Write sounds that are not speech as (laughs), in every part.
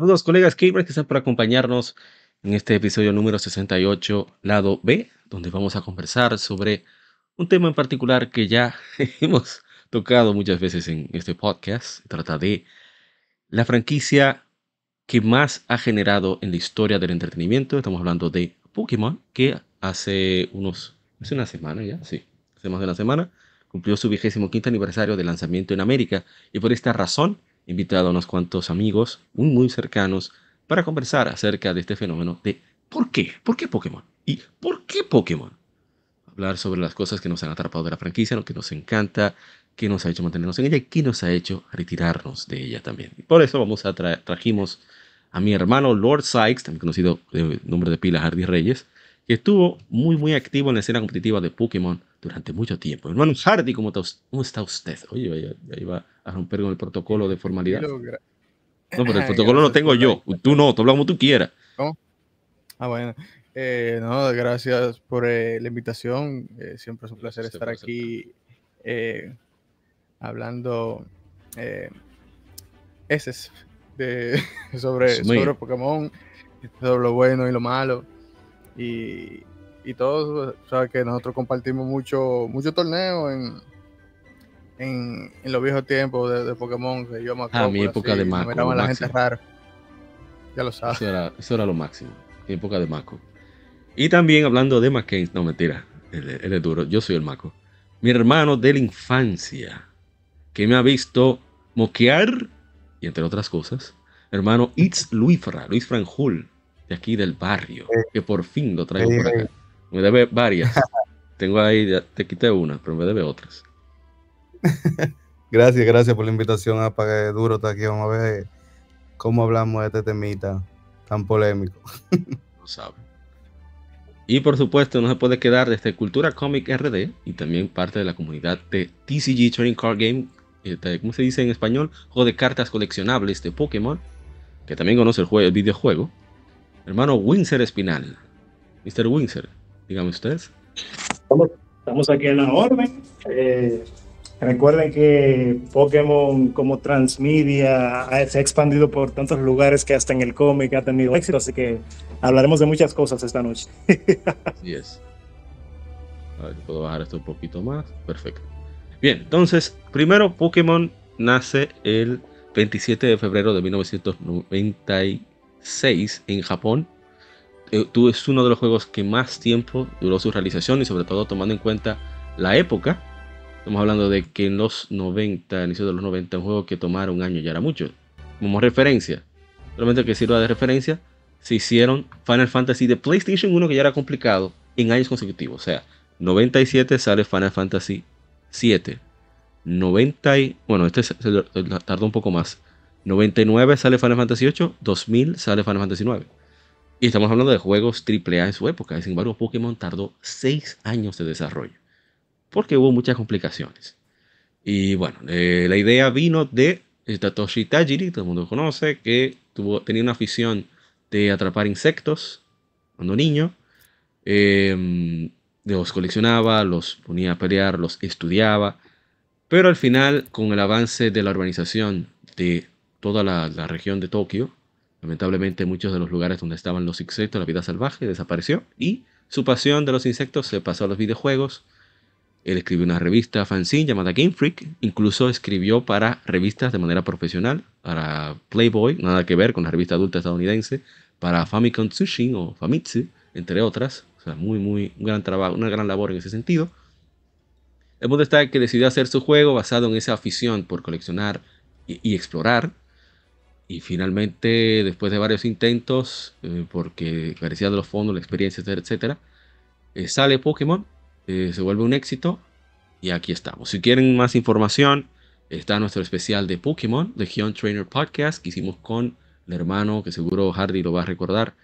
Saludos colegas gamers que están por acompañarnos en este episodio número 68, lado B, donde vamos a conversar sobre un tema en particular que ya (laughs) hemos tocado muchas veces en este podcast. Trata de la franquicia que más ha generado en la historia del entretenimiento. Estamos hablando de Pokémon, que hace unos, hace una semana ya, sí, hace más de una semana, cumplió su vigésimo quinto aniversario de lanzamiento en América y por esta razón invitado a unos cuantos amigos muy, muy cercanos para conversar acerca de este fenómeno de ¿por qué? ¿Por qué Pokémon? ¿Y por qué Pokémon? Hablar sobre las cosas que nos han atrapado de la franquicia, lo que nos encanta, qué nos ha hecho mantenernos en ella y qué nos ha hecho retirarnos de ella también. Y por eso vamos a trajimos a mi hermano Lord Sykes, también conocido de nombre de pila Hardy Reyes, que estuvo muy, muy activo en la escena competitiva de Pokémon durante mucho tiempo. Hermano Hardy, ¿cómo está, usted? Oye, ya, iba a romper con el protocolo de formalidad. No, pero el (laughs) protocolo lo tengo yo. Tú no, tú hablas como tú quieras. Ah, bueno. Eh, no, gracias por eh, la invitación. Eh, siempre es un placer estar aquí hablando ese es de, (laughs) sobre, sobre Pokémon, sobre lo bueno y lo malo. Y, y todos, sabes que nosotros compartimos mucho, mucho torneo en, en, en, los viejos tiempos de, de Pokémon, que yo me acuerdo. Ah, mi época de Mako. Miraban la gente rara. Ya lo sabes. Eso era, eso era lo máximo. Mi época de Mako. Y también hablando de McCain, no mentira, él, él, es duro, yo soy el Mako. Mi hermano de la infancia, que me ha visto moquear, y entre otras cosas, hermano It's Luisfra, Luis Franjul, de aquí del barrio, que por fin lo traigo por acá. Me debe varias. (laughs) Tengo ahí, te quité una, pero me debe otras. Gracias, gracias por la invitación a Pague Duro. Está aquí. Vamos a ver cómo hablamos de este temita tan polémico. (laughs) no sabe. Y por supuesto, no se puede quedar desde Cultura Comic RD y también parte de la comunidad de TCG Trading Card Game, este, ¿cómo se dice en español? Juego de cartas coleccionables de Pokémon, que también conoce el, juego, el videojuego. Hermano Windsor Espinal. Mr. Windsor, dígame ustedes. Estamos, aquí en la orden. Eh, recuerden que Pokémon como transmedia se ha expandido por tantos lugares que hasta en el cómic ha tenido éxito, así que hablaremos de muchas cosas esta noche. (laughs) Así es. A ver, puedo bajar esto un poquito más. Perfecto. Bien, entonces, primero Pokémon nace el 27 de febrero de 1996 en Japón eh, es uno de los juegos que más tiempo duró su realización y sobre todo tomando en cuenta la época. Estamos hablando de que en los 90, inicio de los 90, un juego que tomara un año ya era mucho. Como referencia, solamente que sirva de referencia, se hicieron Final Fantasy de PlayStation 1 que ya era complicado en años consecutivos. O sea, 97 sale Final Fantasy 7. 90 bueno, este tardó un poco más. 99 sale Final Fantasy 8, 2000 sale Final Fantasy 9. Y estamos hablando de juegos AAA en su época. Sin embargo, Pokémon tardó 6 años de desarrollo. Porque hubo muchas complicaciones. Y bueno, eh, la idea vino de Tatoshi Tajiri, todo el mundo conoce, que tuvo, tenía una afición de atrapar insectos cuando niño. Eh, los coleccionaba, los ponía a pelear, los estudiaba. Pero al final, con el avance de la urbanización de toda la, la región de Tokio, Lamentablemente muchos de los lugares donde estaban los insectos, la vida salvaje, desapareció y su pasión de los insectos se pasó a los videojuegos. Él escribió una revista fanzine llamada Game Freak, incluso escribió para revistas de manera profesional, para Playboy, nada que ver con la revista adulta estadounidense, para Famicom Tsushin o Famitsu, entre otras. O sea, muy, muy, un gran trabajo, una gran labor en ese sentido. El mundo está que decidió hacer su juego basado en esa afición por coleccionar y explorar Y finalmente, después de varios intentos, eh, porque carecía de los fondos, la experiencia, etcétera, eh, sale Pokémon, se vuelve un éxito y aquí estamos. Si quieren más información, está nuestro especial de Pokémon, Hyun Trainer Podcast, que hicimos con el hermano, que seguro Hardy lo va a recordar,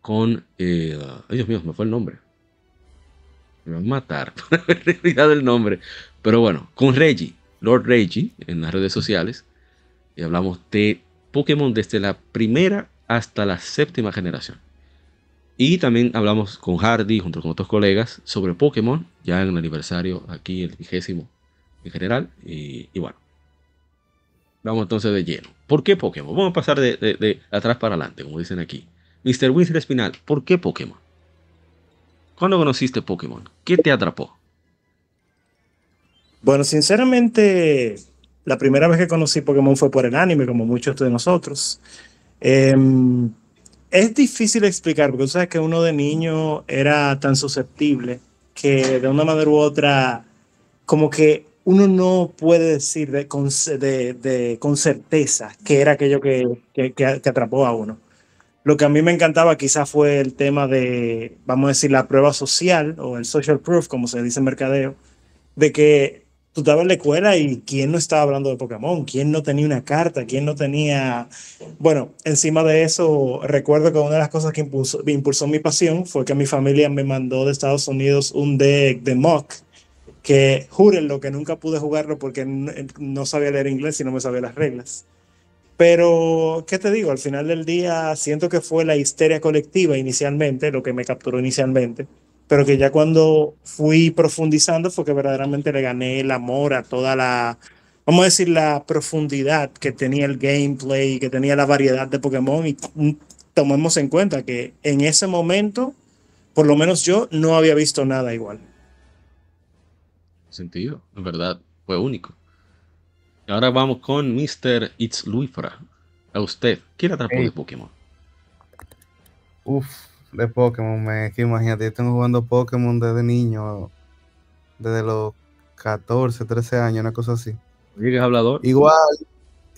con... Eh, Dios mío, me fue el nombre. Me van a matar (laughs) por haber olvidado el nombre. Pero bueno, con Reggie, Lord Reggie, en las redes sociales. Y hablamos de Pokémon desde la primera hasta la séptima generación. Y también hablamos con Hardy, junto con otros colegas, sobre Pokémon, ya en el aniversario, aquí el vigésimo en general. Y, bueno, vamos entonces de lleno. ¿Por qué Pokémon? Vamos a pasar de, atrás para adelante, como dicen aquí. Mr. Winsor Espinal, ¿por qué Pokémon? ¿Cuándo conociste Pokémon? ¿Qué te atrapó? Bueno, sinceramente, la primera vez que conocí Pokémon fue por el anime, como muchos de nosotros. Em, es difícil explicar, porque tú sabes que uno de niño era tan susceptible que de una manera u otra, como que uno no puede decir de, con, con certeza que era aquello que, que, que atrapó a uno. Lo que a mí me encantaba quizás fue el tema de, vamos a decir, la prueba social o el social proof, como se dice en mercadeo, de que tú estabas en la escuela y quién no estaba hablando de Pokémon, quién no tenía una carta, quién no tenía... Bueno, encima de eso, recuerdo que una de las cosas que impulsó, impulsó mi pasión fue que mi familia me mandó de Estados Unidos un deck de mock, que júrenlo que nunca pude jugarlo porque no sabía leer inglés y no me sabía las reglas. Pero, ¿qué te digo? Al final del día siento que fue la histeria colectiva inicialmente, lo que me capturó inicialmente, pero que ya cuando fui profundizando fue que verdaderamente le gané el amor a toda la, vamos a decir, la profundidad que tenía el gameplay, que tenía la variedad de Pokémon y tomemos en cuenta que en ese momento, por lo menos yo, no había visto nada igual. Sentido, en verdad, fue único. Ahora vamos con Mr. It's Luifra. A usted, ¿qué le atrapó de Pokémon? Uf, de Pokémon, me que imagínate, yo tengo jugando Pokémon desde niño, desde los 14, 13 años, una cosa así. ¿Llegas hablador? Igual,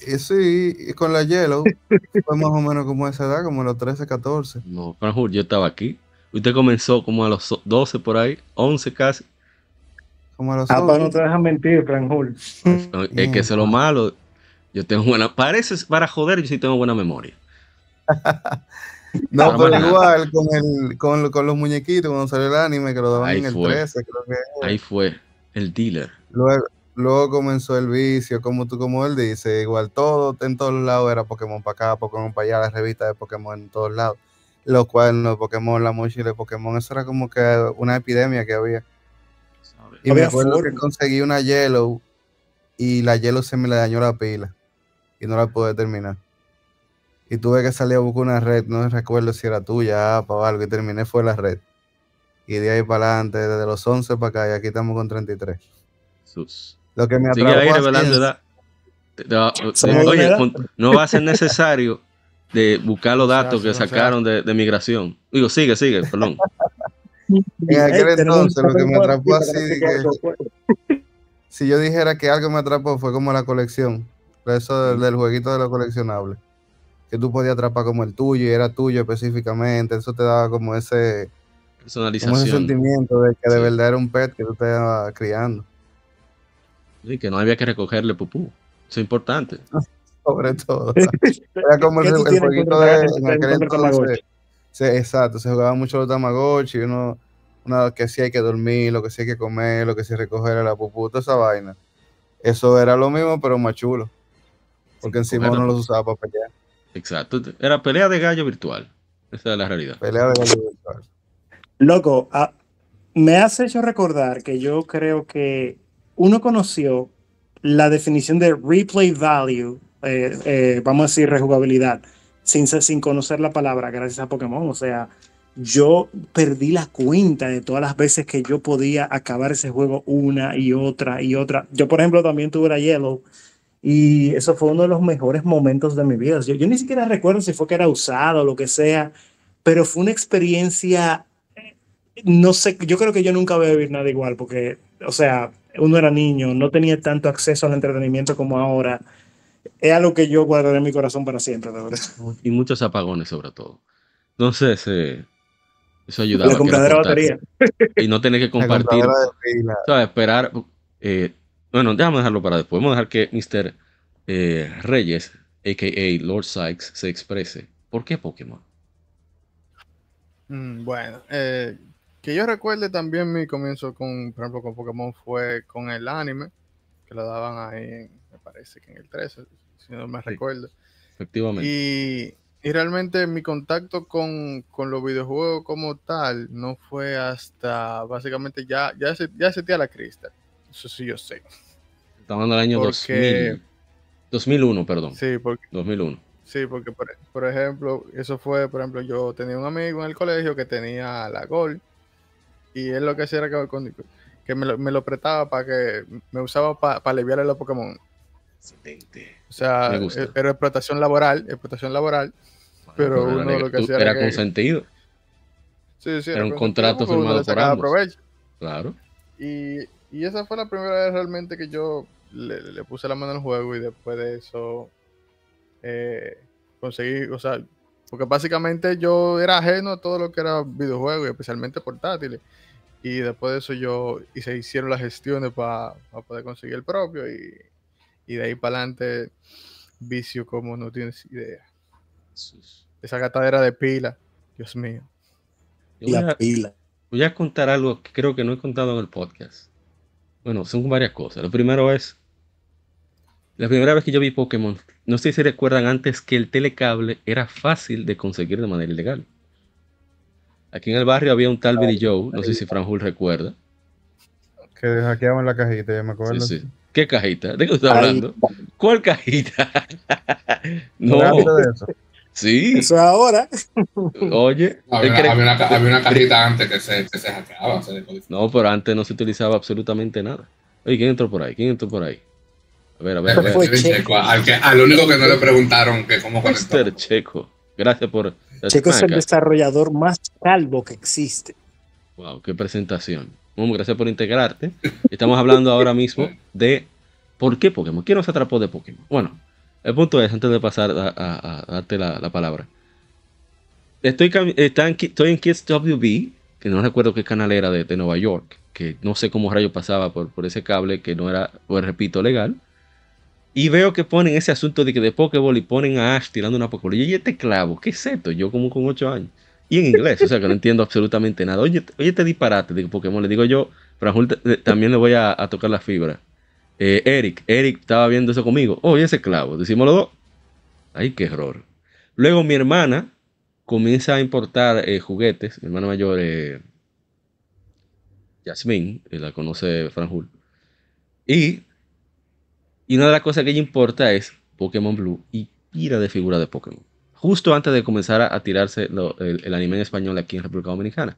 y sí, y con la Yellow, (laughs) fue más o menos como esa edad, como los 13, 14. No, Franjur, yo estaba aquí. Usted comenzó como a los 12 por ahí, 11 casi. Como los ah, no te dejas mentir, Franjul. Es que eso es lo malo. Yo tengo buena. Parece para joder, yo sí tengo buena memoria. (laughs) no, pero igual con, el, con, con, los muñequitos, cuando salió el anime, que lo daban en el 13, creo que. Ahí fue, el dealer. Luego, luego comenzó el vicio, como tú, como él dice, igual todo en todos lados era Pokémon para acá, Pokémon para allá, la revista de Pokémon en todos lados. Los cuernos, Pokémon, la mochila de Pokémon, eso era como que una epidemia que había. Y me acuerdo que conseguí una Yellow y la Yellow se me le dañó la pila y no la pude terminar. Y tuve que salir a buscar una red, no recuerdo si era tuya, APA o algo, y terminé fue la red. Y de ahí para adelante, desde los 11 para acá, y aquí estamos con 33. Sus. Lo que me atrapó Oye, no va a ser necesario de buscar los (laughs) datos que sacaron de, de migración. Digo, sigue, sigue, perdón. (laughs) En aquel entonces lo que me atrapó así, si yo dijera que algo me atrapó fue como la colección, eso del, jueguito de lo coleccionable, que tú podías atrapar como el tuyo y era tuyo específicamente, eso te daba como ese, Personalización. ese sentimiento de que de verdad era un pet que tú te estabas criando. Y que no había que recogerle pupú, eso es importante. (laughs) Sobre todo. (laughs) era como el, jueguito de en aquel entonces Sí, exacto, se jugaba mucho los Tamagotchi, uno, uno que sí hay que dormir, lo que sí hay que comer, lo que sí recoger la puputa, esa vaina. Eso era lo mismo, pero más chulo. Porque encima uno los usaba para pelear. Exacto, era pelea de gallo virtual. Esa es la realidad. Pelea de gallo virtual. Loco, ah, me has hecho recordar que yo creo que uno conoció la definición de replay value, eh, eh, vamos a decir rejugabilidad sin, sin conocer la palabra gracias a Pokémon. O sea, yo perdí la cuenta de todas las veces que yo podía acabar ese juego una y otra y otra. Yo, por ejemplo, también tuve la Yellow y eso fue uno de los mejores momentos de mi vida. Yo, yo ni siquiera recuerdo si fue que era usado o lo que sea, pero fue una experiencia, no sé, yo creo que yo nunca voy a vivir nada igual porque, o sea, uno era niño, no tenía tanto acceso al entretenimiento como ahora es algo que yo guardaré en mi corazón para siempre, de verdad. Y muchos apagones, sobre todo. Entonces, eh, eso ayudaba. La compradera batería. Y no tener que compartir. O sea, esperar. Eh, bueno, déjame dejarlo para después. Vamos a dejar que Mr. Eh, Reyes, a.k.a. Lord Sykes, se exprese. ¿Por qué Pokémon? Mm, bueno, eh, que yo recuerde también mi comienzo con, por ejemplo, con Pokémon fue con el anime, que lo daban ahí, me parece que en el 13, si no me recuerdo. Efectivamente. Y, realmente mi contacto con, los videojuegos como tal no fue hasta básicamente ya, ya, se, ya sentía la Crystal. Eso sí yo sé. Estamos en el año 2000. 2001, perdón. Sí, porque. 2001. Sí, porque por, ejemplo, eso fue, por ejemplo, yo tenía un amigo en el colegio que tenía la Gol y él lo que hacía era que, que me, lo, me, lo, prestaba para que me usaba para aliviarle los Pokémon. Excelente. O sea, e, era explotación laboral, explotación laboral, pero uno lo que hacía era, era consentido. Sí, sí, era, un contrato firmado por ambos. Claro. Y, y esa fue la primera vez realmente que yo le, puse la mano al juego y después de eso eh, conseguí, o sea, porque básicamente yo era ajeno a todo lo que era videojuegos, especialmente portátiles. Y después de eso yo y se hicieron las gestiones para poder conseguir el propio y, de ahí para adelante vicio como no tienes idea. Esa gatadera de pila, Dios mío. La pila. Voy a contar algo que creo que no he contado en el podcast. Bueno, son varias cosas. Lo primero es la primera vez que yo vi Pokémon, no sé si recuerdan antes que el telecable era fácil de conseguir de manera ilegal. Aquí en el barrio había un tal Billy Joe, no sé si Franjul recuerda. Que hackeaban la cajita, ya me acuerdo. Sí, sí. ¿Qué cajita? ¿De qué estás hablando? ¿Cuál cajita? (laughs) no. De eso? Sí. Eso ahora. Oye. Había una, había, cajita antes que se, que se hackeaba. no, pero antes no se utilizaba absolutamente nada. Oye, ¿quién entró por ahí? ¿Quién entró por ahí? A ver, a ver. A ver. Checo, al, que, al único que no le preguntaron que cómo conectó. Mr. Checo. Gracias por. Checo es el desarrollador más calvo que existe. Wow, qué presentación. Bueno, gracias por integrarte. Estamos hablando ahora mismo (laughs) de por qué Pokémon. ¿Quién nos atrapó de Pokémon? Bueno, el punto es, antes de pasar a, darte la, palabra. Estoy, en, estoy en Kids WB, que no recuerdo qué canal era de, Nueva York, que no sé cómo rayo pasaba por, por ese cable que no era, pues repito, legal. Y veo que ponen ese asunto de que de Pokéball y ponen a Ash tirando una Pokébola. Y este clavo, ¿qué es esto? Yo como con 8 años. Y en inglés, o sea que no entiendo absolutamente nada. Oye, oye este disparate de Pokémon. Le digo yo, Franjul también le voy a, tocar la fibra. Eh, Eric, Eric estaba viendo eso conmigo. Oye, ese clavo, decimos los dos. Ay, qué error. Luego mi hermana comienza a importar eh, juguetes. Mi hermana mayor, eh, Yasmín, la conoce Franjul. Y y una de las cosas que ella importa es Pokémon Blue y tira de figura de Pokémon. Justo antes de comenzar a, tirarse el, anime en español aquí en República Dominicana.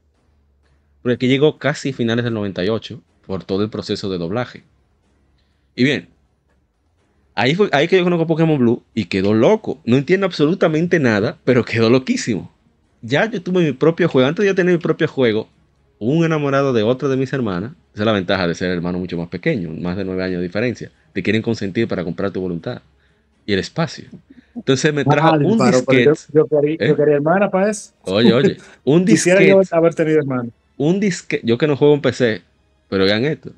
Porque aquí llegó casi finales del 98 por todo el proceso de doblaje. Y bien, ahí, fue, ahí que yo conozco Pokémon Blue y quedó loco. No entiendo absolutamente nada, pero quedó loquísimo. Ya yo tuve mi propio juego. Antes de yo tener mi propio juego, un enamorado de otra de mis hermanas. Esa es la ventaja de ser hermano mucho más pequeño, más de nueve años de diferencia te quieren consentir para comprar tu voluntad y el espacio. Entonces me trajo un disquete. Yo, quería, ¿eh? hermana para eso. Oye, oye, un disquete. (laughs) Quisiera yo haber tenido hermana. Un disquete, yo que no juego en PC, pero vean esto.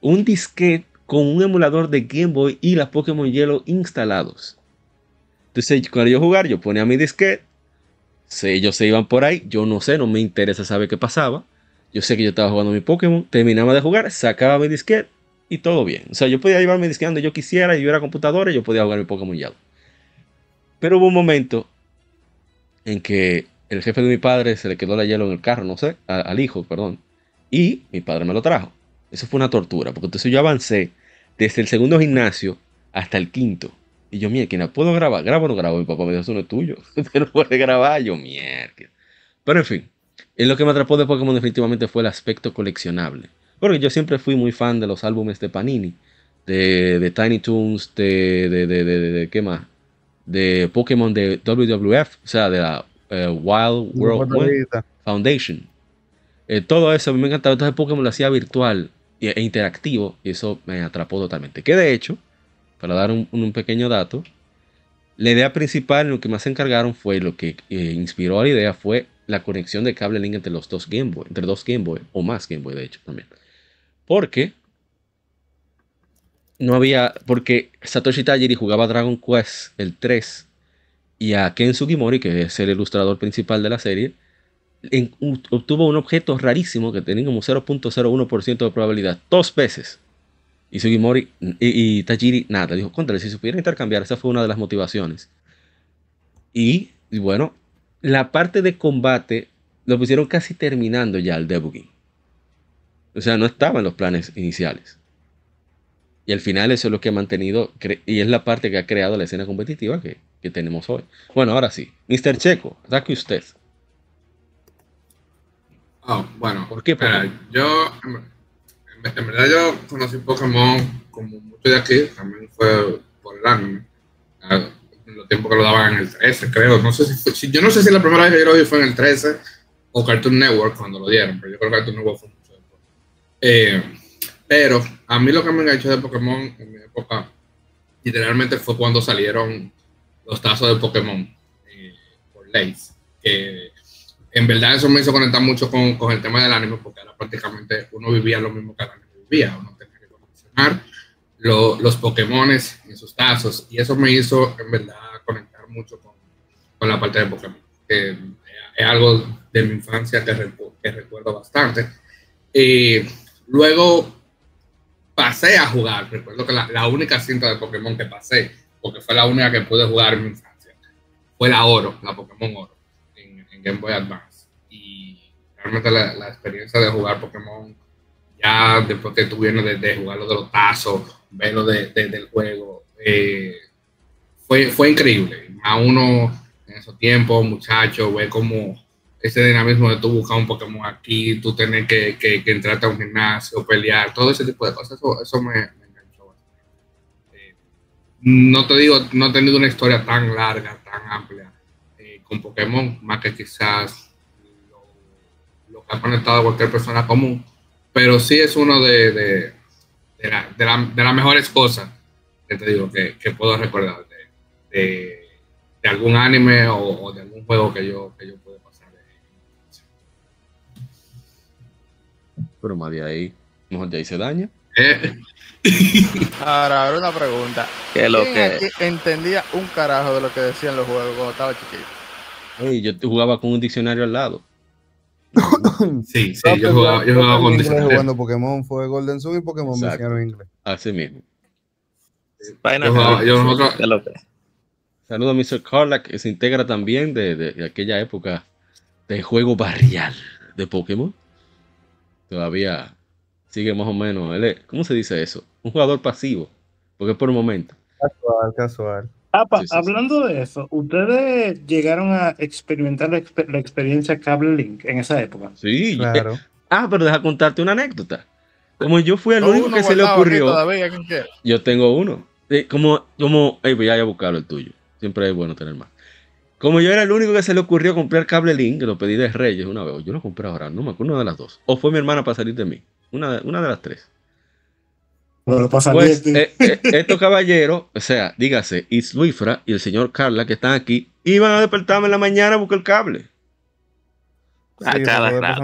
Un disquete con un emulador de Game Boy y las Pokémon Yellow instalados. Entonces, cuando yo jugar, yo ponía mi disquete. ellos se iban por ahí. Yo no sé, no me interesa saber qué pasaba. Yo sé que yo estaba jugando mi Pokémon. Terminaba de jugar, sacaba mi disquete y todo bien. O sea, yo podía llevarme disque donde yo quisiera, y yo era computadora y yo podía jugar mi Pokémon Yellow. Pero hubo un momento en que el jefe de mi padre se le quedó la hielo en el carro, no sé, al hijo, perdón. Y mi padre me lo trajo. Eso fue una tortura, porque entonces yo avancé desde el segundo gimnasio hasta el quinto. Y yo, mierda, ¿puedo grabar? ¿Grabo o no grabo? Mi papá me dijo, eso no es tuyo. (laughs) Usted no puede grabar. Yo, mierda. Pero en fin, en lo que me atrapó de Pokémon definitivamente fue el aspecto coleccionable. Porque yo siempre fui muy fan de los álbumes de Panini, de, Tiny Toons, de, de, de, ¿qué más? De Pokémon de WWF, o sea, de la eh, Wild World Foundation. Eh, todo eso a mí me encantaba. Entonces Pokémon lo hacía virtual e interactivo y eso me atrapó totalmente. Que de hecho, para dar un, pequeño dato, la idea principal, lo que más se encargaron fue, lo que eh, inspiró a la idea fue la conexión de cable link entre los dos Game Boy, entre dos Game Boy, o más Game Boy de hecho también. Porque no había, porque Satoshi Tajiri jugaba Dragon Quest el 3 y a Ken Sugimori, que es el ilustrador principal de la serie, obtuvo un objeto rarísimo que tenía como 0.01% de probabilidad dos veces. Y Sugimori y, Tajiri nada, dijo, contra, si se pudiera intercambiar, esa fue una de las motivaciones. Y, bueno, la parte de combate lo pusieron casi terminando ya el debugging. O sea, no estaba en los planes iniciales. Y al final eso es lo que ha mantenido, y es la parte que ha creado la escena competitiva que, que tenemos hoy. Bueno, ahora sí, Mr. Checo, ataque usted. Oh, bueno, ¿por qué? yo, en, verdad, yo conocí Pokémon como mucho de aquí, también fue por el anime. En los tiempos que lo daban en el 13, creo. No sé si, yo no sé si la primera vez que yo lo vi fue en el 13 o Cartoon Network cuando lo dieron, pero yo creo que Cartoon Network fue mucho después. Eh, pero a mí lo que me enganchó de Pokémon en mi época, literalmente fue cuando salieron los tazos de Pokémon eh, por Lace. Que en verdad eso me hizo conectar mucho con, con, el tema del anime, porque era prácticamente uno vivía lo mismo que el anime vivía. Uno tenía que coleccionar los Pokémon en sus tazos. Y eso me hizo, en verdad, conectar mucho con, con la parte de Pokémon. Que es algo de mi infancia que, que recuerdo bastante. Y luego pasé a jugar. Recuerdo que la, la, única cinta de Pokémon que pasé, porque fue la única que pude jugar en mi infancia, fue la Oro, la Pokémon Oro, Game Boy Advance. Y realmente la, la, experiencia de jugar Pokémon, ya después que tú vienes de, de jugar lo de los tazos, verlo de, del juego, eh, fue, fue increíble. A uno en esos tiempos, muchachos, ve como ese dinamismo de tú buscar un Pokémon aquí, tú tener que, que, que entrarte a un gimnasio, pelear, todo ese tipo de cosas, eso, eso me, enganchó eh, no te digo, no he tenido una historia tan larga, tan amplia con Pokémon, más que quizás lo, que ha conectado a cualquier persona común, pero sí es uno de, de, de, la, de, la, de las mejores cosas que te digo que, que puedo recordar de, de, algún anime o, o, de algún juego que yo, que yo pero más de ahí, mejor de ahí se daña. (laughs) Ahora, ahora una pregunta. ¿Qué lo que entendía un carajo de lo que decían los juegos cuando estaba chiquito? Yo jugaba con un diccionario al lado. (laughs) sí, sí, yo jugaba, yo jugaba con diccionario. Jugando Pokémon fue Golden Sun y Pokémon me enseñaron inglés. Así mismo. Saludos a Mr. Carla, que se integra también de, de, de aquella época de juego barrial de Pokémon todavía sigue más o menos. ¿Cómo se dice eso? Un jugador pasivo, porque es por un momento. Casual, casual. Hablando de eso, ¿ustedes llegaron a experimentar la, experiencia Cable Link en esa época? Sí, claro. ah, pero deja contarte una anécdota. Como yo fui el único que se le ocurrió. yo tengo uno. Como, como, hey, voy a buscarlo el tuyo. Siempre es bueno tener más. Como yo era el único que se le ocurrió comprar cable link, que lo pedí de Reyes una vez, yo lo compré ahora, no me acuerdo, una de las dos. O fue mi hermana para salir de mí, una, una de las tres. Bueno, pues, eh, eh, estos caballeros, o sea, dígase, Isluifra y el señor Carla que están aquí, iban a despertarme en la mañana a buscar el cable. A sí, cada rato.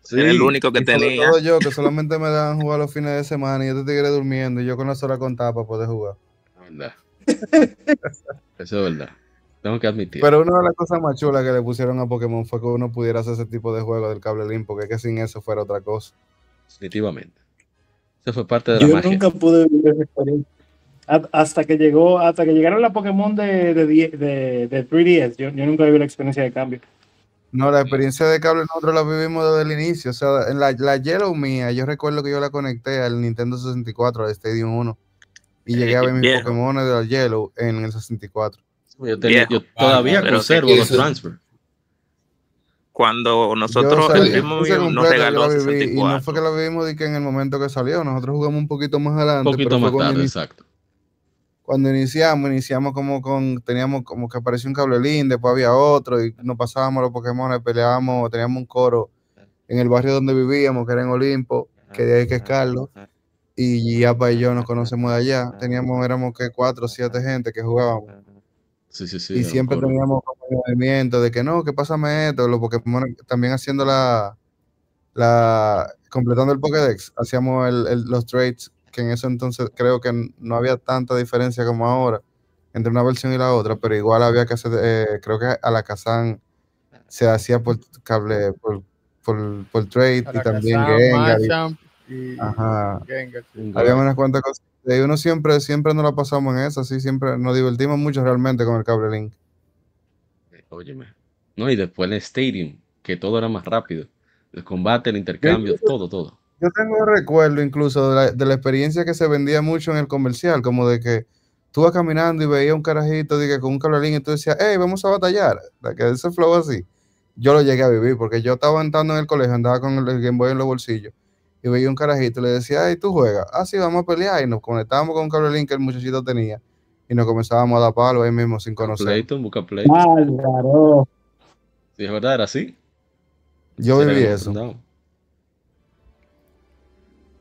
Sí, el único que tenía. Todo yo, que solamente me dan jugar los fines de semana y yo te tigre durmiendo y yo con las horas contadas para poder jugar. verdad. Eso es verdad. Tengo que admitir. Pero una de las cosas más chulas que le pusieron a Pokémon fue que uno pudiera hacer ese tipo de juego del cable link, porque es que sin eso fuera otra cosa. Definitivamente. Eso fue parte de la Yo nunca pude vivir esa experiencia. Hasta que llegó, hasta que llegaron las Pokémon de, de, de, de 3DS, yo, yo, nunca viví la experiencia de cambio. No, la experiencia de cable nosotros la vivimos desde el inicio. O sea, en la, la Yellow mía, yo recuerdo que yo la conecté al Nintendo 64, al Stadium 1. Y llegué a ver mis Pokémon de la Yellow en el 64. Yo, todavía conservo los transfer. Cuando nosotros nos regaló Y no fue que lo vivimos de que en el momento que salió, nosotros jugamos un poquito más adelante. Un poquito más tarde, exacto. Cuando iniciamos, iniciamos como con, teníamos como que apareció un cable link, después había otro y nos pasábamos los Pokémon, peleábamos, teníamos un coro en el barrio donde vivíamos, que era en Olimpo, que de ahí que es Carlos. y Yapa y yo nos conocemos de allá. Teníamos, éramos que cuatro o siete gente que jugábamos. Sí, sí, sí. Y siempre teníamos movimiento de que no, que pásame esto, los Pokémon también haciendo la, la completando el Pokédex, hacíamos el, los trades, que en eso entonces creo que no había tanta diferencia como ahora entre una versión y la otra, pero igual había que hacer, eh, creo que a la Kazan se hacía por cable, por, por, por trade y también Gengar. Ajá. Había unas cuantas cosas. Y uno siempre, siempre nos la pasamos en eso, así siempre nos divertimos mucho realmente con el cable link. Óyeme. No, y después el Stadium, que todo era más rápido. El combate, el intercambio, todo, todo. Yo tengo recuerdo incluso de la, experiencia que se vendía mucho en el comercial, como de que tú vas caminando y veías un carajito de con un cable link y tú decías, hey, vamos a batallar. De que ese flow así yo lo llegué a vivir porque yo estaba entrando en el colegio, andaba con el Game Boy en los bolsillos y veía un carajito y le decía, ay, tú juegas, ah, sí, vamos a pelear y nos conectábamos con un cable link que el muchachito tenía y nos comenzábamos a dar palo ahí mismo sin conocer. Playton, busca Playton. Sí, es verdad, era así. Yo viví eso.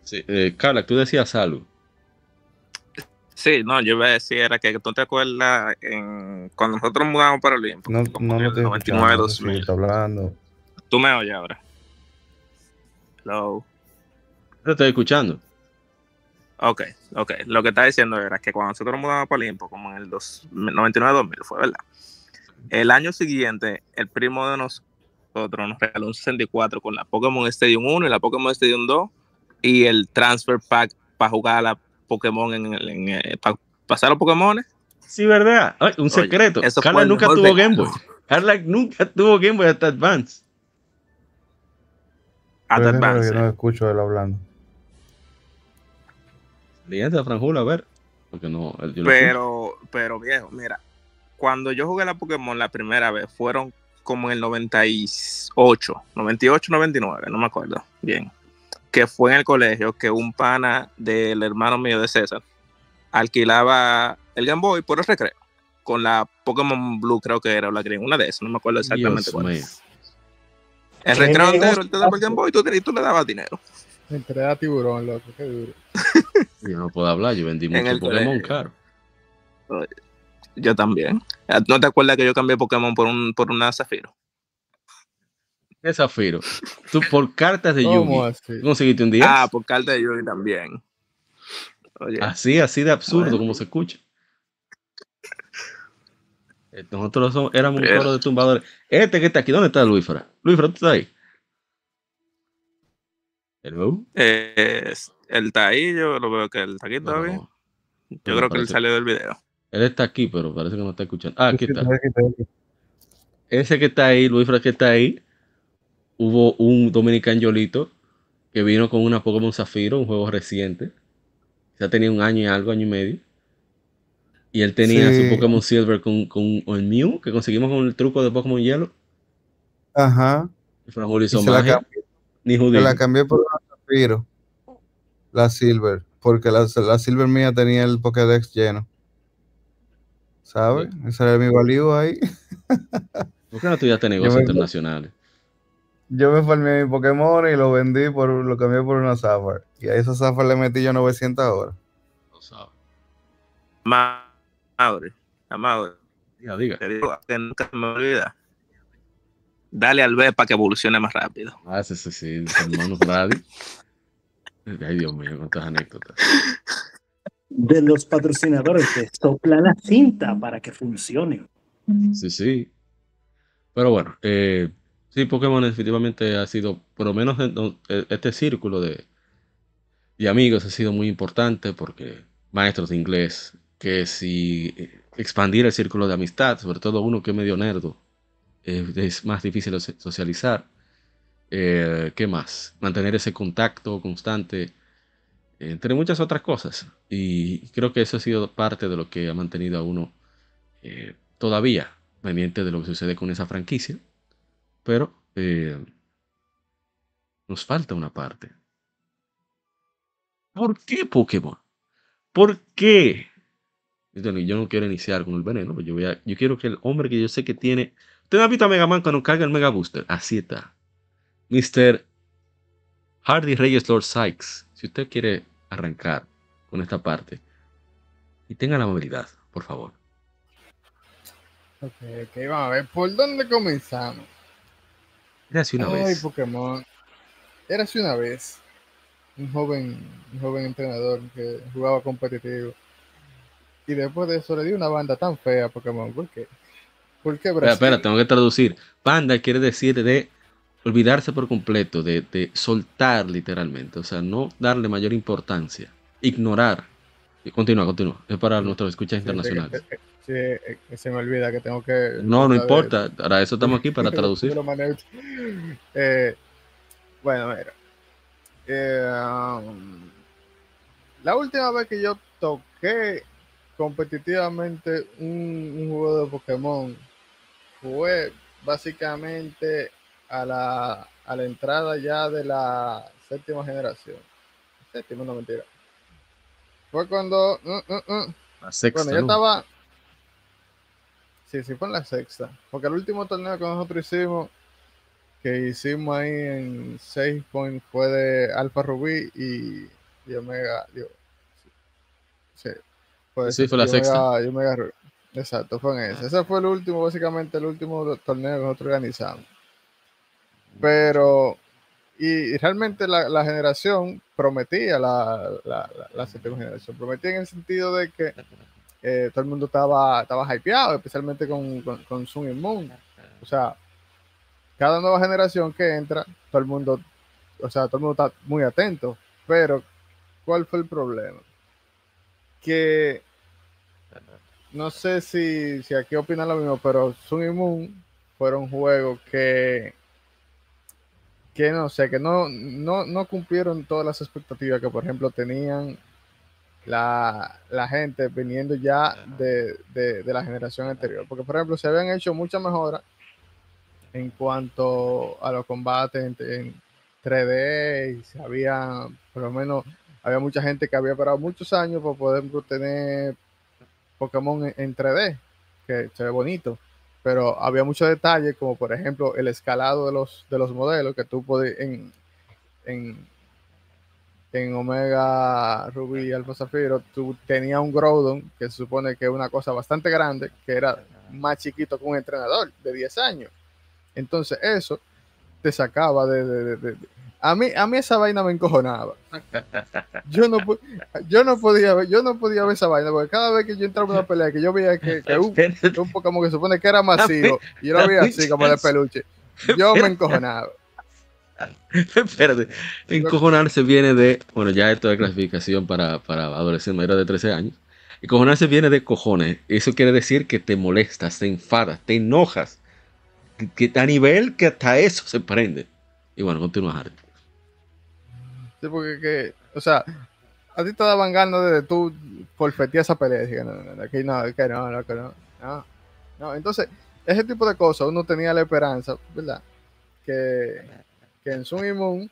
Sí, eh, Carla, tú decías algo. Sí, no, yo iba a decir era que tú te acuerdas en, cuando nosotros mudamos para Olimpo, no, no, en el 99 2000. hablando. Tú me oyes ahora. Hello. Te estoy escuchando. Ok, ok. Lo que estaba diciendo era que cuando nosotros mudamos para Olimpo, como en el 99-2000, fue verdad. El año siguiente, el primo de nosotros nos regaló un 64 con la Pokémon Stadium 1 y la Pokémon Stadium 2 y el Transfer Pack para jugar a la Pokémon en, en, eh, para pasar los Pokémon. Sí, verdad. un secreto. Carla nunca tuvo Game Boy. Carla nunca tuvo Game Boy hasta Advance. Hasta Advance. no escucho él hablando. A ver. Porque no, pero, pero viejo, mira. Cuando yo jugué la Pokémon la primera vez, fueron como en el 98, 98, 99, no me acuerdo bien que fue en el colegio que un pana del hermano mío de César alquilaba el Game Boy por el recreo con la Pokémon Blue, creo que era, o la Green, una de esas, no me acuerdo exactamente cuál. El recreo entero, él te daba el Game Boy y tú, le dabas dinero. Entré a tiburón, loco, qué duro. (laughs) yo no puedo hablar, yo vendí mucho Pokémon caro. Yo también. ¿No te acuerdas que yo cambié Pokémon por un por una Zafiro? ¿Qué Zafiro? Tú por cartas de Yugi. ¿Conseguiste un día? Ah, por cartas de Yugi también. Así, así de absurdo como se escucha. Eh, nosotros somos, éramos un coro de tumbadores. Este que está aquí, ¿dónde está Luisfra? Luisfra, ¿tú estás ahí? ¿Hello? Eh, él está ahí, yo lo veo que él está aquí todavía. yo creo que él salió del video. Él está aquí, pero parece que no está escuchando. Ah, aquí está. Ese que está ahí, Luisfra que está ahí, hubo un Dominican Yolito que vino con una Pokémon Zafiro, un juego reciente. Ya tenía un año y algo, año y medio. Y él tenía su Pokémon Silver con, con el Mew, que conseguimos con el truco de Pokémon Hielo. Ajá. Y Julio hizo magia. Ni judío. la cambié por una Zafiro. La Silver. Porque la, la, Silver mía tenía el Pokédex lleno. ¿Sabes? Ese era mi valío ahí. ¿Por qué no tú ya tenés negocios internacionales? yo me formé mi Pokémon y lo vendí por lo cambié por una Sapphire. Y a esa Sapphire le metí yo 900 horas. Lo sabes. Madre, madre. Diga, diga. Te digo que nunca me olvida. Dale al B para que evolucione más rápido. Ah, sí, sí, sí. Hermano Radio. Ay, Dios mío, cuántas anécdotas. De los patrocinadores de sopla la cinta para que funcione. Sí, sí. Pero bueno, eh, Sí, Pokémon definitivamente ha sido, por lo menos e, este círculo de, de amigos ha sido muy importante porque maestros de inglés, que si eh, expandir el círculo de amistad, sobre todo uno que es medio nerdo, es más difícil socializar. Eh, ¿Qué más? Mantener ese contacto constante, entre muchas otras cosas. Y creo que eso ha sido parte de lo que ha mantenido a uno eh, todavía pendiente de lo que sucede con esa franquicia pero eh, nos falta una parte. ¿Por qué Pokémon? ¿Por qué? Yo no quiero iniciar con el veneno, yo, voy a, yo quiero que el hombre que yo sé que tiene... ¿Usted ha visto a Mega Man cuando carga el Mega Booster? Así está. Mr. Hardy Reyes Lord Sykes. Si usted quiere arrancar con esta parte. Y tengan la movilidad, por favor. Ok, ok, vamos a ver, ¿por dónde comenzamos? Era así una Ay, vez. Pokémon. Era así una vez. Un joven, un joven entrenador que jugaba competitivo. Y después de eso le dio una banda tan fea a Pokémon. ¿Por qué? ¿Por qué Espera, espera, tengo que traducir. Panda quiere decir de olvidarse por completo, de, de soltar literalmente. O sea, no darle mayor importancia. Ignorar. Y continúa, continúa. Es para nuestros escuchas internacionales. Sí, eh, eh, se me olvida que tengo que. No, no importa. Para eso estamos aquí, para (laughs) traducir. eh, bueno, mira. Eh, um, la última vez que yo toqué competitivamente un, un, juego de Pokémon fue básicamente a la, a la entrada ya de la séptima generación. Séptima, no mentira. Fue cuando. Uh, uh, uh. La sexta. Bueno, yo estaba. Sí, sí, fue en la sexta. Porque el último torneo que nosotros hicimos, que hicimos ahí en 6 Point, fue de Alfa Rubí y, y Omega. Digo, sí, fue, sí, fue la y sexta. Omega, y Omega Rubí. Exacto, fue en ese. Ese fue el último, básicamente el último torneo que nosotros organizamos. Pero, y, realmente la, la, generación prometía, la, la, la, séptima generación, prometía en el sentido de que eh, todo el mundo estaba, estaba hypeado, especialmente con, con, con Sun y Moon. O sea, cada nueva generación que entra, todo el mundo, o sea, todo el mundo está muy atento. Pero, ¿cuál fue el problema? Que no sé si, si aquí opinan lo mismo, pero Sun y Moon fueron juegos que que no sé, que no, no, no cumplieron todas las expectativas que, por ejemplo, tenían la, la gente viniendo ya de, de, de, la generación anterior. Porque, por ejemplo, se habían hecho muchas mejoras en cuanto a los combates en, en 3D y se había, por lo menos, había mucha gente que había esperado muchos años para poder tener Pokémon en, en 3D, que se ve bonito pero había muchos detalles, como por ejemplo el escalado de los, de los modelos que tú puedes en, en, en Omega Ruby y Alfa Zafiro, tú tenías un Groudon que se supone que es una cosa bastante grande, que era más chiquito que un entrenador de 10 años. Entonces eso te sacaba de a mí, a mí esa vaina me encojonaba. Yo no, yo no podía ver, yo no podía ver esa vaina, porque cada vez que yo entraba en una pelea, que yo veía que, que un, un, Pokémon que supone que era masivo, y yo lo veía así como de peluche, yo me encojonaba. Espérate, encojonarse viene de, bueno, ya esto de clasificación para, para adolescentes mayores de 13 años. Encojonarse viene de cojones. Eso quiere decir que te molestas, te enfadas, te enojas. Que, que a nivel que hasta eso se prende. Y bueno, continúa, Harry. Sí, porque, que, o sea, a ti te daban ganas de tú forfetear esa pelea. Dije, no, no, aquí no, que no, no, que no, no, no. Entonces, ese tipo de cosas uno tenía la esperanza, ¿verdad? Que, que en Sun y Moon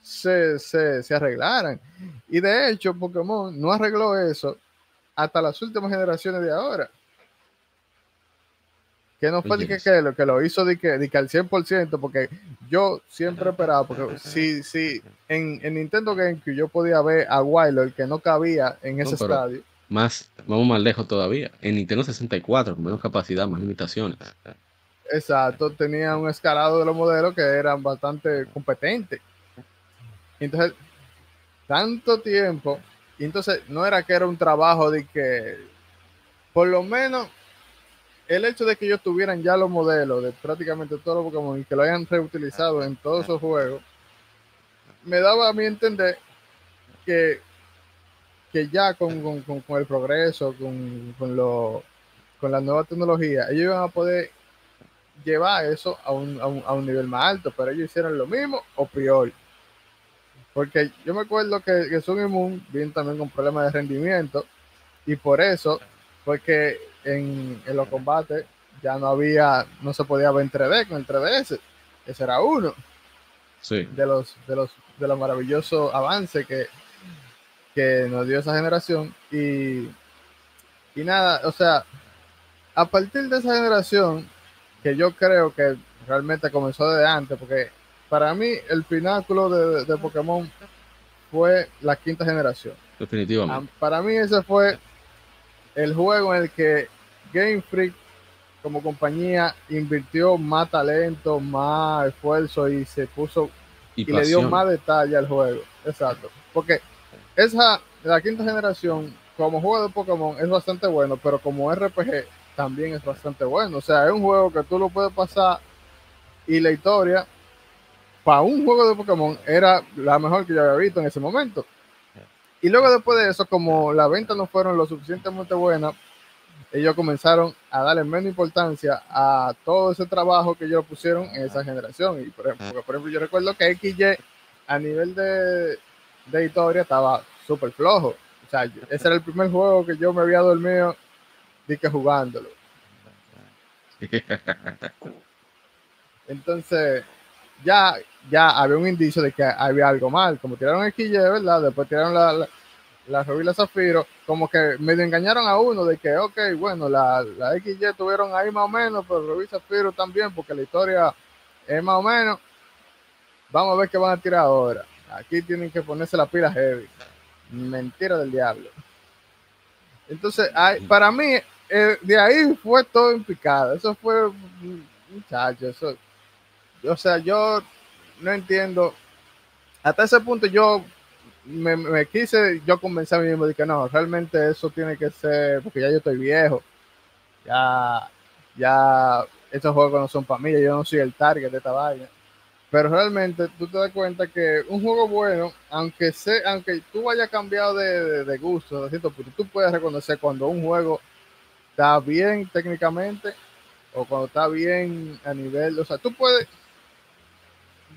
se, se, se arreglaran. Y de hecho, Pokémon no arregló eso hasta las últimas generaciones de ahora. Que no fue de que, que, lo, que lo hizo de que, de que al 100%, porque yo siempre esperaba, porque si, si en, en Nintendo GameCube yo podía ver a Wyler que no cabía en ese no, estadio. Más, vamos más lejos todavía. En Nintendo 64, con menos capacidad, más limitaciones. Exacto, tenía un escalado de los modelos que eran bastante competentes. Entonces, tanto tiempo, y entonces no era que era un trabajo de que, por lo menos, el hecho de que ellos tuvieran ya los modelos de prácticamente todos los Pokémon y que lo hayan reutilizado en todos esos juegos, me daba a mí entender que, que ya con, con, con, el progreso, con, con, lo, con la nueva tecnología, ellos iban a poder llevar eso a un, a un, a un nivel más alto, pero ellos hicieron lo mismo o peor. Porque yo me acuerdo que, que Sun y Moon vienen también con problemas de rendimiento y por eso fue que en, en, los combates ya no había, no se podía ver en 3D con el 3DS. Ese era uno sí. de los de los de los maravillosos avances que, que nos dio esa generación. Y, y nada, o sea, a partir de esa generación, que yo creo que realmente comenzó desde antes, porque para mí el pináculo de, de Pokémon fue la quinta generación. Definitivamente. Para mí ese fue el juego en el que Game Freak como compañía invirtió más talento, más esfuerzo y se puso y, le dio más detalle al juego. Exacto. Porque esa, la quinta generación, como juego de Pokémon, es bastante bueno, pero como RPG también es bastante bueno. O sea, es un juego que tú lo puedes pasar y la historia para un juego de Pokémon era la mejor que yo había visto en ese momento. Y luego después de eso, como las ventas no fueron lo suficientemente buenas, ellos comenzaron a darle menos importancia a todo ese trabajo que ellos pusieron en esa generación. Y por ejemplo, por ejemplo yo recuerdo que XY a nivel de, de historia estaba súper flojo. O sea, ese era el primer juego que yo me había dormido de que jugándolo. (laughs) Entonces, ya, ya había un indicio de que había algo mal. Como tiraron XY, ¿verdad? Después tiraron la, la, la Zafiro, como que medio engañaron a uno de que, ok, bueno, la, la XY tuvieron ahí más o menos, pero Rubí Zafiro también, porque la historia es más o menos. Vamos a ver qué van a tirar ahora. Aquí tienen que ponerse la pila heavy. Mentira del diablo. Entonces, para mí, eh, de ahí fue todo en picada. Eso fue, muchacho, eso. O sea, yo no entiendo. Hasta ese punto yo me, quise yo convencer a mí mismo de que no, realmente eso tiene que ser, porque ya yo estoy viejo. Ya, ya, estos juegos no son para mí, yo no soy el target de esta vaina. Pero realmente tú te das cuenta que un juego bueno, aunque sea, aunque tú hayas cambiado de, de, gusto, de cierto tú puedes reconocer cuando un juego está bien técnicamente o cuando está bien a nivel, o sea, tú puedes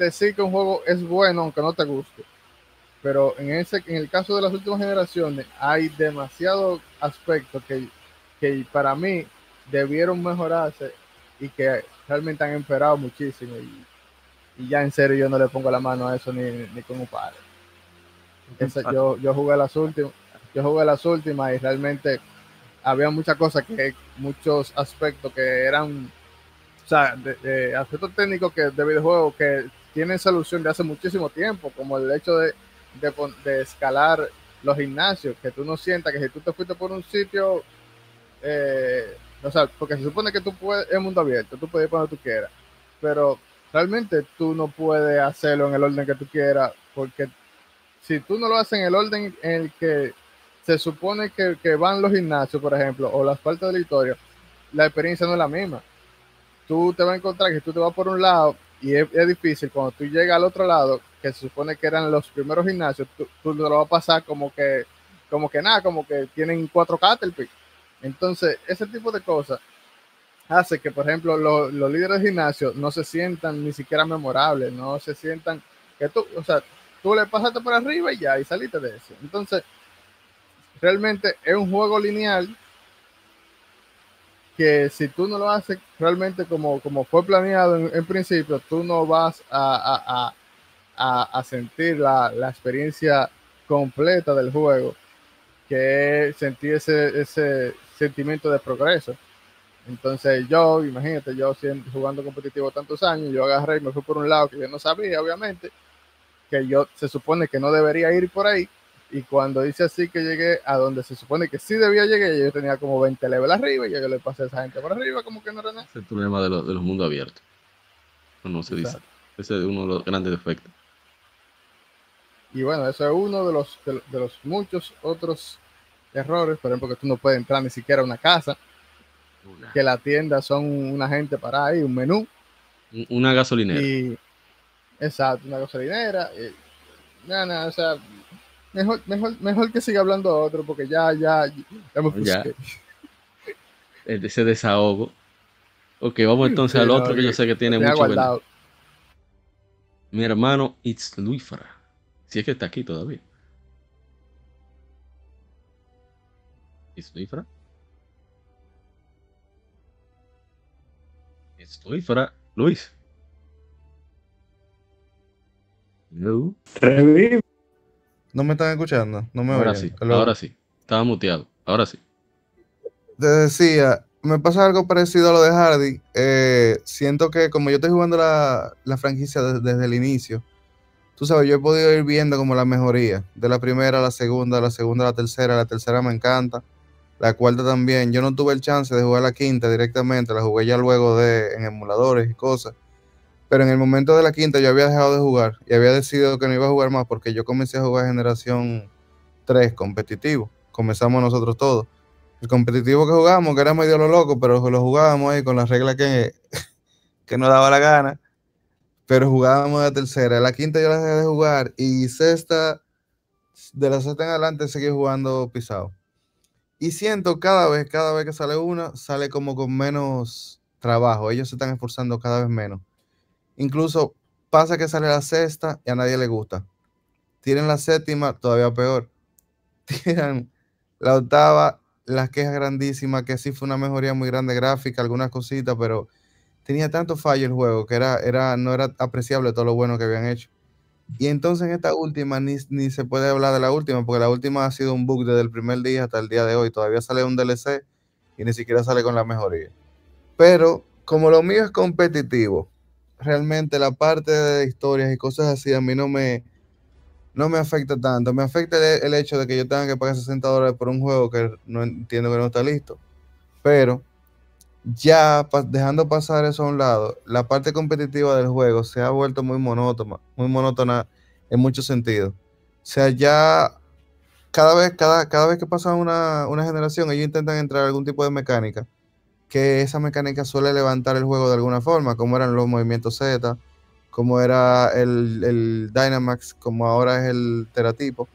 decir que un juego es bueno aunque no te guste. Pero en ese en el caso de las últimas generaciones hay demasiados aspectos que, que para mí debieron mejorarse y que realmente han empeorado muchísimo. Y, y ya en serio yo no le pongo la mano a eso ni, ni como padre. yo, yo jugué las últimas, yo jugué las últimas y realmente había muchas cosas que, muchos aspectos que eran, o sea, de, aspectos técnicos que de videojuegos que tienen solución de hace muchísimo tiempo, como el hecho de, de, escalar los gimnasios, que tú no sientas que si tú te fuiste por un sitio, eh, o sea, porque se supone que tú puedes, es mundo abierto, tú puedes ir cuando tú quieras, pero realmente tú no puedes hacerlo en el orden que tú quieras, porque si tú no lo haces en el orden en el que se supone que, que van los gimnasios, por ejemplo, o las partes de la historia, la experiencia no es la misma. Tú te vas a encontrar que tú te vas por un lado y es, difícil cuando tú llegas al otro lado, que se supone que eran los primeros gimnasios, tú, tú lo vas a pasar como que, como que nada, como que tienen cuatro Caterpillar. Entonces, ese tipo de cosas hace que, por ejemplo, los, líderes de gimnasio no se sientan ni siquiera memorables, no se sientan que tú, o sea, tú le pasaste por arriba y ya, y saliste de eso. Entonces, realmente es un juego lineal que si tú no lo haces realmente como, como fue planeado en, principio, tú no vas a, a, sentir la, la, experiencia completa del juego, que es sentir ese, ese sentimiento de progreso. Entonces yo, imagínate, yo jugando competitivo tantos años, yo agarré y me fui por un lado que yo no sabía, obviamente, que yo se supone que no debería ir por ahí. Y cuando hice así que llegué a donde se supone que sí debía llegar, yo tenía como 20 levels arriba y yo le pasé a esa gente por arriba como que no era nada. es el problema de, los mundos abiertos. No, se dice. Ese es uno de los grandes defectos. Y bueno, eso es uno de los, de, de los muchos otros errores. Por ejemplo, que tú no puedes entrar ni siquiera a una casa que la tienda son una gente para ahí, un menú. Una gasolinera. Y, exacto, una gasolinera. nada, o sea, mejor, mejor, mejor que siga hablando otro, porque ya, ya, ya me ya. Ese desahogo. Ok, vamos entonces al otro que yo sé que tiene mucho Mi hermano It's Luifra. Si es que está aquí todavía. It's Luifra. Estoy fuera. Luis. No. No me están escuchando. No me ahora sí. Ahora sí. Estaba muteado. Ahora sí. Te decía, me pasa algo parecido a lo de Hardy. Eh, siento que como yo estoy jugando la, franquicia desde, el inicio, tú sabes, yo he podido ir viendo como la mejoría, de la primera a la segunda, de la segunda a la tercera, la tercera me encanta, la cuarta también. Yo no tuve el chance de jugar la quinta directamente, la jugué ya luego de en emuladores y cosas. Pero en el momento de la quinta yo había dejado de jugar y había decidido que no iba a jugar más porque yo comencé a jugar generación 3 competitivo. Comenzamos nosotros todos. El competitivo que jugamos, que era medio lo loco, pero lo jugábamos ahí con las reglas que, (laughs) que nos daba la gana. Pero jugábamos la tercera. La quinta yo la dejé de jugar y sexta, de la sexta en adelante seguí jugando pisado. Y siento cada vez, cada vez que sale una, sale como con menos trabajo. Ellos se están esforzando cada vez menos. Incluso pasa que sale la sexta y a nadie le gusta. Tienen la séptima, todavía peor. (laughs) Tienen la octava, las quejas grandísimas, que sí fue una mejoría muy grande gráfica, algunas cositas, pero tenía tanto fallo el juego que era, era, no era apreciable todo lo bueno que habían hecho. Y entonces en esta última ni, se puede hablar de la última, porque la última ha sido un bug desde el primer día hasta el día de hoy. Todavía sale un DLC y ni siquiera sale con la mejoría. Pero como lo mío es competitivo, realmente la parte de historias y cosas así a mí no me, no me afecta tanto. Me afecta el, hecho de que yo tenga que pagar 60 dólares por un juego que no entiendo que no está listo. Pero ya dejando pasar eso a un lado, la parte competitiva del juego se ha vuelto muy monótona, muy monótona en muchos sentidos. O sea, ya cada vez, cada, cada vez que pasa una, generación, ellos intentan entrar algún tipo de mecánica, que esa mecánica suele levantar el juego de alguna forma, como eran los movimientos Z, como era el, el Dynamax, como ahora es el Teratipo.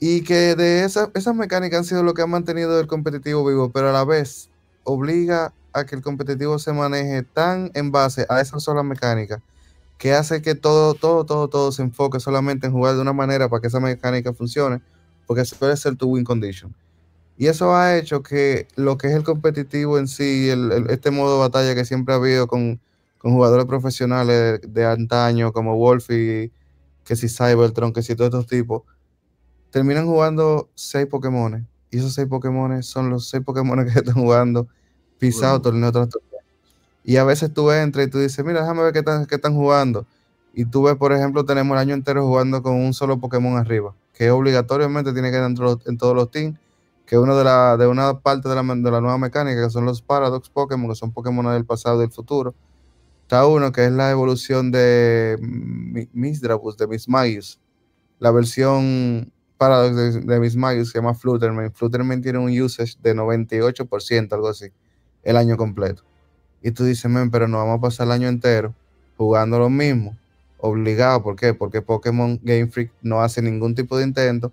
Y que de esas mecánicas han sido lo que ha mantenido el competitivo vivo, pero a la vez obliga a que el competitivo se maneje tan en base a esa sola mecánica que hace que todo, todo, todo, todo se enfoque solamente en jugar de una manera para que esa mecánica funcione, porque eso puede ser tu win condition. Y eso ha hecho que lo que es el competitivo en sí, este modo de batalla que siempre ha habido con, jugadores profesionales de, antaño como Wolfie, que si Cybertron, que si todos estos tipos, terminan jugando seis Pokémon y esos seis Pokémon son los seis Pokémon (laughs) que están jugando pisado torneo tras torneo. Y a veces tú entras y tú dices, mira, déjame ver qué están, qué están jugando. Y tú ves, por ejemplo, tenemos el año entero jugando con un solo Pokémon arriba, que obligatoriamente tiene que ir en, todos los teams, que uno de, la, de una parte de la, de la nueva mecánica, que son los Paradox Pokémon, que son Pokémon del pasado y del futuro. Está uno que es la evolución de Misdrabus, de Mismagius, la versión Paradox de, de mis Magic se llama Flutterman. Flutterman tiene un usage de 98%, algo así, el año completo. Y tú dices, men, pero no vamos a pasar el año entero jugando lo mismo, obligado. ¿Por qué? Porque Pokémon Game Freak no hace ningún tipo de intento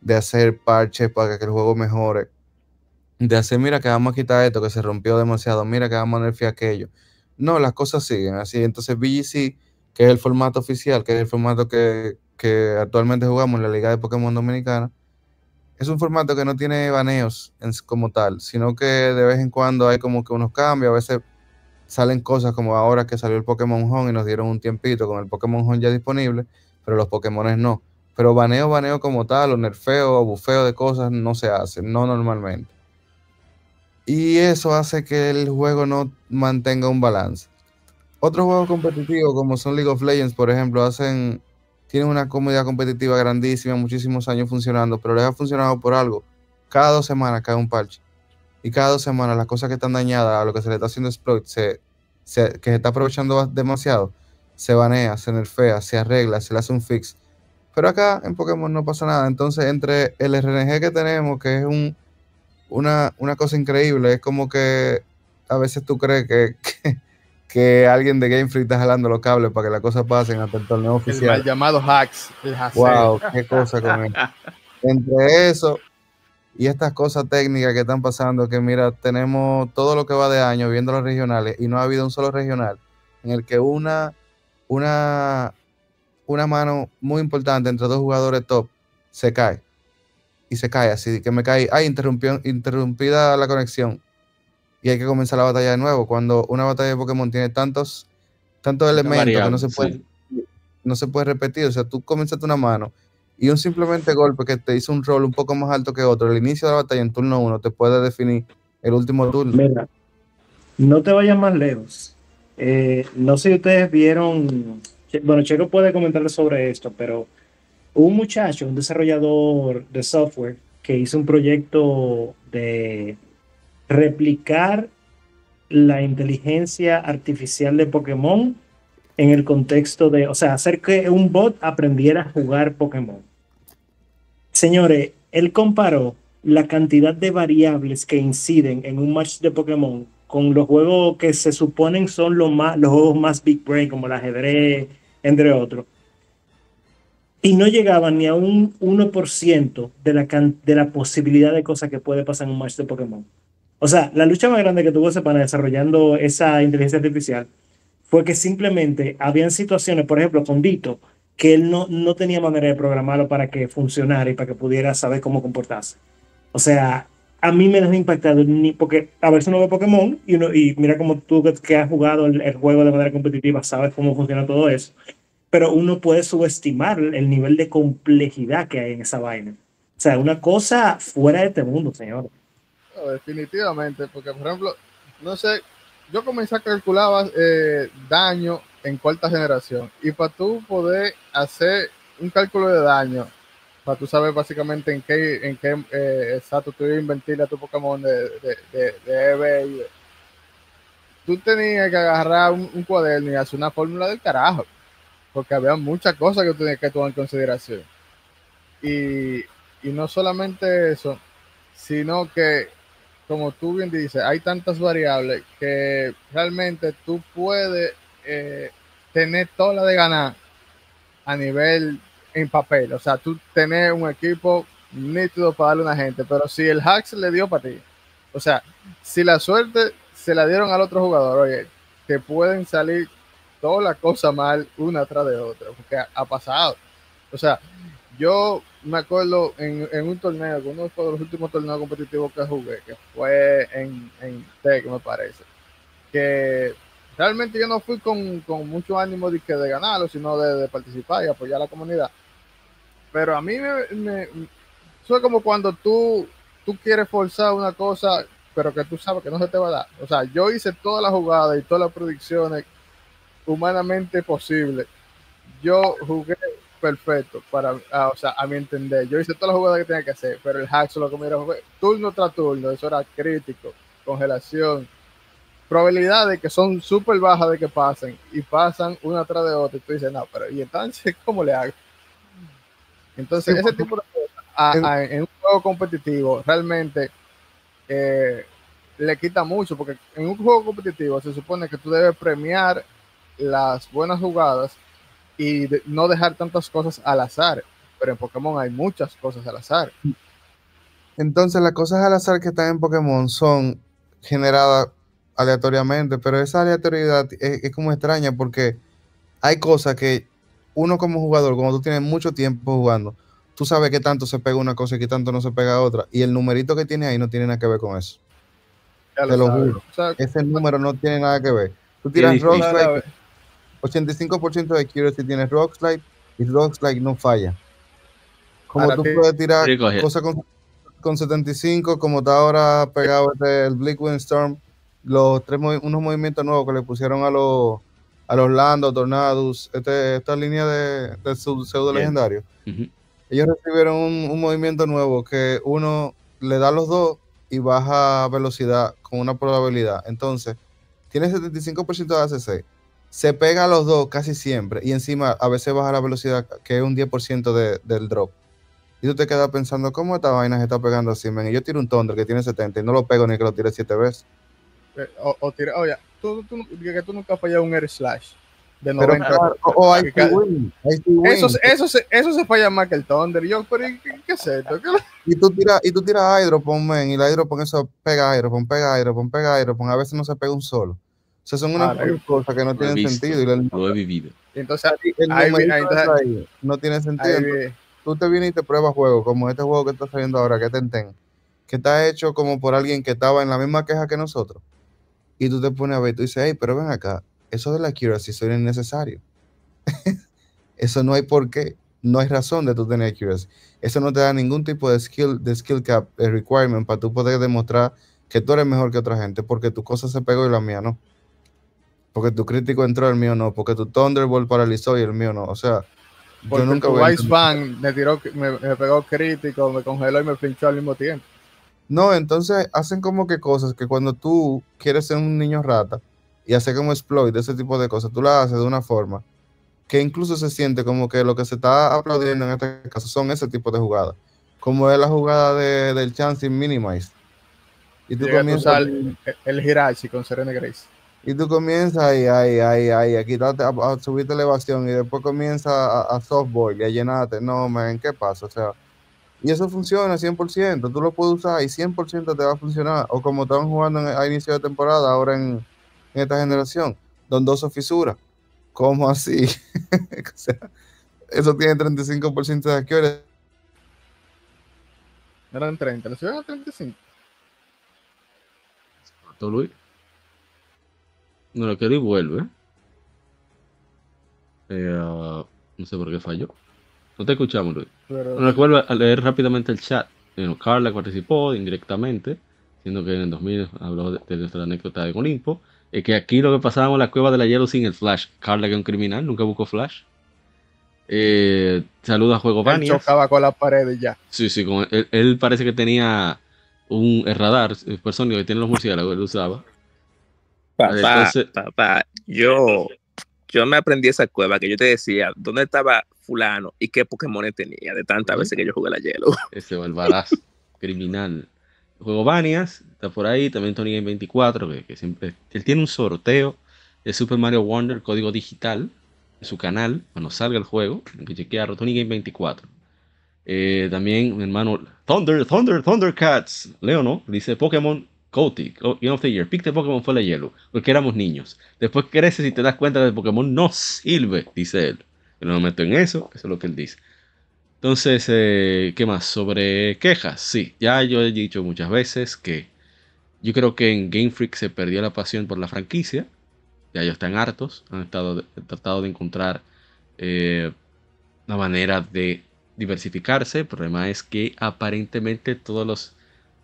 de hacer parches para que el juego mejore. De hacer, mira que vamos a quitar esto que se rompió demasiado, mira que vamos a nerfear aquello. No, las cosas siguen así. Entonces, BGC, que es el formato oficial, que es el formato que, que actualmente jugamos en la Liga de Pokémon Dominicana, es un formato que no tiene baneos como tal, sino que de vez en cuando hay como que unos cambios, a veces salen cosas como ahora que salió el Pokémon Home y nos dieron un tiempito con el Pokémon Home ya disponible, pero los Pokémon no. Pero baneo, baneo como tal, o nerfeo o bufeo de cosas no se hace, no normalmente. Y eso hace que el juego no mantenga un balance. Otros juegos competitivos como son League of Legends, por ejemplo, hacen tienen una comunidad competitiva grandísima, muchísimos años funcionando, pero les ha funcionado por algo. Cada dos semanas cae un parche. Y cada dos semanas las cosas que están dañadas, a lo que se le está haciendo exploit, se, que se está aprovechando demasiado, se banea, se nerfea, se arregla, se le hace un fix. Pero acá en Pokémon no pasa nada. Entonces, entre el RNG que tenemos, que es un, una, una cosa increíble, es como que a veces tú crees (laughs) que, que alguien de Game Freak está jalando los cables para que las cosas pasen hasta el torneo oficial. El llamado hacks. wow, qué cosa con él. Entre eso y estas cosas técnicas que están pasando, que mira, tenemos todo lo que va de año viendo los regionales y no ha habido un solo regional en el que una, una, una mano muy importante entre dos jugadores top se cae. Y se cae así, que me cae, ay, interrumpida la conexión y hay que comenzar la batalla de nuevo. Cuando una batalla de Pokémon tiene tantos, tantos elementos que no se puede, no se puede repetir. O sea, tú comenzaste una mano y un simplemente golpe que te hizo un rol un poco más alto que otro, el inicio de la batalla en turno uno te puede definir el último turno. Mira, no te vayas más lejos. Eh, no sé si ustedes vieron bueno, Checo puede comentar sobre esto, pero un muchacho, un desarrollador de software, que hizo un proyecto de replicar la inteligencia artificial de Pokémon en el contexto de, o sea, hacer que un bot aprendiera a jugar Pokémon. Señores, él comparó la cantidad de variables que inciden en un match de Pokémon con los juegos que se suponen son los, más, los juegos más big brain, como el ajedrez, entre otros. Y no llegaban ni a un 1% de la, de la posibilidad de cosas que puede pasar en un match de Pokémon. O sea, la lucha más grande que tuvo ese pana desarrollando esa inteligencia artificial fue que simplemente habían situaciones, por ejemplo, con Dito, que él no, no tenía manera de programarlo para que funcionara y para que pudiera saber cómo comportarse. O sea, a mí me dejó impactado, ni porque a veces uno ve Pokémon y, uno, y mira como tú que, has jugado el, juego de manera competitiva, sabes cómo funciona todo eso, pero uno puede subestimar el nivel de complejidad que hay en esa vaina. O sea, una cosa fuera de este mundo, señor. definitivamente, porque por ejemplo, no sé, yo comencé a calcular eh, daño en cuarta generación y para tú poder hacer un cálculo de daño para tú saber básicamente en qué, en qué eh, exacto tú ibas a a tu Pokémon de, de, de, Tú tenías que agarrar un, cuaderno y hacer una fórmula del carajo, porque había muchas cosas que tenías que tomar en consideración. Y, y no solamente eso, sino que, como tú bien dices, hay tantas variables que realmente tú puedes eh, tener toda la de ganar a nivel en papel. O sea, tú tenés un equipo nítido para darle a una gente, pero si el hack se le dio para ti, o sea, si la suerte se la dieron al otro jugador, oye, que pueden salir todas las cosas mal una tras de otra, porque ha, pasado. O sea, yo me acuerdo en, un torneo, uno de los últimos torneos competitivos que jugué, que fue en, en Tech, me parece, que realmente yo no fui con, mucho ánimo de, que de ganarlo, sino de, participar y apoyar a la comunidad. Pero a mí me, me es como cuando tú, tú quieres forzar una cosa, pero que tú sabes que no se te va a dar. O sea, yo hice toda la jugada y todas las predicciones humanamente posibles. Yo jugué perfecto para, o sea, a mi entender. Yo hice todas las jugadas que tenía que hacer, pero el hack solo fue turno tras turno, eso era crítico, congelación, probabilidades que son súper bajas de que pasen y pasan una tras de otra y tú dices, no, pero ¿y entonces (laughs) cómo le hago? Entonces, ese tipo de cosas en, un juego competitivo realmente eh, le quita mucho, porque en un juego competitivo se supone que tú debes premiar las buenas jugadas y no dejar tantas cosas al azar, pero en Pokémon hay muchas cosas al azar. Entonces, las cosas al azar que están en Pokémon son generadas aleatoriamente, pero esa aleatoriedad es, como extraña porque hay cosas que uno como jugador, como tú tienes mucho tiempo jugando, tú sabes que tanto se pega una cosa y que tanto no se pega otra, y el numerito que tiene ahí no tiene nada que ver con eso. Te lo juro. Ese número no tiene nada que ver. Tú tiras Rock Slide, 85% de accuracy tienes Rock Slide y Rock Slide no falla. Como tú puedes tirar cosas con, 75, como está ahora pegado este, el Bleak Storm los tres unos movimientos nuevos que le pusieron a los a los Lando, Tornados, este, esta línea de, de pseudo legendario. Ellos recibieron un, movimiento nuevo que uno le da los dos y baja velocidad con una probabilidad. Entonces, tiene 75% de ACC. Se pega a los dos casi siempre y encima a veces baja la velocidad, que es un 10% de, del drop. Y tú te quedas pensando, ¿cómo esta vaina se está pegando así, Y yo tiro un Thunder que tiene 70 y no lo pego ni que lo tire 7 veces. Eh, o, o tira, oye, tú, tú, que tú nunca has fallado un air slash de 90. o, hay eso, eso, se, eso se falla más que el Thunder. Yo, pero ¿qué, es esto? Y tú tiras y tú tiras Hydropon, man, y la Hydropon eso pega Hydropon, pega Hydropon, pega Hydropon. A veces no se pega un solo. O sea, son unas cosas que no tienen sentido. Y lo he vivido. Entonces, el ahí, ahí, no tiene sentido. tú te vienes y te pruebas juegos, como este juego que está saliendo ahora, que Tenten, que está hecho como por alguien que estaba en la misma queja que nosotros y tú te pones a ver, tú dices, hey, pero ven acá, eso de la accuracy es innecesario. (laughs) eso no hay por qué, no hay razón de tú tener accuracy. Eso no te da ningún tipo de skill, de skill cap, de requirement para tú poder demostrar que tú eres mejor que otra gente, porque tu cosa se pegó y la mía no. porque tu crítico entró, el mío no, porque tu Thunderbolt paralizó y el mío no. O sea, porque yo nunca tu voy Fan me tiró, me, me, pegó crítico, me congeló y me pinchó al mismo tiempo. No, entonces hacen como que cosas que cuando tú quieres ser un niño rata y hacer como exploit, ese tipo de cosas, tú la haces de una forma que incluso se siente como que lo que se está aplaudiendo en este caso son ese tipo de jugadas, como es la jugada de, del chance minimize. Y tú comienzas el, el Hirachi con Serena Grace. Y tú comienzas ahí, ahí, ahí, ahí, a quitarte, a, a subirte elevación y después comienzas a, a softball y a llenarte. No, man, ¿qué pasa? O sea, y eso funciona 100%, tú lo puedes usar y 100% te va a funcionar. O como estaban jugando a inicio de temporada, ahora en, esta generación, dondoso fisura. ¿Cómo así? (laughs) o sea, eso tiene 35% de accuracy. Eran 30, ¿le subieron a 35? Luis? No lo quiero y vuelve. Eh, uh, no sé por qué falló. No te escuchamos, Luis. Pero... recuerdo a leer rápidamente el chat. Bueno, Carla participó indirectamente, siendo que en el 2000 habló de, nuestra anécdota de Olimpo. Es que aquí lo que pasábamos en la cueva de la hielo sin el Flash. Carla, que es un criminal, nunca buscó Flash. Eh, saluda a Juego Él chocaba con las paredes ya. Sí, sí, él, parece que tenía un radar supersónico que tiene los murciélagos, él usaba. Papá, papá, yo, yo me aprendí esa cueva que yo te decía, ¿dónde estaba fulano y qué Pokémon tenía de tantas veces que yo jugué la hielo. (laughs) Ese barbarazo, criminal. juego Banias, está por ahí, también Tony Game 24, que, siempre, él tiene un sorteo de Super Mario Wonder, código digital, en su canal, cuando salga el juego, que chequearlo, Tony Game 24. Eh, también mi hermano Thunder, Thunder, Thundercats, Leo, ¿no? Dice Pokémon Coty, Game of the Year, pick de Pokémon fue la hielo, porque éramos niños. Después creces y te das cuenta de que Pokémon no sirve, dice él. Yo no me meto en eso, eso es lo que él dice. Entonces, eh, ¿qué más? Sobre quejas. Sí, ya yo he dicho muchas veces que yo creo que en Game Freak se perdió la pasión por la franquicia. Ya ellos están hartos, han estado, tratado de encontrar eh, una manera de diversificarse. El problema es que aparentemente todos los,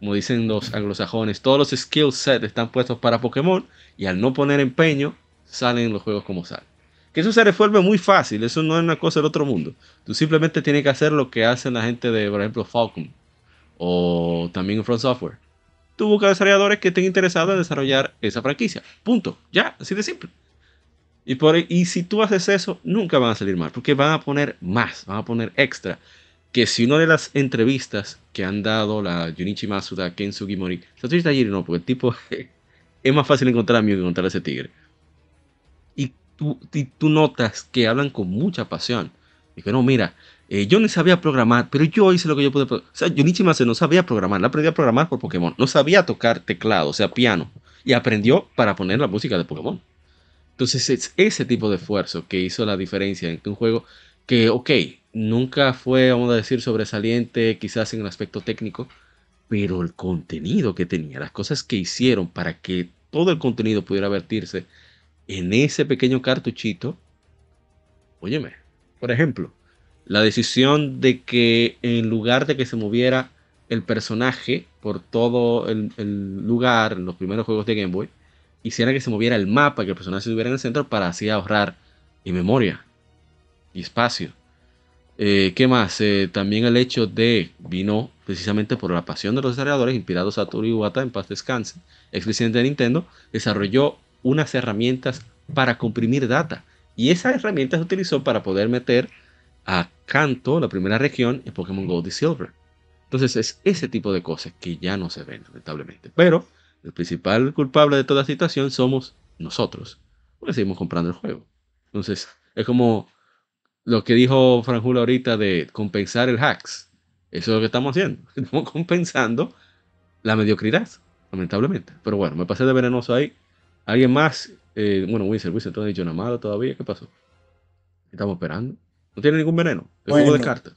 como dicen los anglosajones, todos los skill sets están puestos para Pokémon y al no poner empeño, salen los juegos como salen. Que eso se resuelve muy fácil, eso no es una cosa del otro mundo. Tú simplemente tienes que hacer lo que hacen la gente de, por ejemplo, Falcon o también Front Software. Tú buscas desarrolladores que estén interesados en desarrollar esa franquicia. Punto. Ya, así de simple. Y, por, y si tú haces eso, nunca van a salir mal, porque van a poner más, van a poner extra. Que si una de las entrevistas que han dado la Junichi Masuda, Ken Sugimori, Satoshi Tajiri no, porque el tipo (laughs) es más fácil encontrar a mí que encontrar a ese tigre tú, tú notas que hablan con mucha pasión. Y que no, mira, eh, yo no sabía programar, pero yo hice lo que yo pude. O sea, Junichi Mase no sabía programar, la aprendió a programar por Pokémon. No sabía tocar teclado, o sea, piano. Y aprendió para poner la música de Pokémon. Entonces, es ese tipo de esfuerzo que hizo la diferencia entre un juego que, ok, nunca fue, vamos a decir, sobresaliente, quizás en el aspecto técnico, pero el contenido que tenía, las cosas que hicieron para que todo el contenido pudiera vertirse en ese pequeño cartuchito, óyeme, por ejemplo, la decisión de que en lugar de que se moviera el personaje por todo el, lugar en los primeros juegos de Game Boy, hiciera que se moviera el mapa, que el personaje estuviera en el centro para así ahorrar en memoria y espacio. Eh, ¿Qué más? Eh, también el hecho de, vino precisamente por la pasión de los desarrolladores, inspirados a Toru Iwata en paz descanse, ex presidente de Nintendo, desarrolló unas herramientas para comprimir data. Y esa herramienta se utilizó para poder meter a Kanto, la primera región, en Pokémon Gold y Silver. Entonces es ese tipo de cosas que ya no se ven, lamentablemente. Pero el principal culpable de toda situación somos nosotros, porque seguimos comprando el juego. Entonces es como lo que dijo Franjula ahorita de compensar el hacks. Eso es lo que estamos haciendo. (laughs) Estamos compensando la mediocridad, lamentablemente. Pero bueno, me pasé de venenoso ahí. ¿Alguien más? Eh, bueno, Winsor, Winsor, ¿tú no has dicho nada malo todavía? ¿Qué pasó? Estamos esperando. No tiene ningún veneno. El juego de cartas.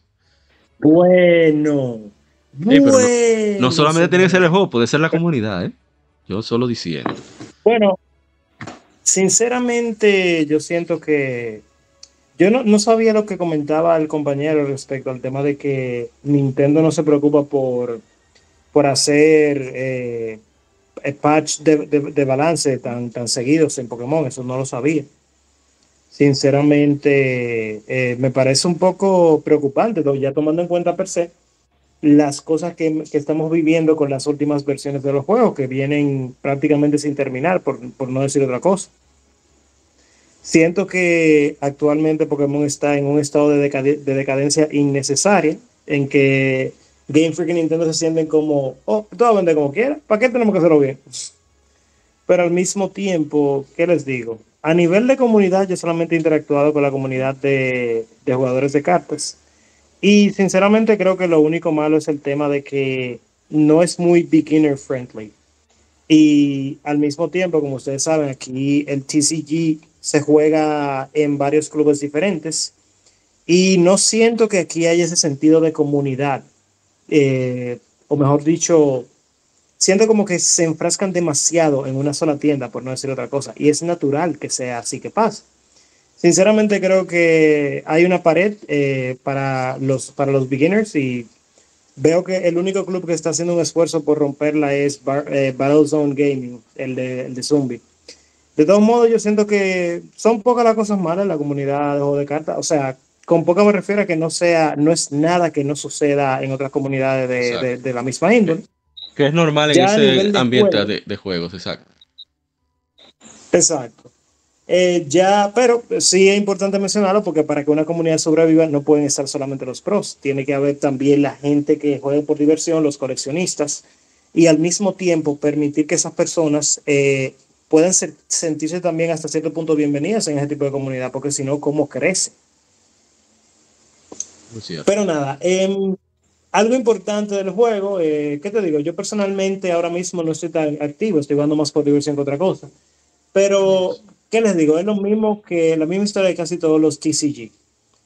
Bueno. no, solamente tiene que ser el juego, puede ser la comunidad, ¿eh? Yo solo diciendo. Bueno, sinceramente, yo siento que. Yo no, sabía lo que comentaba el compañero respecto al tema de que Nintendo no se preocupa por, por hacer eh, patch de, balance tan, tan seguidos en Pokémon, eso no lo sabía. Sinceramente, eh, me parece un poco preocupante, ya tomando en cuenta per se las cosas que, estamos viviendo con las últimas versiones de los juegos, que vienen prácticamente sin terminar, por, no decir otra cosa. Siento que actualmente Pokémon está en un estado de, de decadencia innecesaria, en que Game Freak y Nintendo se sienten como, oh, todo vende como quiera, ¿para qué tenemos que hacerlo bien? Pero al mismo tiempo, ¿qué les digo? A nivel de comunidad, yo solamente he interactuado con la comunidad de, de jugadores de cartas. Y sinceramente creo que lo único malo es el tema de que no es muy beginner friendly. Y al mismo tiempo, como ustedes saben, aquí el TCG se juega en varios clubes diferentes. Y no siento que aquí haya ese sentido de comunidad eh, o mejor dicho, siento como que se enfrascan demasiado en una sola tienda, por no decir otra cosa, y es natural que sea así que pasa. Sinceramente creo que hay una pared eh, para, los, para los beginners y veo que el único club que está haciendo un esfuerzo por romperla es eh, Battlezone Gaming, el de, el de Zombie. De todos modos, yo siento que son pocas las cosas malas en la comunidad de juego de cartas. O sea, con poca me refiero a que no sea, no es nada que no suceda en otras comunidades de, la misma índole. Que es normal en ese ambiente de, juegos, exacto. Exacto. Eh, ya, pero sí es importante mencionarlo porque para que una comunidad sobreviva no pueden estar solamente los pros, tiene que haber también la gente que juega por diversión, los coleccionistas, y al mismo tiempo permitir que esas personas eh, puedan sentirse también hasta cierto punto bienvenidas en ese tipo de comunidad, porque si no, ¿cómo crece? Pero nada, em, algo importante del juego, eh, ¿qué te digo? Yo personalmente ahora mismo no estoy tan activo, estoy jugando más por diversión que otra cosa. Pero, ¿qué les digo? Es lo mismo que la misma historia de casi todos los TCG.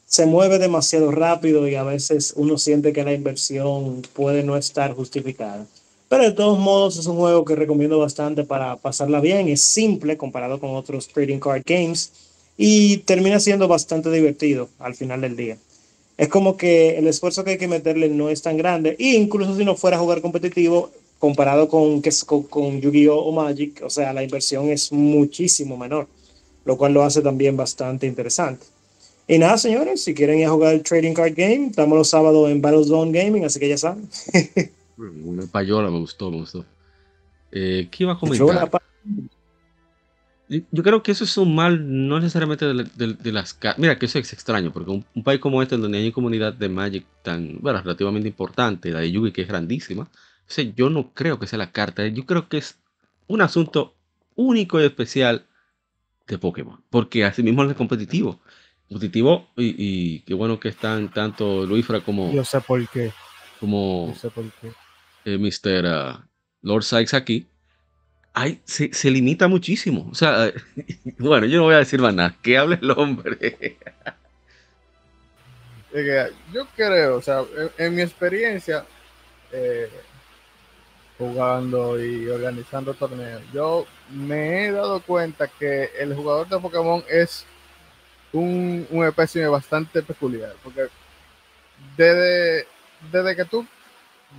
Se mueve demasiado rápido y a veces uno siente que la inversión puede no estar justificada. Pero de todos modos es un juego que recomiendo bastante para pasarla bien. Es simple comparado con otros trading card games y termina siendo bastante divertido al final del día es como que el esfuerzo que hay que meterle no es tan grande. E incluso si no fuera a jugar competitivo, comparado con, con, con Yu-Gi-Oh! o Magic, o sea, la inversión es muchísimo menor, lo cual lo hace también bastante interesante. Y nada, señores, si quieren ir a jugar el Trading Card Game, estamos los sábados en Battlezone Gaming, así que ya saben. (laughs) Una payola me gustó, me gustó. Eh, ¿Qué iba a comentar? Yo creo que eso es un mal, no necesariamente de, las cartas. Mira, que eso es extraño, porque un, país como este, donde hay una comunidad de Magic tan, bueno, relativamente importante, la de Yugi, que es grandísima, o yo no creo que sea la carta. Yo creo que es un asunto único y especial de Pokémon, porque así mismo es competitivo. Competitivo, y, qué bueno que están tanto Luifra como. Yo sé por qué. Como. Yo sé por qué. Eh, Mr. Ah, Lord Sykes aquí se, limita muchísimo. O sea, (laughs) bueno, yo no voy a decir más nada. Que hable el hombre. (laughs) yo creo, o sea, en, mi experiencia eh, jugando y organizando torneos, yo me he dado cuenta que el jugador de Pokémon es un, un especie bastante peculiar. Porque desde, desde que tú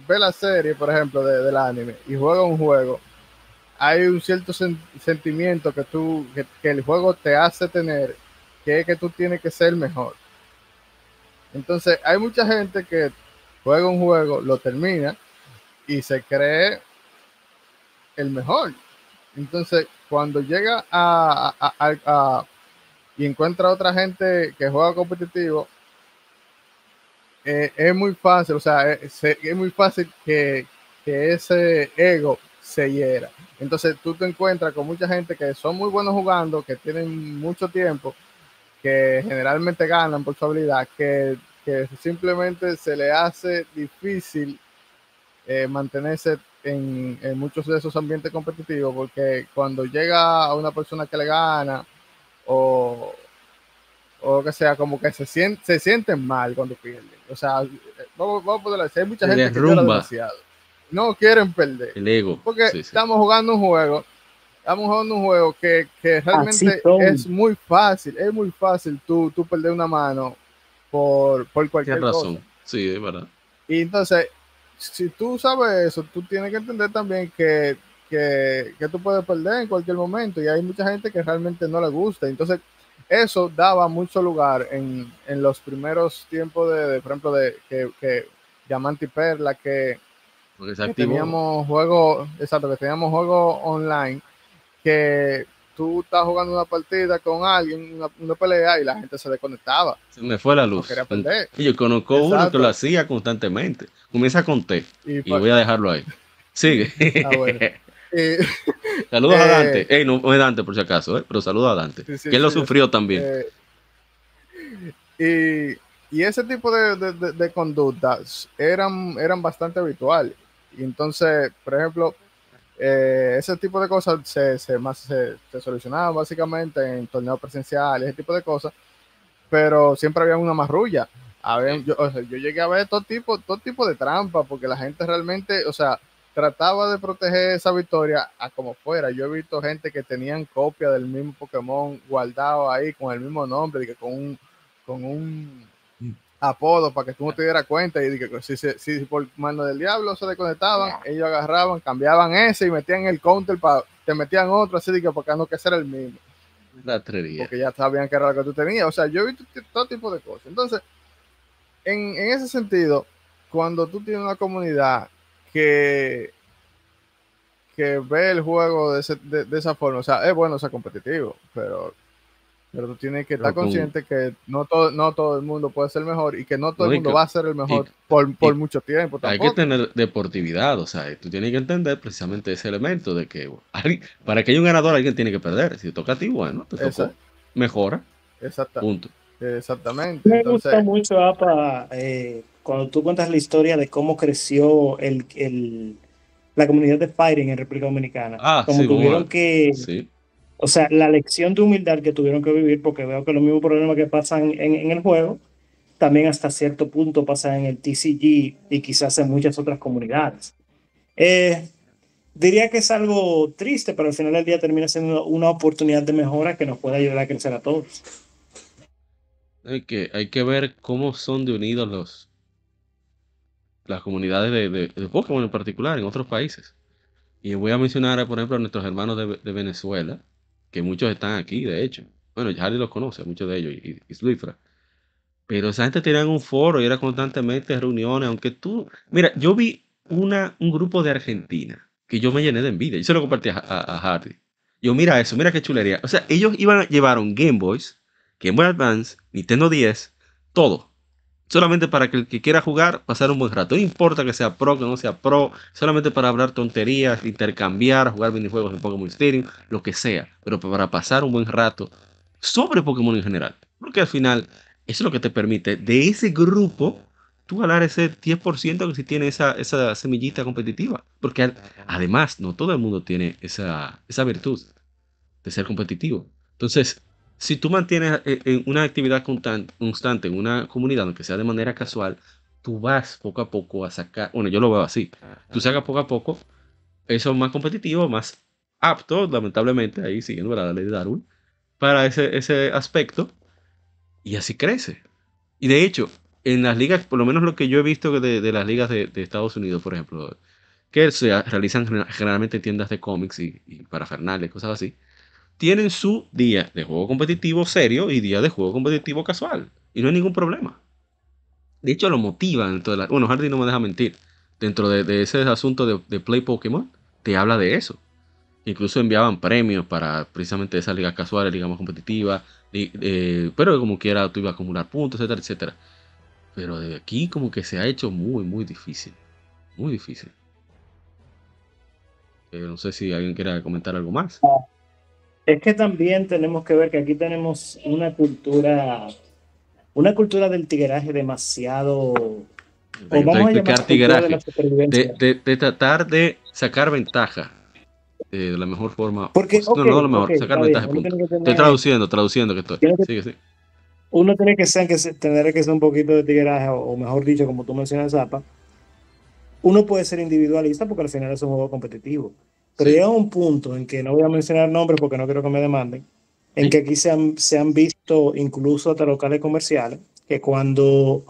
ves la serie, por ejemplo, del anime y juegas un juego, hay un cierto sentimiento que tú, que, el juego te hace tener, que que tú tienes que ser mejor. Entonces, hay mucha gente que juega un juego, lo termina y se cree el mejor. Entonces, cuando llega a, y encuentra a otra gente que juega competitivo, eh, es muy fácil, o sea, es, es muy fácil que, que ese ego se hiera. Entonces tú te encuentras con mucha gente que son muy buenos jugando, que tienen mucho tiempo, que generalmente ganan por su habilidad, que, simplemente se le hace difícil eh, mantenerse en, muchos de esos ambientes competitivos, porque cuando llega a una persona que le gana, o, o que sea, como que se, siente, se sienten mal cuando pierden. O sea, vamos, vamos a poder decir, hay mucha gente que llora demasiado no quieren perder. El ego. Porque estamos jugando un juego, estamos jugando un juego que, realmente es muy fácil, es muy fácil tú, tú perder una mano por, por cualquier Tienes razón, sí, es verdad. Y entonces, si tú sabes eso, tú tienes que entender también que, que, que, tú puedes perder en cualquier momento y hay mucha gente que realmente no le gusta. Entonces, eso daba mucho lugar en, en los primeros tiempos de, por ejemplo, de que, que Diamante y Perla, que, teníamos juegos, exacto, que teníamos juegos online que tú estás jugando una partida con alguien, una, pelea, y la gente se desconectaba. Se me fue la luz. Y yo conozco uno que lo hacía constantemente. Comienza con T. Y, voy a dejarlo ahí. Sigue. Ah, (laughs) saludos a Dante. Eh, no, es Dante por si acaso, ¿eh? pero saludos a Dante. que él lo sufrió también. Eh, y, ese tipo de, conductas eran, eran bastante habituales. Y entonces, por ejemplo, eh, ese tipo de cosas se, se, más, se, solucionaban básicamente en torneos presenciales, ese tipo de cosas, pero siempre había una marrulla. yo, yo llegué a ver todo tipo, todo tipo de trampas, porque la gente realmente, o sea, trataba de proteger esa victoria a como fuera. Yo he visto gente que tenían copia del mismo Pokémon guardado ahí con el mismo nombre, que con un, con un apodo para que tú no te dieras cuenta y que si, si, por mano del diablo se desconectaban, ellos agarraban, cambiaban ese y metían el counter para te metían otro así de que porque no que ser el mismo. Porque ya sabían que era lo que tú tenías. O sea, yo he visto todo tipo de cosas. Entonces, en, en ese sentido, cuando tú tienes una comunidad que, que ve el juego de, de, esa forma. O sea, es bueno ser competitivo, pero, pero tú tienes que estar consciente que no todo, no todo el mundo puede ser mejor y que no todo el mundo va a ser el mejor por, por mucho tiempo. Hay que tener deportividad, o sea, tú tienes que entender precisamente ese elemento de que para que haya un ganador alguien tiene que perder. Si te toca a ti, bueno, te tocó, mejora. Exacto. Punto. Exactamente. Me gusta mucho, APA, eh, cuando tú cuentas la historia de cómo creció el, el la comunidad de Fighting en República Dominicana. Ah, como tuvieron que. O sea, la lección de humildad que tuvieron que vivir, porque veo que los mismos problemas que pasan en, el juego, también hasta cierto punto pasan en el TCG y quizás en muchas otras comunidades. Eh, diría que es algo triste, pero al final del día termina siendo una oportunidad de mejora que nos puede ayudar a crecer a todos. Hay que, hay que ver cómo son de unidos los, las comunidades de, de, Pokémon en particular en otros países. Y voy a mencionar, por ejemplo, a nuestros hermanos de, Venezuela, que muchos están aquí, de hecho. Bueno, Harry los conoce, muchos de ellos, y, y Pero esa gente tenía un foro y era constantemente reuniones, aunque tú... Mira, yo vi una, un grupo de Argentina que yo me llené de envidia. Yo se lo compartí a, a, Hardy. Yo, mira eso, mira qué chulería. O sea, ellos iban, llevaron Game Boys, Game Boy Advance, Nintendo 10, todo solamente para que el que quiera jugar, pasar un buen rato. No importa que sea pro, que no sea pro, solamente para hablar tonterías, intercambiar, jugar minijuegos en Pokémon Stadium, lo que sea, pero para pasar un buen rato sobre Pokémon en general. Porque al final, eso es lo que te permite de ese grupo tú ganar ese 10% que si tiene esa, esa semillita competitiva. Porque además, no todo el mundo tiene esa, esa virtud de ser competitivo. Entonces, si tú mantienes eh, en una actividad constante en una comunidad, aunque sea de manera casual, tú vas poco a poco a sacar, bueno, yo lo veo así, tú sacas poco a poco eso más competitivo, más apto, lamentablemente, ahí siguiendo la ley de Darwin, para ese, ese aspecto, y así crece. Y de hecho, en las ligas, por lo menos lo que yo he visto de, de las ligas de, de, Estados Unidos, por ejemplo, que se realizan generalmente en tiendas de cómics y, y parafernalia, cosas así, tienen su día de juego competitivo serio y día de juego competitivo casual. Y no hay ningún problema. De hecho, lo motivan. bueno, Hardy no me deja mentir. Dentro de, ese asunto de, Play Pokémon, te habla de eso. Incluso enviaban premios para precisamente esa liga casual, liga más competitiva. pero como quiera, tú ibas a acumular puntos, etcétera, etcétera. Pero de aquí como que se ha hecho muy, muy difícil. Muy difícil. Eh, no sé si alguien quiera comentar algo más. Es que también tenemos que ver que aquí tenemos una cultura, una cultura del tigueraje demasiado. vamos a llamar tigueraje, de, de, tratar de sacar ventaja de la mejor forma. Porque, no, no, lo mejor, sacar ventaja. estoy traduciendo, traduciendo que estoy. Sigue, Uno tiene que ser, que tener que ser un poquito de tigueraje, o, mejor dicho, como tú mencionas, Zapa. Uno puede ser individualista porque al final es un juego competitivo. Llega un punto en que no voy a mencionar nombres porque no quiero que me demanden, en que aquí se han, se han visto incluso hasta locales comerciales que cuando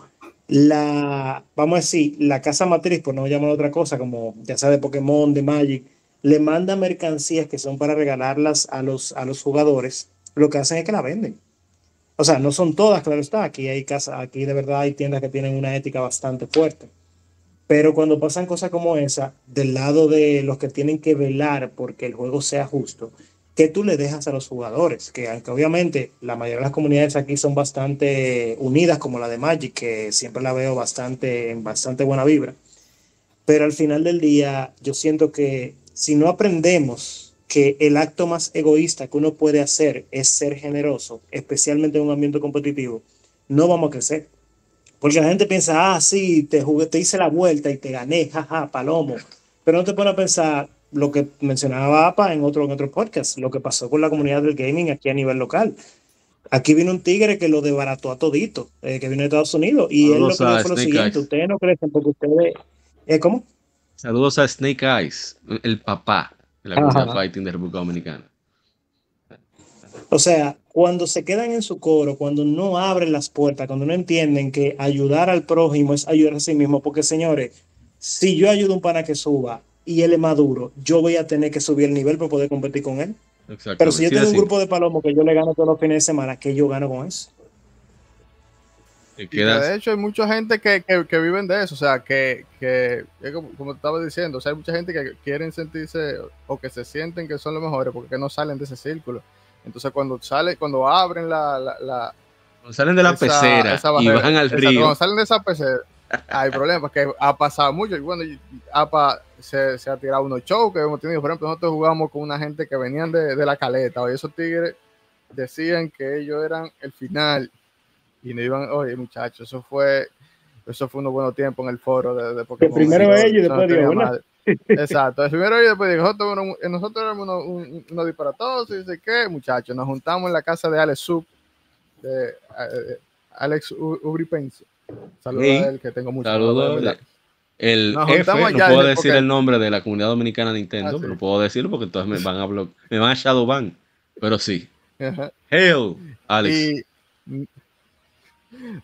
la, vamos a decir, la casa matriz, por no llamar otra cosa, como ya sea de Pokémon, de Magic, le manda mercancías que son para regalarlas a los, a los jugadores, lo que hacen es que la venden. O sea, no son todas, claro está. Aquí hay casa, aquí de verdad hay tiendas que tienen una ética bastante fuerte. Pero cuando pasan cosas como esa, del lado de los que tienen que velar porque el juego sea justo, ¿qué tú le dejas a los jugadores? Que aunque obviamente la mayoría de las comunidades aquí son bastante unidas, como la de Magic, que siempre la veo bastante en bastante buena vibra. Pero al final del día, yo siento que si no aprendemos que el acto más egoísta que uno puede hacer es ser generoso, especialmente en un ambiente competitivo, no vamos a crecer. Porque la gente piensa, ah, sí, te jugué, te hice la vuelta y te gané, jaja, palomo. Pero no te pone a pensar lo que mencionaba APA en otro, en otro podcast, lo que pasó con la comunidad del gaming aquí a nivel local. Aquí vino un tigre que lo desbarató a todito, eh, que vino de Estados Unidos, y él lo que fue lo siguiente, ustedes no crecen porque ustedes... ¿eh, ¿Cómo? Saludos a Snake Eyes, el papá de la comunidad fighting de República Dominicana. O sea, cuando se quedan en su coro, cuando no abren las puertas, cuando no entienden que ayudar al prójimo es ayudar a sí mismo, porque señores, si yo ayudo a un pana que suba y él es maduro, yo voy a tener que subir el nivel para poder competir con él. Pero si yo tengo un grupo de palomos que yo le gano todos los fines de semana, ¿qué yo gano con eso? de hecho, hay mucha gente que, que, viven de eso, o sea, que, que como, como, te estaba diciendo, o sea, hay mucha gente que quieren sentirse o que se sienten que son los mejores porque no salen de ese círculo. Entonces, cuando sale, cuando abren la. la, cuando salen de la pecera y bajan al río. Cuando salen de esa pecera, hay (laughs) problemas, porque ha pasado mucho. Y bueno, APA se, se ha tirado unos shows que hemos tenido. Por ejemplo, nosotros jugamos con una gente que venían de, de la caleta, y esos tigres decían que ellos eran el final y no iban, oye muchachos, eso fue, eso fue unos buenos tiempos en el foro de, de Pokémon. Primero ellos y después Diego, Exacto, el primero ellos después Diego, nosotros, nosotros éramos unos, unos disparatosos y dice que muchachos, nos juntamos en la casa de Alex Sub, de eh, Alex Ubripense. Saludos a él, que tengo mucho. Saludos. El F, no puedo decir el nombre de la comunidad dominicana de Nintendo, ah, pero puedo decirlo porque entonces me van a me van a Shadowban, pero sí. Hail, Alex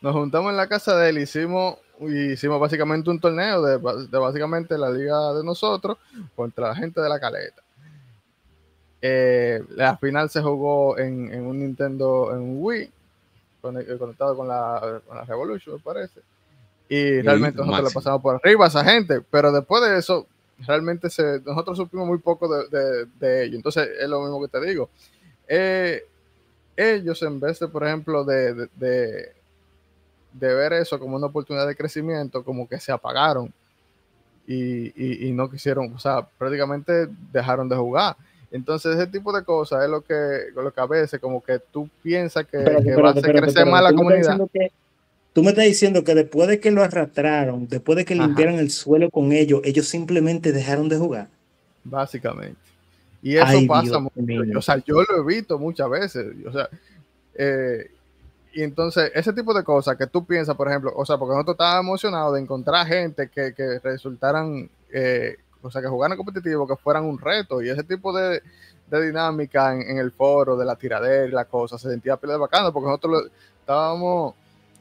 nos juntamos en la casa de él, hicimos, hicimos básicamente un torneo de, básicamente la liga de nosotros contra la gente de la caleta. Eh, la final se jugó en, un Nintendo, en Wii, conectado con la, Revolution, me parece. Y realmente nosotros le pasamos por arriba a esa gente, pero después de eso, realmente se, nosotros supimos muy poco de, de, ello. Entonces, es lo mismo que te digo. Eh, ellos, en vez de, por ejemplo, de, de ver eso como una oportunidad de crecimiento, como que se apagaron y, no quisieron, o sea, prácticamente dejaron de jugar. Entonces, ese tipo de cosas es lo que, lo que a veces como que tú piensas que, va a hacer crecer más la comunidad. tú me estás diciendo que después de que lo arrastraron, después de que limpiaron el suelo con ellos, ellos simplemente dejaron de jugar. Básicamente. Y eso pasa mucho. O sea, yo lo he visto muchas veces. O sea, eh, y entonces, ese tipo de cosas que tú piensas, por ejemplo, o sea, porque nosotros estábamos emocionados de encontrar gente que, que resultaran, eh, o sea, que jugaran competitivo, que fueran un reto, y ese tipo de, de dinámica en, el foro, de la tiradera y la cosa, se sentía pila de bacano, porque nosotros estábamos,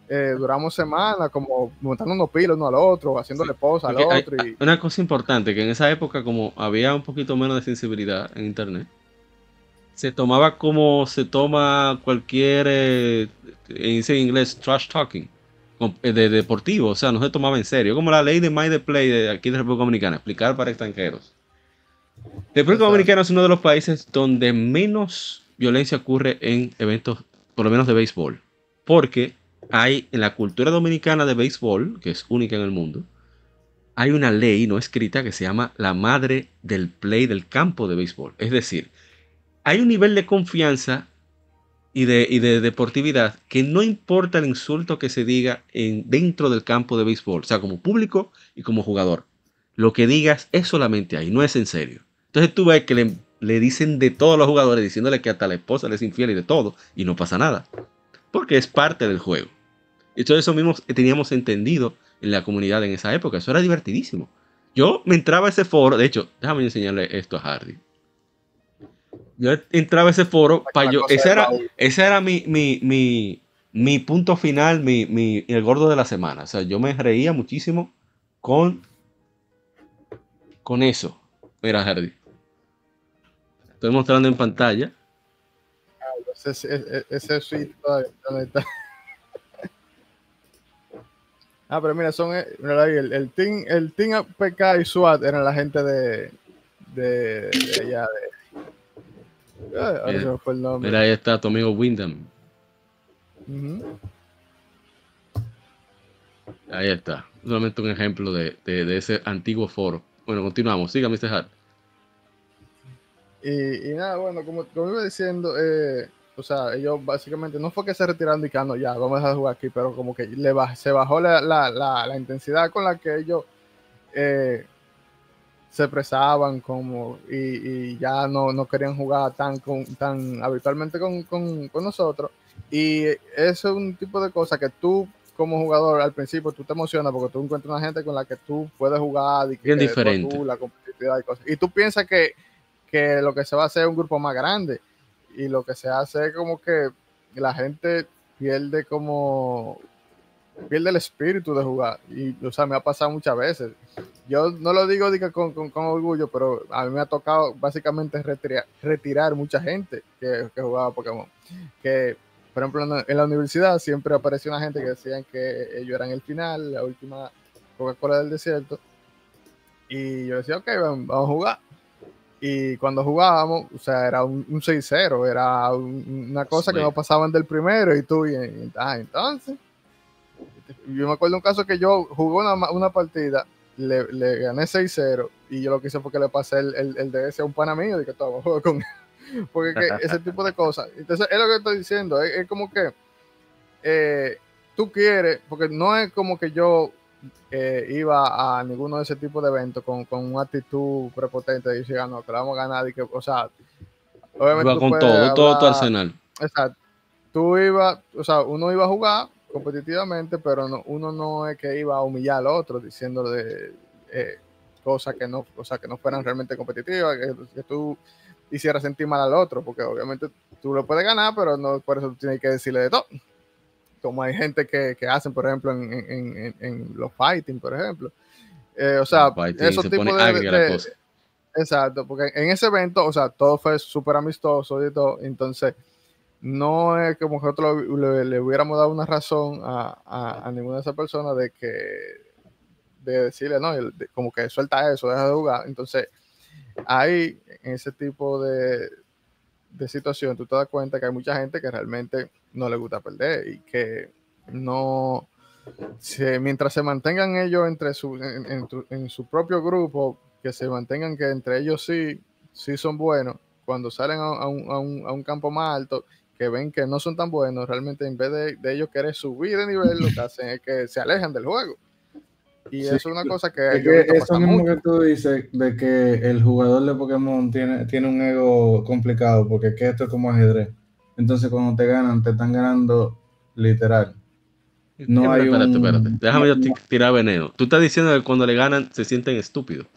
eh, duramos semanas como montando unos pilos uno al otro, haciéndole posa al otro. y... Una cosa importante, que en esa época como había un poquito menos de sensibilidad en internet, se tomaba como se toma cualquier, eh, en inglés, trash talking, eh, de deportivo, o sea, no se tomaba en serio, como la ley de My the Play de aquí de República Dominicana, explicar para extranjeros. República Dominicana es uno de los países donde menos violencia ocurre en eventos, por lo menos de béisbol, porque hay en la cultura dominicana de béisbol, que es única en el mundo, hay una ley no escrita que se llama la madre del play del campo de béisbol. Es decir, hay un nivel de confianza y de, de, deportividad que no importa el insulto que se diga en, dentro del campo de béisbol, o sea, como público y como jugador. Lo que digas es solamente ahí, no es en serio. Entonces tú ves que le, le dicen de todos los jugadores, diciéndole que hasta la esposa les es infiel y de todo, y no pasa nada. Porque es parte del juego. Todo eso mismo teníamos entendido en la comunidad en esa época. Eso era divertidísimo. Yo me entraba a ese foro, de hecho, déjame enseñarle esto a Hardy yo entraba a ese foro para yo. Ese era, ese era mi, mi, mi, punto final, mi, mi, el gordo de la semana. O sea, yo me reía muchísimo con, con eso. Mira, Hardy. estoy mostrando en pantalla. Ah, ese, ese, suite todavía está. (laughs) Ah, pero mira, son eh, el, el, team, el team PK y SWAT eran la gente de, de, de allá de. Ah, fue el nombre. Mira, ahí está tu amigo Wyndham. Ahí está. Solamente un ejemplo de, de, ese antiguo foro. Bueno, continuamos. Siga, Mr. Hart. Y, y, nada, bueno, como, como iba diciendo, eh, o sea, ellos básicamente no fue que se retiraron y que ah, ya, vamos a dejar de jugar aquí, pero como que le se bajó la, la, la, intensidad con la que ellos eh, se expresaban como y, y ya no, no, querían jugar tan, con, tan habitualmente con, con, con, nosotros. Y eso es un tipo de cosa que tú como jugador al principio tú te emocionas porque tú encuentras una gente con la que tú puedes jugar y que Bien diferente. Tú, la competitividad y cosas. Y tú piensas que, que lo que se va a hacer es un grupo más grande y lo que se hace es como que la gente pierde como pierde el espíritu de jugar. Y o sea me ha pasado muchas veces. Yo no lo digo, con, con, orgullo pero a mí me ha tocado básicamente retirar, retirar mucha gente que, que, jugaba Pokémon. Que por ejemplo en la, universidad siempre apareció una gente que decían que ellos eran el final la última Coca-Cola del desierto. Y yo decía ok vamos a jugar. Y cuando jugábamos, o sea, era un, 6-0, era una cosa que no pasaban del primero y tú, y, ah, entonces, yo me acuerdo un caso que yo jugué una, una partida, le, le gané 6-0 y yo lo que hice fue que le pasé el, el, el DS a un pana mío y que todo (laughs) juego con porque (laughs) ese tipo de cosas. Entonces, es lo que estoy diciendo, es, es como que eh, tú quieres, porque no es como que yo eh, iba a ninguno de ese tipo de eventos con, con una actitud prepotente y decía, no, que la vamos a ganar y que, o sea, obviamente. Iba con todo, todo tu arsenal. Exacto. Tú ibas, o sea, uno iba a jugar competitivamente, pero no, uno no es que iba a humillar al otro diciéndole eh, cosas que no, o sea, que no fueran realmente competitivas, que, que tú hicieras sentir mal al otro, porque obviamente tú lo puedes ganar, pero no por eso tú tienes que decirle de todo como hay gente que, que hacen, por ejemplo, en, en, en, los fighting, por ejemplo. Eh, o sea, esos tipos de, Exacto, porque en ese evento, o sea, todo fue súper amistoso y todo, entonces no es como que nosotros le, hubiéramos dado una razón a, a, ninguna de esas personas de que de decirle, no, como que suelta eso, deja de jugar. Entonces, ahí, en ese tipo de, de situación, tú te das cuenta que hay mucha gente que realmente no le gusta perder y que no, mientras se mantengan ellos entre su, en, su propio grupo, que se mantengan que entre ellos sí, sí son buenos, cuando salen a, un, a, un, a un, campo más alto, que ven que no son tan buenos, realmente en vez de, de ellos querer subir de nivel, lo que hacen es que se alejan del juego. Y eso es una cosa que... eso mismo que tú dices, de que el jugador de Pokémon tiene, tiene un ego complicado, porque es que esto es como ajedrez. Entonces cuando te ganan, te están ganando literal. No hay espérate, espérate. Déjame yo tirar veneno. Tú estás diciendo que cuando le ganan se sienten estúpidos.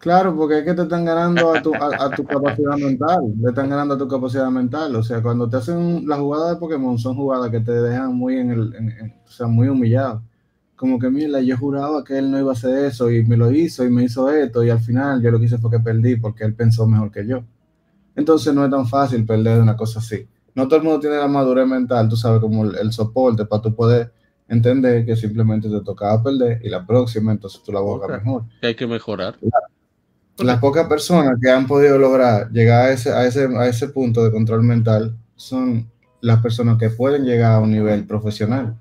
Claro, porque es que te están ganando a tu, a, tu capacidad mental. Le están ganando a tu capacidad mental. O sea, cuando te hacen las jugadas de Pokémon son jugadas que te dejan muy en el, o sea, muy humillado como que mira, yo juraba que él no iba a hacer eso y me lo hizo y me hizo esto y al final yo lo que hice fue que perdí porque él pensó mejor que yo. Entonces no es tan fácil perder de una cosa así. No todo el mundo tiene la madurez mental, tú sabes, como el, soporte para tu poder entender que simplemente te tocaba perder y la próxima entonces tú la buscas mejor. hay que mejorar. Las pocas personas que han podido lograr llegar a ese, a, ese, a ese punto de control mental son las personas que pueden llegar a un nivel profesional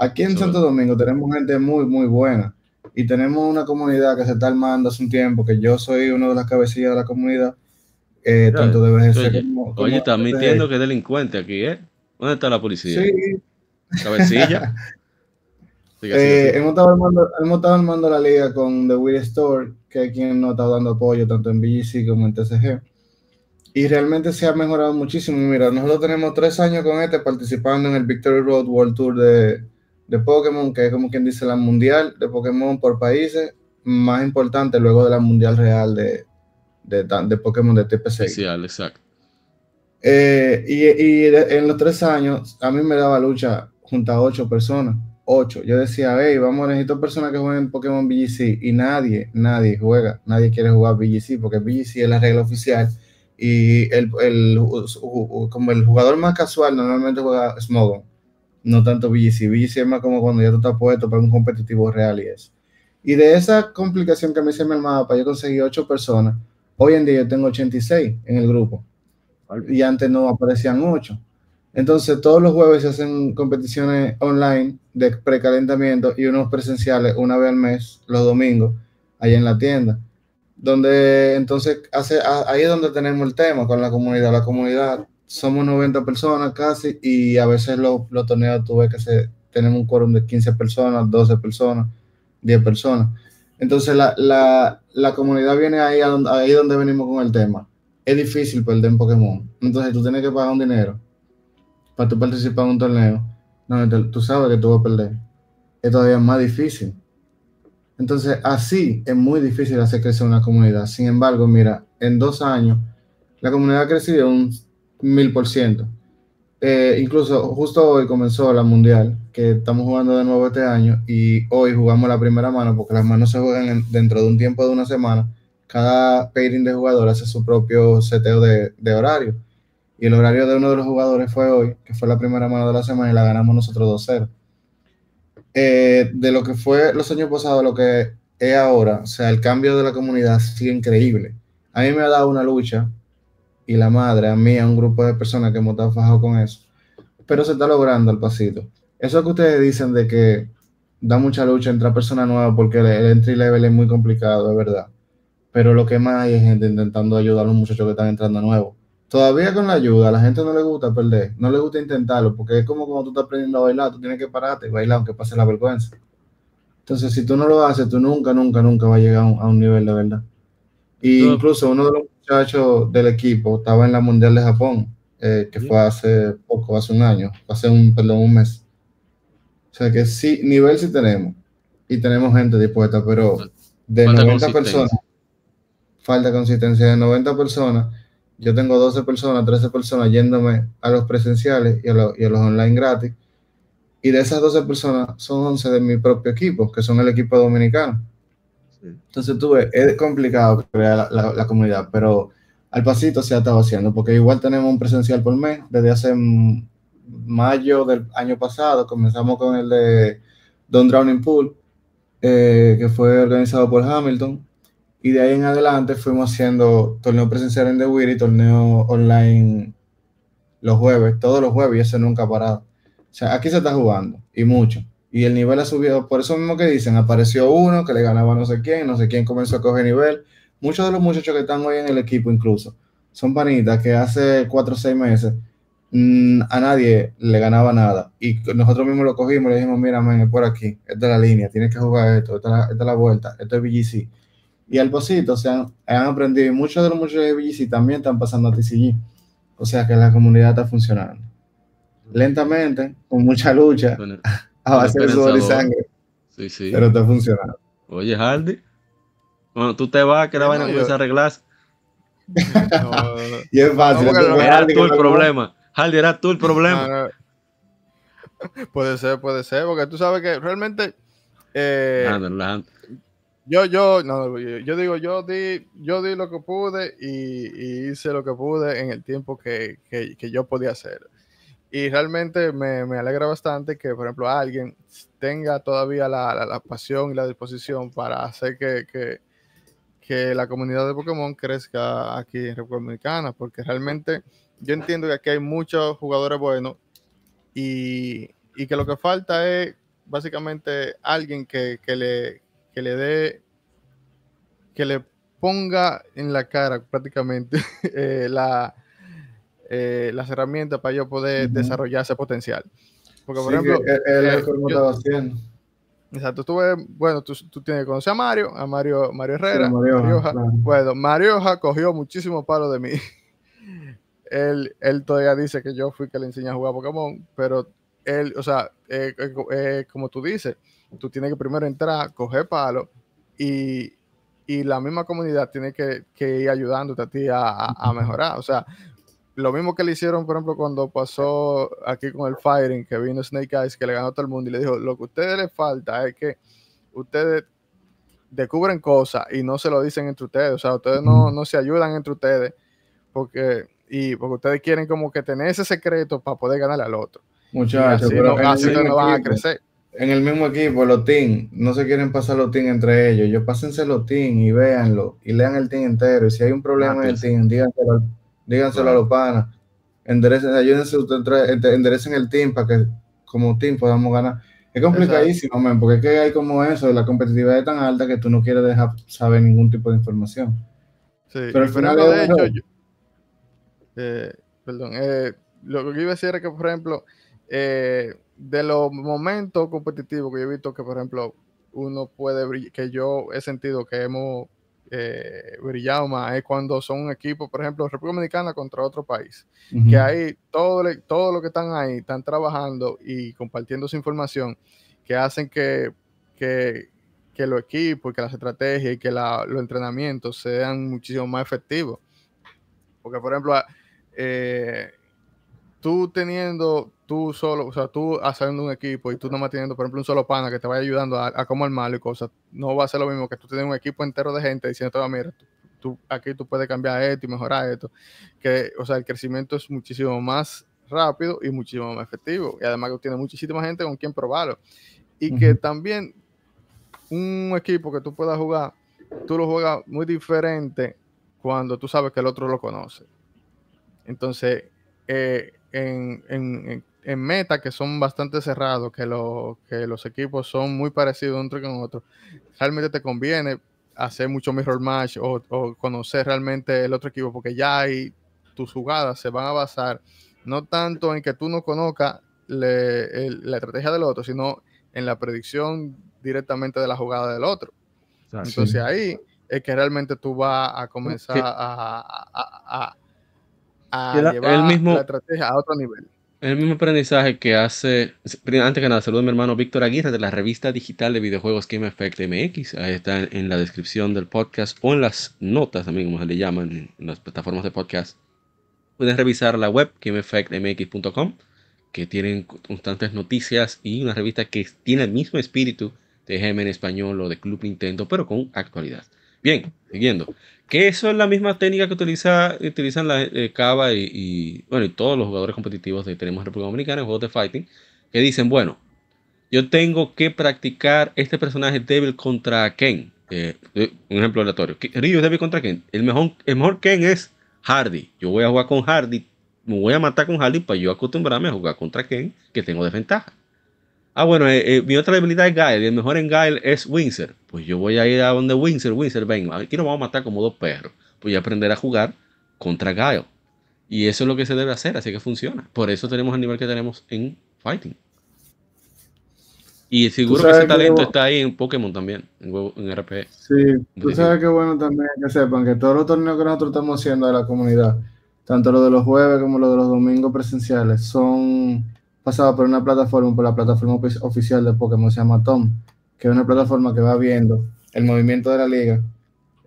Aquí en Santo Domingo tenemos gente muy, muy buena y tenemos una comunidad que se está armando hace un tiempo, que yo soy uno de las cabecillas de la comunidad, eh, tanto de BGC oye, como, Oye, está admitiendo que es delincuente aquí, ¿eh? ¿Dónde está la policía? Sí. Cabecilla. (laughs) eh, hemos, estado armando, hemos estado armando la liga con The Wii Store, que quien nos está dando apoyo tanto en BGC como en TCG. Y realmente se ha mejorado muchísimo. Mira, nosotros tenemos tres años con este participando en el Victory Road World Tour de, de Pokémon, que es como quien dice la mundial de Pokémon por países, más importante luego de la mundial real de, de, de Pokémon de TPC. Especial, exacto. Eh, y, y en los tres años, a mí me daba lucha junto a ocho personas. Ocho. Yo decía, hey, vamos, necesito personas que jueguen Pokémon BGC. Y nadie, nadie juega, nadie quiere jugar BGC porque BGC es la regla oficial Y el, como el jugador más casual normalmente juega Smogon, no tanto BGC. BGC es más como cuando ya tú estás puesto para un competitivo real y eso. Y de esa complicación que me hice en el mapa, yo conseguí 8 personas. Hoy en día yo tengo 86 en el grupo. Y antes no aparecían 8. Entonces, todos los jueves se hacen competiciones online de precalentamiento y unos presenciales una vez al mes, los domingos, allá en la tienda. Donde entonces, hace, ahí es donde tenemos el tema con la comunidad. La comunidad somos 90 personas casi y a veces los, torneos tú ves que se, tenemos un quórum de 15 personas, 12 personas, 10 personas. Entonces, la, la, la comunidad viene ahí, ahí donde venimos con el tema. Es difícil perder en Pokémon. Entonces, tú tienes que pagar un dinero para tú participar en un torneo, no, tú sabes que tú vas a perder. Es todavía más difícil. Entonces, así es muy difícil hacer crecer una comunidad. Sin embargo, mira, en dos años, la comunidad ha crecido un mil por ciento. Eh, incluso justo hoy comenzó la mundial, que estamos jugando de nuevo este año, y hoy jugamos la primera mano, porque las manos se juegan dentro de un tiempo de una semana. Cada pairing de jugador hace su propio seteo de, de horario. Y el horario de uno de los jugadores fue hoy, que fue la primera mano de la semana y la ganamos nosotros 2-0. Eh, de lo que fue los años pasados, lo que es ahora, o sea, el cambio de la comunidad sigue increíble. A mí me ha dado una lucha y la madre, a mí, a un grupo de personas que hemos estado fajados con eso, pero se está logrando al pasito. Eso que ustedes dicen de que da mucha lucha entrar personas nuevas porque el, entry level es muy complicado, es verdad. Pero lo que más hay es gente intentando ayudar a los muchachos que están entrando nuevos todavía con la ayuda, a la gente no le gusta perder, no le gusta intentarlo, porque es como cuando tú estás aprendiendo a bailar, tú tienes que pararte y bailar aunque pase la vergüenza. Entonces, si tú no lo haces, tú nunca, nunca, nunca vas a llegar a un, nivel de verdad. Y incluso uno de los muchachos del equipo estaba en la Mundial de Japón, eh, que fue hace poco, hace un año, hace un, perdón, un mes. O sea que sí, nivel sí tenemos. Y tenemos gente dispuesta, pero de 90 personas, falta consistencia de 90 personas yo tengo 12 personas, 13 personas yéndome a los presenciales y a, los online gratis. Y de esas 12 personas son 11 de mi propio equipo, que son el equipo dominicano. Entonces tú ves, es complicado crear la, comunidad, pero al pasito se ha estado haciendo, porque igual tenemos un presencial por mes. Desde hace mayo del año pasado comenzamos con el de Don Drowning Pool, eh, que fue organizado por Hamilton. Y de ahí en adelante fuimos haciendo torneo presencial en The y torneo online los jueves, todos los jueves, y eso nunca ha parado. O sea, aquí se está jugando, y mucho. Y el nivel ha subido, por eso mismo que dicen, apareció uno que le ganaba no sé quién, no sé quién comenzó a coger nivel. Muchos de los muchachos que están hoy en el equipo incluso, son panitas que hace cuatro o seis meses mm, a nadie le ganaba nada. Y nosotros mismos lo cogimos y le dijimos, mira, man, es por aquí, esta es la línea, tienes que jugar esto, esta es la, vuelta, esto es BGC y al Posito se han, aprendido y muchos de los muchachos de BGC también están pasando a TCG. O sea que la comunidad está funcionando. Lentamente, con mucha lucha, (laughs) a base de sudor y sangre. Sí, sí. Pero está funcionando. Oye, Hardy, bueno, tú te vas, que la vaina comienza a arreglarse. (laughs) y es fácil. era tú el problema. Hardy, era tú el problema. puede ser, puede ser, porque tú sabes que realmente. Eh, yo, yo, no, yo digo, yo di, yo di lo que pude y, hice lo que pude en el tiempo que, yo podía hacer. Y realmente me, alegra bastante que, por ejemplo, alguien tenga todavía la, pasión y la disposición para hacer que, que, la comunidad de Pokémon crezca aquí en República Dominicana, porque realmente yo entiendo que aquí hay muchos jugadores buenos y, que lo que falta es básicamente alguien que, que le que le dé, que le ponga en la cara prácticamente (laughs) eh, la, eh, las herramientas para yo poder desarrollar ese potencial. Porque, por ejemplo, eh, Exacto, tú bueno, tú, tú, tienes que conocer a Mario, a Mario, Mario Herrera, Mario Bueno, Mario cogió muchísimo palo de mí. (laughs) él, él todavía dice que yo fui que le enseñé a jugar Pokémon, pero él, o sea, como tú dices, tú tienes que primero entrar, coger palo y, la misma comunidad tiene que, ir ayudándote a ti a, mejorar. O sea, lo mismo que le hicieron, por ejemplo, cuando pasó aquí con el Firing, que vino Snake Eyes, que le ganó a todo el mundo y le dijo, lo que a ustedes les falta es que ustedes descubren cosas y no se lo dicen entre ustedes, o sea, ustedes no, no se ayudan entre ustedes porque, y porque ustedes quieren como que tener ese secreto para poder ganar al otro. Muchachos, pero así no van a crecer. En el mismo equipo, los teams, no se quieren pasar los teams entre ellos. Yo pásense los teams y véanlo y lean el team entero. Y si hay un problema en el team, díganselo, díganselo a los panas. Enderecen, ayúdense, enderecen el team para que como team podamos ganar. Es complicadísimo, man, porque es que hay como eso, la competitividad es tan alta que tú no quieres dejar saber ningún tipo de información. Sí, pero al final de hecho, eh, perdón, eh, lo que iba a decir era que, por ejemplo, eh, de los momentos competitivos que yo he visto que, por ejemplo, uno puede, que yo he sentido que hemos eh, brillado más es cuando son un equipo, por ejemplo, República Dominicana contra otro país, que ahí todo, todo lo que están ahí están trabajando y compartiendo su información que hacen que, que, que los equipos, que las estrategias y que los entrenamientos sean muchísimo más efectivos. Porque, por ejemplo, eh, tú teniendo tú solo, o sea, tú haciendo un equipo y tú nomás teniendo, por ejemplo, un solo pana que te vaya ayudando a, a cómo armarlo y cosas, no va a ser lo mismo que tú tienes un equipo entero de gente diciendo, mira, tú, aquí tú puedes cambiar esto y mejorar esto. Que, o sea, el crecimiento es muchísimo más rápido y muchísimo más efectivo. Y además que tiene muchísima gente con quien probarlo. Y que también un equipo que tú puedas jugar, tú lo juegas muy diferente cuando tú sabes que el otro lo conoce. Entonces, eh, en, en, en meta que son bastante cerrados, que, lo, que los equipos son muy parecidos uno con otro, realmente te conviene hacer mucho mirror match o, o, conocer realmente el otro equipo, porque ya hay tus jugadas se van a basar no tanto en que tú no conozcas la estrategia del otro, sino en la predicción directamente de la jugada del otro. Entonces ahí es que realmente tú vas a comenzar a, a, a, a llevar mismo, la estrategia a otro nivel. El mismo aprendizaje que hace, antes que nada, saludo a mi hermano Víctor Aguirre de la revista digital de videojuegos Game Effect MX. Ahí está en la descripción del podcast o en las notas también, como se le llaman en las plataformas de podcast. Pueden revisar la web gameeffectmx.com, que tienen constantes noticias y una revista que tiene el mismo espíritu de GM en español o de Club Nintendo, pero con actualidad. Bien, siguiendo. Que eso es la misma técnica que utiliza, utilizan la eh, Cava y, bueno, y todos los jugadores competitivos que tenemos en República Dominicana en juegos de fighting. Que dicen, bueno, yo tengo que practicar este personaje débil contra Ken. Eh, un ejemplo aleatorio. Ryu es débil contra Ken. El mejor, el mejor Ken es Hardy. Yo voy a jugar con Hardy. Me voy a matar con Hardy para yo acostumbrarme a jugar contra Ken, que tengo desventaja. Ah, bueno, eh, eh, mi otra debilidad es Gael y el mejor en Gael es Windsor. Pues yo voy a ir a donde Windsor, Windsor, ven, aquí nos vamos a matar como dos perros. Pues a aprender a jugar contra Gael. Y eso es lo que se debe hacer, así que funciona. Por eso tenemos el nivel que tenemos en Fighting. Y seguro que ese talento está ahí en Pokémon también, en, en RPG. Sí, tú sabes que bueno también que sepan que todos los torneos que nosotros estamos haciendo de la comunidad, tanto los de los jueves como los de los domingos presenciales, son pasado por una plataforma, por la plataforma oficial de Pokémon, se llama Tom, que es una plataforma que va viendo el movimiento de la liga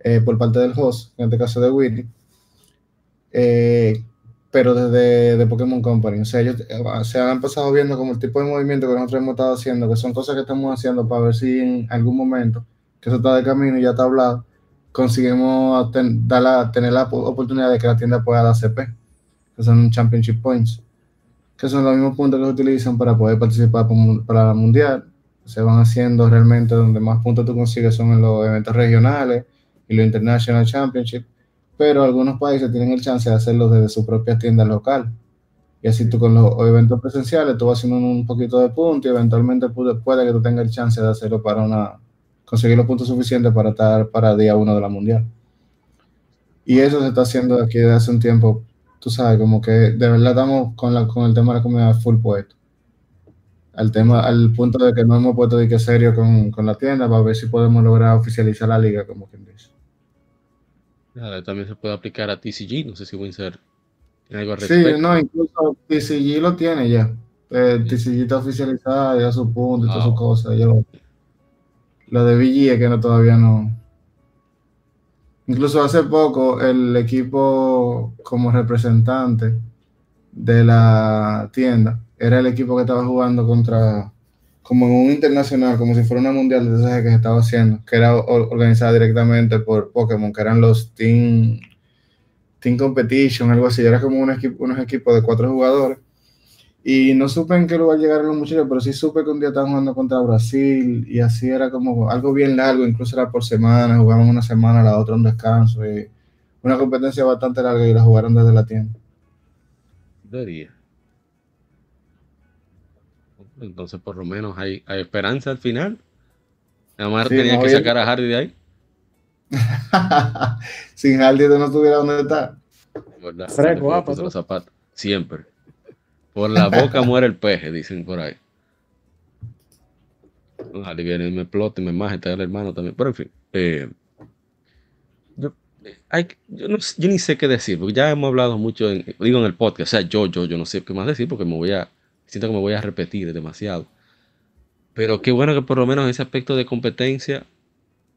eh, por parte del host, en este caso de Whitney, eh, pero desde de Pokémon Company. O sea, ellos eh, se han pasado viendo como el tipo de movimiento que nosotros hemos estado haciendo, que son cosas que estamos haciendo para ver si en algún momento, que eso está de camino y ya está hablado, conseguimos la, tener la oportunidad de que la tienda pueda dar CP, que son Championship Points que son los mismos puntos que utilizan para poder participar para la mundial. Se van haciendo realmente donde más puntos tú consigues son en los eventos regionales y los International Championship, pero algunos países tienen el chance de hacerlo desde su propia tienda local. Y así tú con los eventos presenciales, tú vas haciendo un poquito de puntos y eventualmente puede, que tú tengas el chance de hacerlo para una, conseguir los puntos suficientes para estar para día uno de la mundial. Y eso se está haciendo aquí desde hace un tiempo tú sabes, como que de verdad estamos con, la, con el tema de la comunidad full puesto. Al, tema, al punto de que no hemos puesto de que serio con, con, la tienda para ver si podemos lograr oficializar la liga, como quien dice. también se puede aplicar a TCG, no sé si Windsor tiene algo al respecto. Sí, no, incluso TCG lo tiene ya. Eh, TCG está oficializado, ya su punto y todas sus cosas. lo, lo de VG es que no, todavía no, Incluso hace poco el equipo como representante de la tienda era el equipo que estaba jugando contra, como en un internacional, como si fuera una mundial de esas que se estaba haciendo, que era organizada directamente por Pokémon, que eran los Team, Team Competition, algo así. Era como un equipo, unos equipos de cuatro jugadores. Y no supe en qué lugar llegaron los muchachos, pero sí supe que un día estaban jugando contra Brasil y así era como algo bien largo, incluso era por semana, jugaban una semana, la otra un descanso. Y una competencia bastante larga y la jugaron desde la tienda. Entonces, por lo menos hay, hay esperanza al final. Nada más tenía que sacar a Hardy de ahí. (laughs) Sin Hardy no tuviera dónde estar. Fresco, los zapatos. Siempre. Por la boca (laughs) muere el peje, dicen por ahí. Hardy viene y me explota y me maja el hermano también. Pero en fin. Eh, yo, hay, yo, no, yo, ni sé qué decir, porque ya hemos hablado mucho, digo en el podcast, o sea, yo, yo, yo no sé qué más decir porque me voy a, siento que me voy a repetir demasiado. Pero qué bueno que por lo menos en ese aspecto de competencia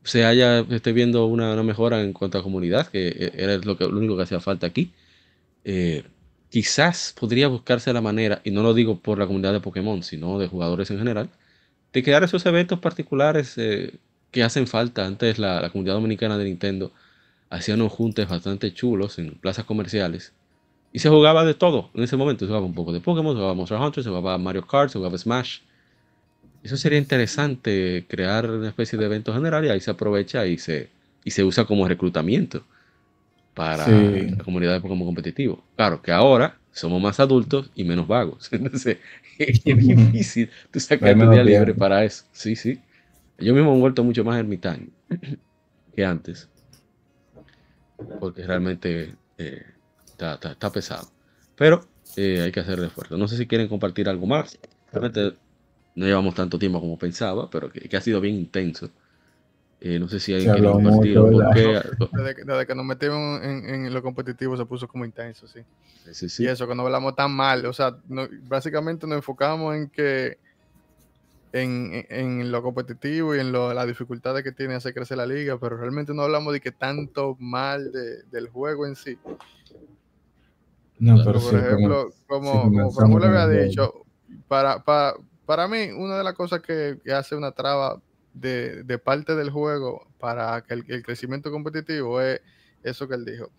se haya, esté viendo una, mejora en cuanto a comunidad, que e, era lo, que, lo único que hacía falta aquí. Eh, quizás podría buscarse la manera, y no lo digo por la comunidad de Pokémon, sino de jugadores en general, de crear esos eventos particulares eh, que hacen falta. Antes la, comunidad dominicana de Nintendo hacía unos juntes bastante chulos en plazas comerciales. Y se jugaba de todo en ese momento. Se jugaba un poco de Pokémon, se jugaba Monster Hunter, se jugaba Mario Kart, se jugaba Smash. Eso sería interesante, crear una especie de evento general y ahí se aprovecha y se, y se usa como reclutamiento para la comunidad de Pokémon competitivo. Claro que ahora somos más adultos y menos vagos. (laughs) Entonces es difícil tú sacar tu día libre para eso. Sí, sí. Yo mismo me he vuelto mucho más ermitaño (clears throat) que antes. Porque realmente eh, está, pesado. Pero eh, hay que hacer el esfuerzo. No sé si quieren compartir algo más. Realmente no llevamos tanto tiempo como pensaba, pero que, ha sido bien intenso. Eh, no sé si alguien quiere compartir (laughs) Desde, que nos metimos en, lo competitivo se puso como intenso, sí. Y eso, que no hablamos tan mal. O sea, básicamente nos enfocamos en que en, lo competitivo y en lo, las dificultades que tiene hacer crecer la liga, pero realmente no hablamos de que tanto mal del juego en sí. No, pero, por ejemplo, como, como, le había dicho, para, para, para mí, una de las cosas que, hace una traba de, parte del juego para que el, crecimiento competitivo es eso que él dijo.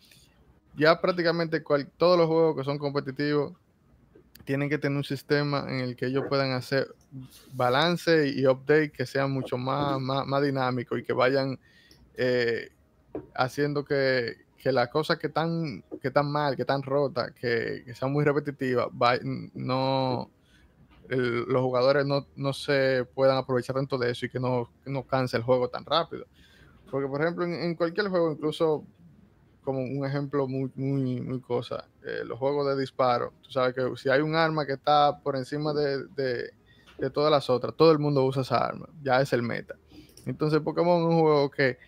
Ya prácticamente todos los juegos que son competitivos tienen que tener un sistema en el que ellos puedan hacer balance y update que sean mucho más, más, dinámicos y que vayan eh, haciendo que, las cosas que están, que están mal, que están rotas, que, que sean muy repetitivas, no, los jugadores no, se puedan aprovechar tanto de eso y que no, no canse el juego tan rápido. Porque, por ejemplo, en, cualquier juego, incluso como un ejemplo muy, muy, muy cosa, eh, los juegos de disparo, tú sabes que si hay un arma que está por encima de, de, todas las otras, todo el mundo usa esa arma, ya es el meta. Entonces, Pokémon es un juego que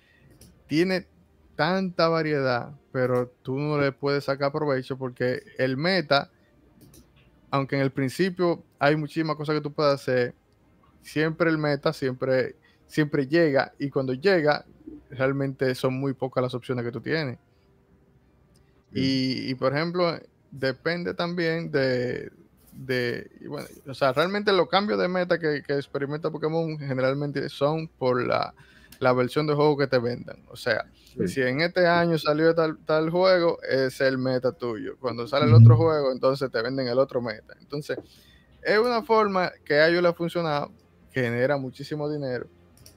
tiene tanta variedad, pero tú no le puedes sacar provecho porque el meta aunque en el principio hay muchísimas cosas que tú puedes hacer, siempre el meta siempre, siempre llega y cuando llega realmente son muy pocas las opciones que tú tienes. Y, por ejemplo, depende también de, de bueno, o sea, realmente los cambios de meta que, que experimenta Pokémon generalmente son por la, la versión de juego que te vendan. O sea, si en este año salió tal, tal juego, es el meta tuyo. Cuando sale el otro juego, entonces te venden el otro meta. Entonces, es una forma que a ellos le ha funcionado, genera muchísimo dinero.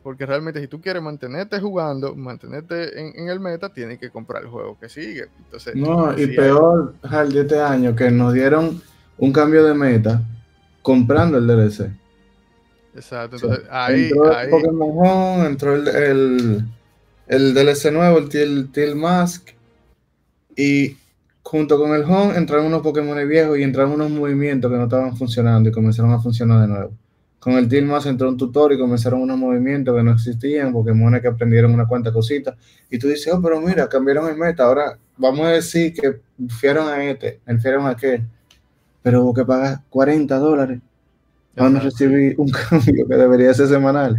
Porque realmente si tú quieres mantenerte jugando, mantenerte en, el meta, tienes que comprar el juego que sigue. Entonces, no, y peor, de este año, que nos dieron un cambio de meta comprando el DLC. Exacto, entonces ahí, entró ahí... Pokémon entró el, el, el, DLC nuevo, el Teal, Mask, y junto con el Home entraron unos Pokémon viejos y entraron unos movimientos que no estaban funcionando y comenzaron a funcionar de nuevo. Con el Teal Mask entró un tutor y comenzaron unos movimientos que no existían, Pokémon que aprendieron una cuanta cositas, y tú dices, oh, pero mira, cambiaron el meta, ahora vamos a decir que fiaron a este, fiaron a aquel, pero hubo que pagar 40 dólares. Van a recibir un cambio que debería ser semanal.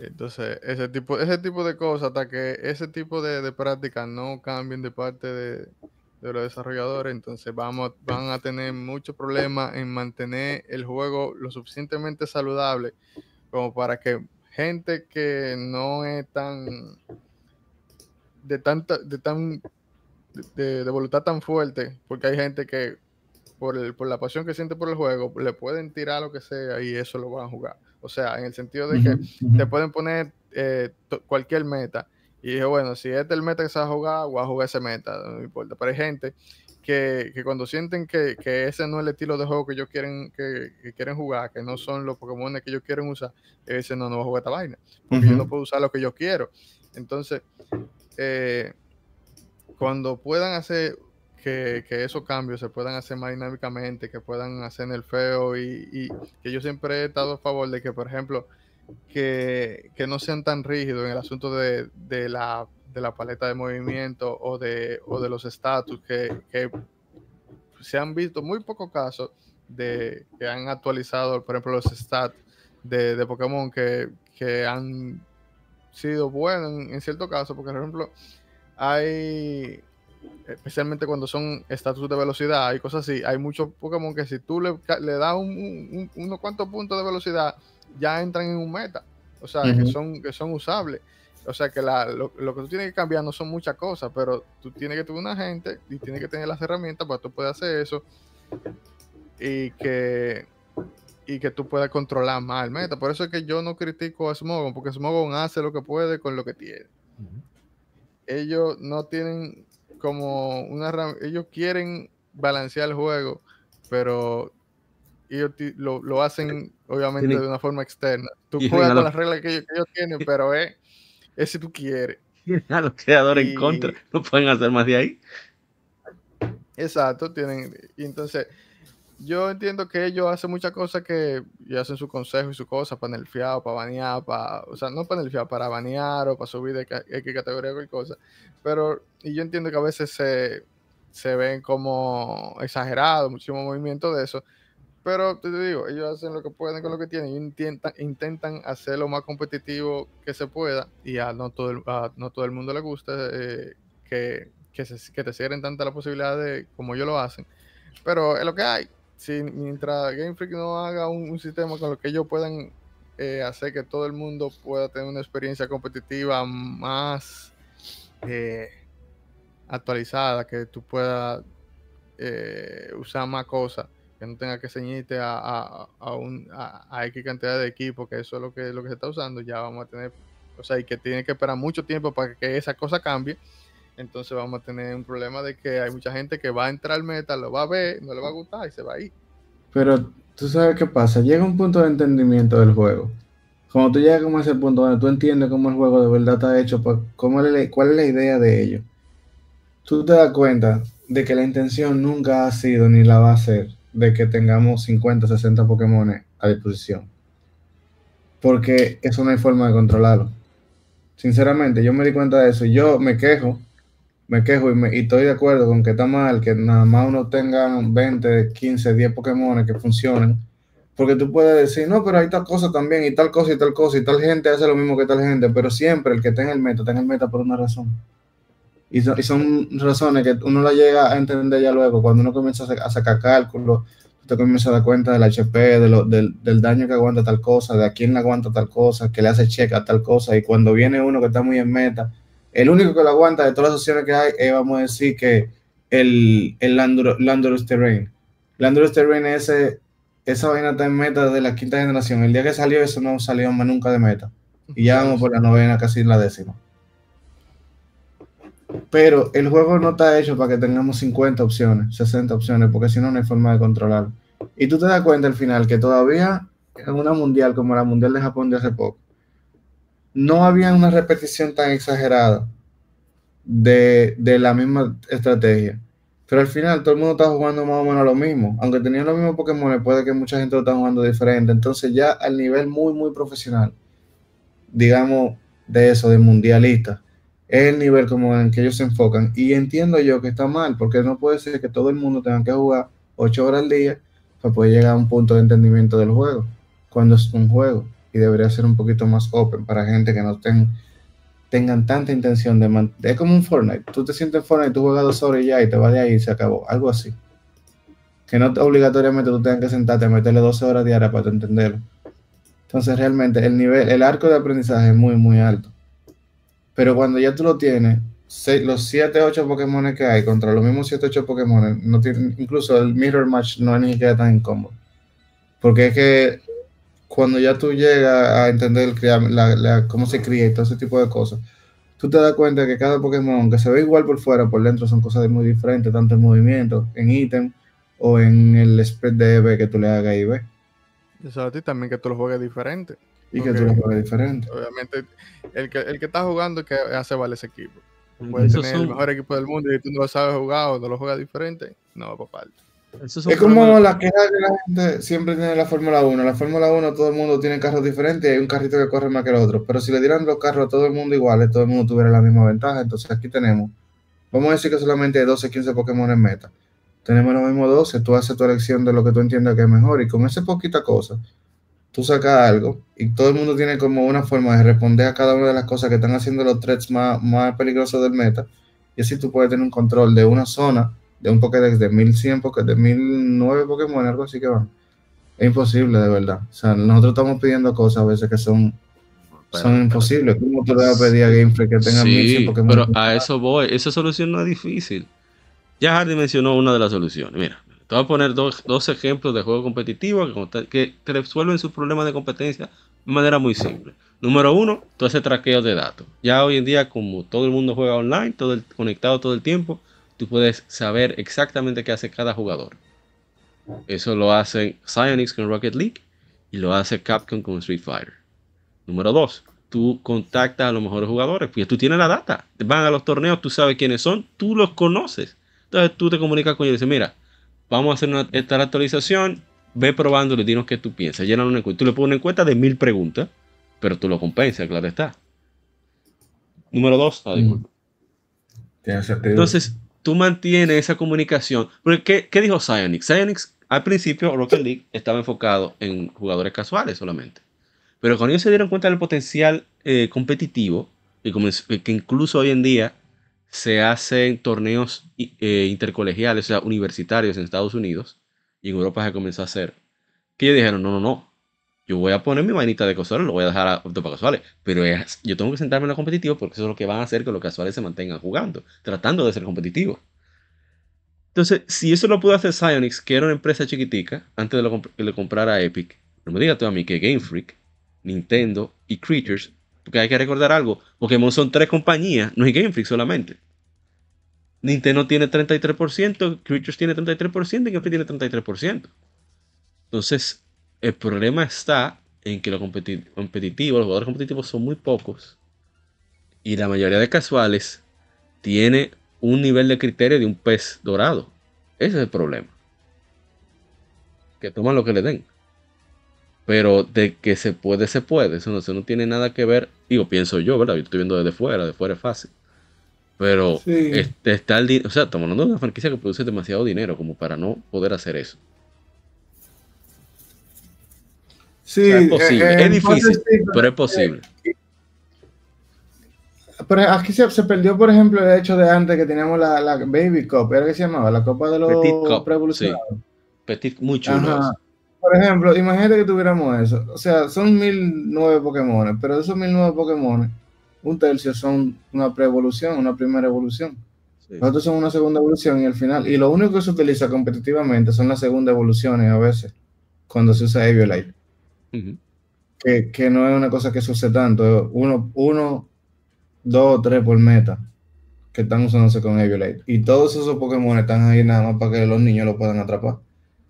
Entonces, ese tipo, ese tipo de cosas, hasta que ese tipo de, de prácticas no cambien de parte de, los desarrolladores, entonces vamos, van a tener muchos problemas en mantener el juego lo suficientemente saludable como para que gente que no es tan de tanta, de tan de, voluntad tan fuerte, porque hay gente que por, el, por la pasión que siente por el juego, le pueden tirar lo que sea y eso lo van a jugar. O sea, en el sentido de que te pueden poner eh, cualquier meta. Y dije, bueno, si este es el meta que se va a jugar, voy a jugar ese meta, no importa. Pero hay gente que, que cuando sienten que, que, ese no es el estilo de juego que ellos quieren, que, quieren jugar, que no son los Pokémon que ellos quieren usar, dicen, no, no voy a jugar esta vaina, porque yo no puedo usar lo que yo quiero. Entonces, eh, cuando puedan hacer que, que, esos cambios se puedan hacer más dinámicamente, que puedan hacer en el feo y, y, que yo siempre he estado a favor de que, por ejemplo, que, no sean tan rígidos en el asunto de, la, paleta de movimiento o de, o de los estatus, que, se han visto muy pocos casos de que han actualizado, por ejemplo, los stats de, Pokémon que, han sido buenos en, en cierto caso, porque por ejemplo, hay especialmente cuando son estatus de velocidad y cosas así, hay muchos Pokémon que si tú le, das un, unos cuantos puntos de velocidad, ya entran en un meta. O sea, que, son, que son usables. O sea, que la, lo, que tú tienes que cambiar no son muchas cosas, pero tú tienes que tener una gente y tienes que tener las herramientas para que tú puedas hacer eso y que, y que tú puedas controlar más el meta. Por eso es que yo no critico a Smogon, porque Smogon hace lo que puede con lo que tiene. Ellos no tienen como una ellos quieren balancear el juego, pero ellos lo, lo hacen obviamente de una forma externa. Tú juegas con las reglas que ellos, tienen, pero es, es, si tú quieres. A los creadores en contra, no pueden hacer más de ahí. Exacto, tienen, y entonces yo entiendo que ellos hacen muchas cosas que y hacen su consejo y su cosa para nerfear, para banear, para, o sea, no para nerfear, para banear o para subir de X categoría o cualquier cosa. Pero, y yo entiendo que a veces se, se ven como exagerados, muchísimo movimiento de eso. Pero te digo, ellos hacen lo que pueden con lo que tienen intentan, intentan hacer lo más competitivo que se pueda y a no todo el, no todo el mundo le gusta eh, que, que, te cierren tanta la posibilidad de como ellos lo hacen. Pero es lo que hay si mientras Game Freak no haga un, sistema con lo que ellos puedan eh, hacer que todo el mundo pueda tener una experiencia competitiva más eh, actualizada, que tú puedas usar más cosas, que no tenga que ceñirte a, a, un, a, X cantidad de equipos, que eso es lo que, lo que se está usando, ya vamos a tener, o sea, y que tiene que esperar mucho tiempo para que esa cosa cambie entonces vamos a tener un problema de que hay mucha gente que va a entrar al meta, lo va a ver, no le va a gustar y se va a ir. Pero tú sabes qué pasa, llega un punto de entendimiento del juego. Cuando tú llegas a ese punto donde tú entiendes cómo el juego de verdad está hecho, cómo cuál es la idea de ello, tú te das cuenta de que la intención nunca ha sido ni la va a ser de que tengamos 50, 60 Pokémon a disposición. Porque eso no hay forma de controlarlo. Sinceramente, yo me di cuenta de eso yo me quejo me quejo y, y, estoy de acuerdo con que está mal que nada más uno tenga 20, 15, 10 Pokémon que funcionen. Porque tú puedes decir, no, pero hay tal cosa también, y tal cosa, y tal cosa, y tal gente hace lo mismo que tal gente, pero siempre el que tenga el meta, tenga el meta por una razón. Y, y son razones que uno la llega a entender ya luego, cuando uno comienza a, sacar cálculos, te comienza a dar cuenta del HP, de lo, del, del, daño que aguanta tal cosa, de a quién le aguanta tal cosa, que le hace check a tal cosa, y cuando viene uno que está muy en meta, el único que lo aguanta de todas las opciones que hay es, vamos a decir, que el, el Landorus Terrain. Landorus Terrain es ese, esa vaina está en meta de la quinta generación. El día que salió, eso no salió más nunca de meta. Y ya vamos por la novena, casi la décima. Pero el juego no está hecho para que tengamos 50 opciones, 60 opciones, porque si no, no hay forma de controlarlo. Y tú te das cuenta al final que todavía en una mundial como la mundial de Japón de hace poco, no había una repetición tan exagerada de, la misma estrategia. Pero al final todo el mundo está jugando más o menos lo mismo. Aunque tenían los mismos Pokémon, puede que mucha gente lo está jugando diferente. Entonces ya al nivel muy, muy profesional, digamos, de eso, de mundialista, el nivel como en que ellos se enfocan. Y entiendo yo que está mal, porque no puede ser que todo el mundo tenga que jugar ocho horas al día para poder llegar a un punto de entendimiento del juego, cuando es un juego y debería ser un poquito más open para gente que no tengan tanta intención de mantener. Es como un Fortnite. Tú te sientes en Fortnite, tú juegas dos horas y ya y te vas de ahí y se acabó. Algo así. Que no obligatoriamente tú tengas que sentarte a meterle 12 horas diarias para entenderlo. Entonces realmente el nivel, el arco de aprendizaje es muy, muy alto. Pero cuando ya tú lo tienes, los 7, 8 Pokémon que hay contra los mismos 7, 8 Pokémon, no tienen, incluso el Mirror Match no es ni siquiera tan incómodo. Porque es que cuando ya tú llegas a entender cómo se cría y todo ese tipo de cosas, tú te das cuenta que cada Pokémon, que se ve igual por fuera, por dentro son cosas muy diferentes, tanto en movimiento, en ítem o en el spread de EV que tú le hagas y ve. Eso a ti también que tú lo juegues diferente. Y que tú lo juegues diferente. Obviamente, el que, el que está jugando que hace vale ese equipo. Puedes tener el mejor equipo del mundo y tú no lo sabes jugar o no lo juegas diferente, no va por parte. es como la queja que la gente siempre tiene la Fórmula 1. La Fórmula 1 todo el mundo tiene carros diferentes y hay un carrito que corre más que el otro. Pero si le dieran los carros a todo el mundo iguales, todo el mundo tuviera la misma ventaja. Entonces aquí tenemos, vamos a decir que solamente hay 12, 15 Pokémon en meta. Tenemos los mismos 12, tú haces tu elección de lo que tú entiendas que es mejor y con esa poquita cosa, tú sacas algo y todo el mundo tiene como una forma de responder a cada una de las cosas que están haciendo los threats más, más peligrosos del meta. Y así tú puedes tener un control de una zona, de un Pokédex de 1100, de 1009 Pokémon, algo así que van. Es imposible, de verdad. O sea, nosotros estamos pidiendo cosas a veces que son, son imposibles. ¿Cómo tú le vas a pedir a Game Freak que tenga sí, 1100 Pokémon? Pero a eso voy. Esa solución no es difícil. Ya Hardy mencionó una de las soluciones. Mira, te voy a poner dos, ejemplos de juegos competitivos que, te resuelven sus problemas de competencia de manera muy simple. Número uno, tú haces traqueo de datos. Ya hoy en día, como todo el mundo juega online, todo conectado todo el tiempo, tú puedes saber exactamente qué hace cada jugador. Eso lo hace Psyonix con Rocket League y lo hace Capcom con Street Fighter. Número dos, tú contactas a los mejores jugadores, porque tú tienes la data. Van a los torneos, tú sabes quiénes son, tú los conoces. Entonces tú te comunicas con ellos y dices, mira, vamos a hacer una, esta actualización, ve probándolo y dinos qué tú piensas. Llenan una encuesta. Tú le pones una encuesta de mil preguntas, pero tú lo compensas, claro está. Número dos, ah, mm. Entonces, tú mantienes esa comunicación. Porque, ¿qué, dijo Psyonix? Psyonix, al principio, Rocket League estaba enfocado en jugadores casuales solamente. Pero cuando ellos se dieron cuenta del potencial eh, competitivo, y que incluso hoy en día se hacen torneos eh, intercolegiales, o sea, universitarios en Estados Unidos, y en Europa se comenzó a hacer, que ellos dijeron, no, no, no, yo voy a poner mi vainita de casuales, lo voy a dejar a, para casuales, pero yo tengo que sentarme en lo competitivo porque eso es lo que van a hacer que los casuales se mantengan jugando, tratando de ser competitivos. Entonces, si eso lo pudo hacer Psyonix, que era una empresa chiquitica, antes de lo que le comprara Epic, no me digas tú a mí que Game Freak, Nintendo y Creatures porque hay que recordar algo. Pokémon son tres compañías, no es Game Freak solamente. Nintendo tiene 33%, Creatures tiene 33% y Game Freak tiene 33%. Entonces, el problema está en que los competitivos, los jugadores competitivos son muy pocos. Y la mayoría de casuales tiene un nivel de criterio de un pez dorado. Ese es el problema. Que toman lo que le den. Pero de que se puede, se puede. Eso no, tiene nada que ver. Digo, pienso yo, ¿verdad? Yo estoy viendo desde fuera, de fuera es fácil. Pero este, está el dinero. O sea, estamos hablando de una franquicia que produce demasiado dinero como para no poder hacer eso. Sí, es posible. Eh, es difícil, pero es posible. pero aquí se, se, perdió, por ejemplo, el hecho de antes que teníamos la, la Baby Cup, ¿era que se llamaba? La Copa de los Petit Petit, muy chulo. Por ejemplo, imagínate que tuviéramos eso. O sea, son mil nueve Pokémon, pero de esos mil nueve Pokémon, un tercio son una pre-evolución, una primera evolución. Nosotros somos una segunda evolución y al final. Y lo único que se utiliza competitivamente son las segundas evoluciones a veces, cuando se usa Eviolite. que, que, no es una cosa que use tanto. Uno, uno, dos o tres por meta que están usándose con Eviolite. Y todos esos Pokémon están ahí nada más para que los niños lo puedan atrapar.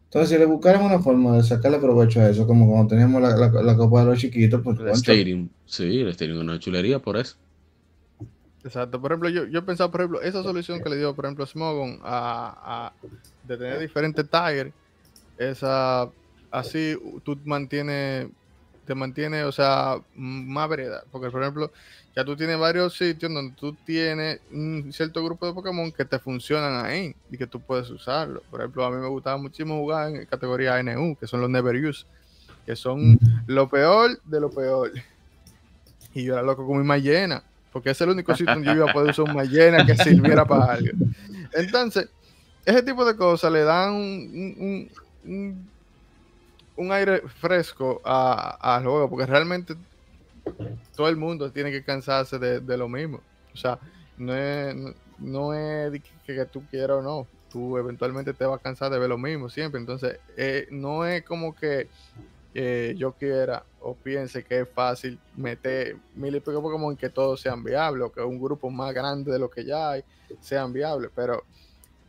Entonces, si le buscáramos una forma de sacarle provecho a eso, como cuando teníamos la, la, copa de los chiquitos, pues. El Stadium, sí, el Stadium es una chulería por eso. Exacto, por ejemplo, yo, yo pensaba, por ejemplo, esa solución que le dio, por ejemplo, Smogon a, a, de tener diferentes tires, esa, así tú mantienes, te mantiene, o sea, más variedad, porque por ejemplo, ya tú tienes varios sitios donde tú tienes un cierto grupo de Pokémon que te funcionan ahí y que tú puedes usarlo. Por ejemplo, a mí me gustaba muchísimo jugar en categoría NU, que son los Never Use, que son lo peor de lo peor. Y yo era loco con mi Mayena, porque es el único sitio donde yo iba a poder usar un Mayena que sirviera para algo. Entonces, ese tipo de cosas le dan un, un, aire fresco al juego, porque realmente todo el mundo tiene que cansarse de, lo mismo. O sea, no es, no es que, tú quieras o no. Tú eventualmente te vas a cansar de ver lo mismo siempre. Entonces, eh, no es como que eh, yo quiera o piense que es fácil meter mil y pico Pokémon que todos sean viables o que un grupo más grande de lo que ya hay sean viables. Pero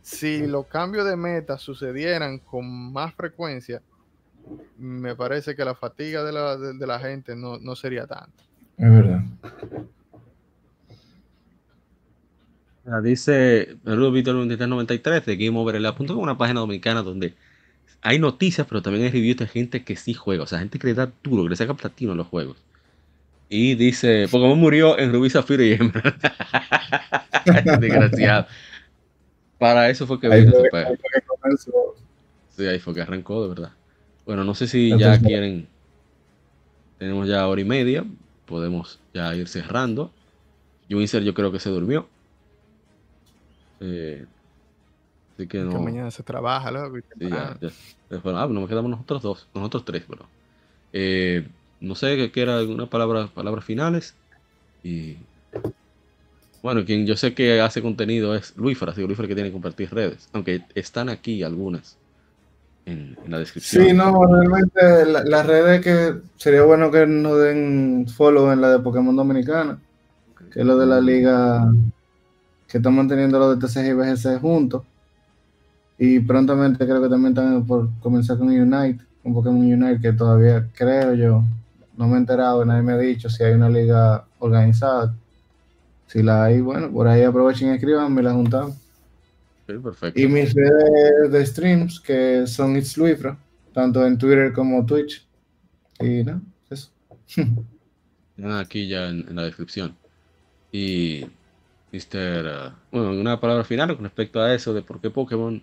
si los cambios de meta sucedieran con más frecuencia, me parece que la fatiga de la, de, la gente no, no sería tanto. Es verdad. Dice Víctor 93 de Game Over con una página dominicana donde hay noticias, pero también hay reviews de gente que sí juega. O sea, gente que le da duro, que le saca platino a los juegos. Y dice, Pokémon murió en Rubí, Zafiro y Emerald. (laughs) Desgraciado. Para eso fue que vino Sí, ahí fue que arrancó, de verdad. Bueno, no sé si ya quieren. Tenemos ya hora y media. Podemos ya ir cerrando. Winser yo creo que se durmió. Eh, así que no. mañana se trabaja, loco. ah, nos quedamos nosotros dos, nosotros tres, bro. Eh, no sé qué era alguna palabra, palabras finales. Y bueno, quien yo sé que hace contenido es Luífer, así Luífer que tiene que compartir redes, aunque están aquí algunas en, la descripción. Sí, no, realmente las redes que sería bueno que nos den follow en la de Pokémon Dominicana, que es lo de la liga que están manteniendo los de TCG y BGC juntos. Y prontamente creo que también están por comenzar con Unite, con Pokémon Unite, que todavía creo yo, no me he enterado, nadie me ha dicho si hay una liga organizada si la hay, bueno, por ahí aprovechen y escriban, me la juntamos. Perfecto. Y mis redes de streams, que son It's Luifra, tanto en Twitter como Twitch. Y no, eso. (laughs) Aquí ya en, la descripción. Y, Mister, uh, bueno, una palabra final con respecto a eso de por qué Pokémon,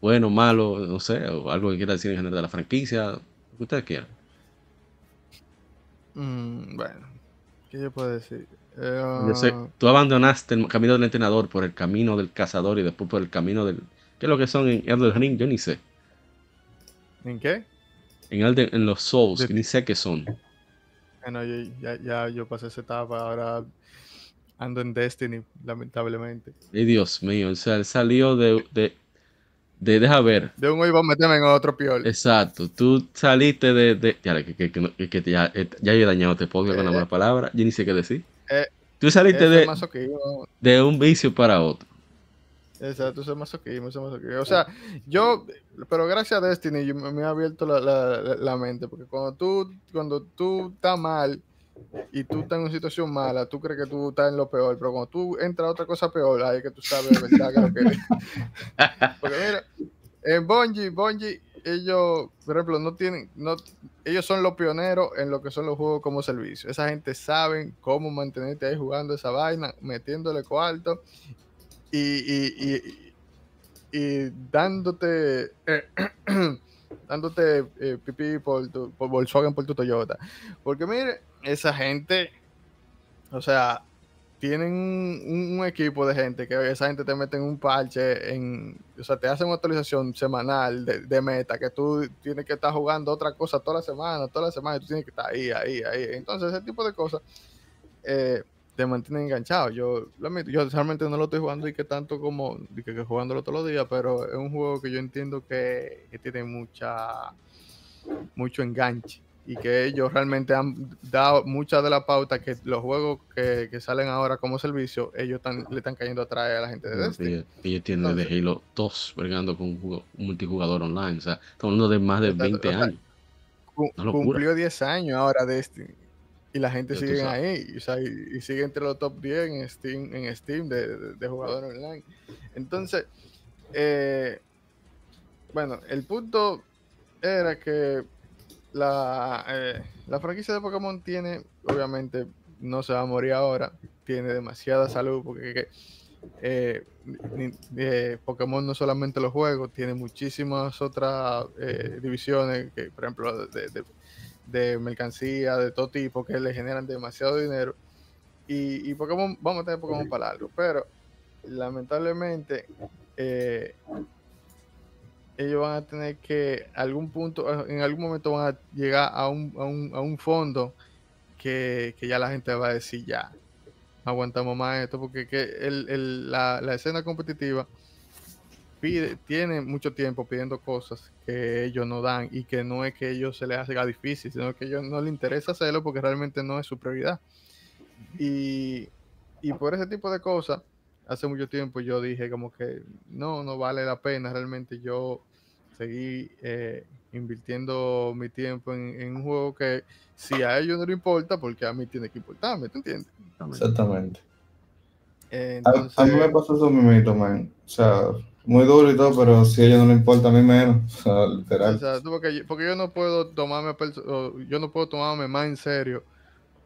bueno, malo, no sé, o algo que quiera decir en general de la franquicia, lo que ustedes quieran. Mm, bueno, ¿qué yo puedo decir? Sé, tú abandonaste el camino del entrenador por el camino del cazador y después por el camino del. ¿Qué es lo que son en Elden Ring? Yo ni sé. ¿En qué? En, Elden, en los Souls, ni sé qué son. Bueno, ya, ya, yo pasé esa etapa, ahora ando en Destiny, lamentablemente. Y Dios mío, o sea, él salió de, de, de, deja ver. De un hoy a meterme en otro piol. Exacto, tú saliste de, de ya, que, que, que, ya, ya he dañado este podcast con la buena palabra, yo ni sé qué decir. Eh, Tú saliste de, de un vicio para otro. Exacto, eso es masoquismo, eso es masoquismo. O sea, yo, pero gracias a Destiny me, ha abierto la, la, mente, porque cuando tú, cuando tú estás mal y tú estás en una situación mala, tú crees que tú estás en lo peor, pero cuando tú entras a otra cosa peor, ahí que tú sabes de verdad que lo que (laughs) Porque mira, en Bungie, Bungie ellos, por ejemplo, no tienen, no, ellos son los pioneros en lo que son los juegos como servicio. Esa gente sabe cómo mantenerte ahí jugando esa vaina, metiéndole cuarto y, y, dándote, (clears throat) dándote eh, pipí por, tu, por Volkswagen, por tu Toyota. Porque mire, esa gente, o sea, tienen un, equipo de gente que esa gente te mete en un parche, en, o sea, te hacen una actualización semanal de, meta, que tú tienes que estar jugando otra cosa toda la semana, toda la semana, y tú tienes que estar ahí, ahí, ahí. Entonces, ese tipo de cosas eh, te mantienen enganchado. Yo, yo realmente no lo estoy jugando y que tanto como que, que jugándolo todos los días, pero es un juego que yo entiendo que, que tiene mucha mucho enganche y que ellos realmente han dado mucha de la pauta que los juegos que, que salen ahora como servicio, ellos están, le están cayendo atrás a la gente de Destiny. Ellos, tienen de Halo 2 bregando con un, multijugador online, o sea, estamos hablando de más de 20 años. cumplió 10 años ahora Destiny y la gente sigue ahí o sea, y, sigue entre los top 10 en Steam, en Steam de, de, jugadores online. Entonces, eh, bueno, el punto era que la, eh, la franquicia de Pokémon tiene, obviamente, no se va a morir ahora, tiene demasiada salud porque eh, Pokémon no solamente los juegos, tiene muchísimas otras eh, divisiones, que, por ejemplo, de, mercancía, de todo tipo, que le generan demasiado dinero. Y, y Pokémon, vamos a tener Pokémon para algo, pero lamentablemente ellos van a tener que, algún punto, en algún momento van a llegar a un, a un, a un fondo que, que, ya la gente va a decir ya. aguantamos más esto, porque que el, la, la, escena competitiva pide, tiene mucho tiempo pidiendo cosas que ellos no dan y que no es que ellos se les haga difícil, sino que a ellos no les interesa hacerlo porque realmente no es su prioridad. Y, y por ese tipo de cosas, hace mucho tiempo yo dije como que no, no vale la pena realmente yo seguir eh, invirtiendo mi tiempo en, un juego que si a ellos no le importa, porque a mí tiene que importarme, ¿te entiendes? Exactamente. a, mí me pasó eso mismo, man. O sea, muy duro y todo, pero si a ellos no le importa, a mí menos. O sea, literal. porque, porque, yo no puedo tomarme, yo no puedo tomarme más en serio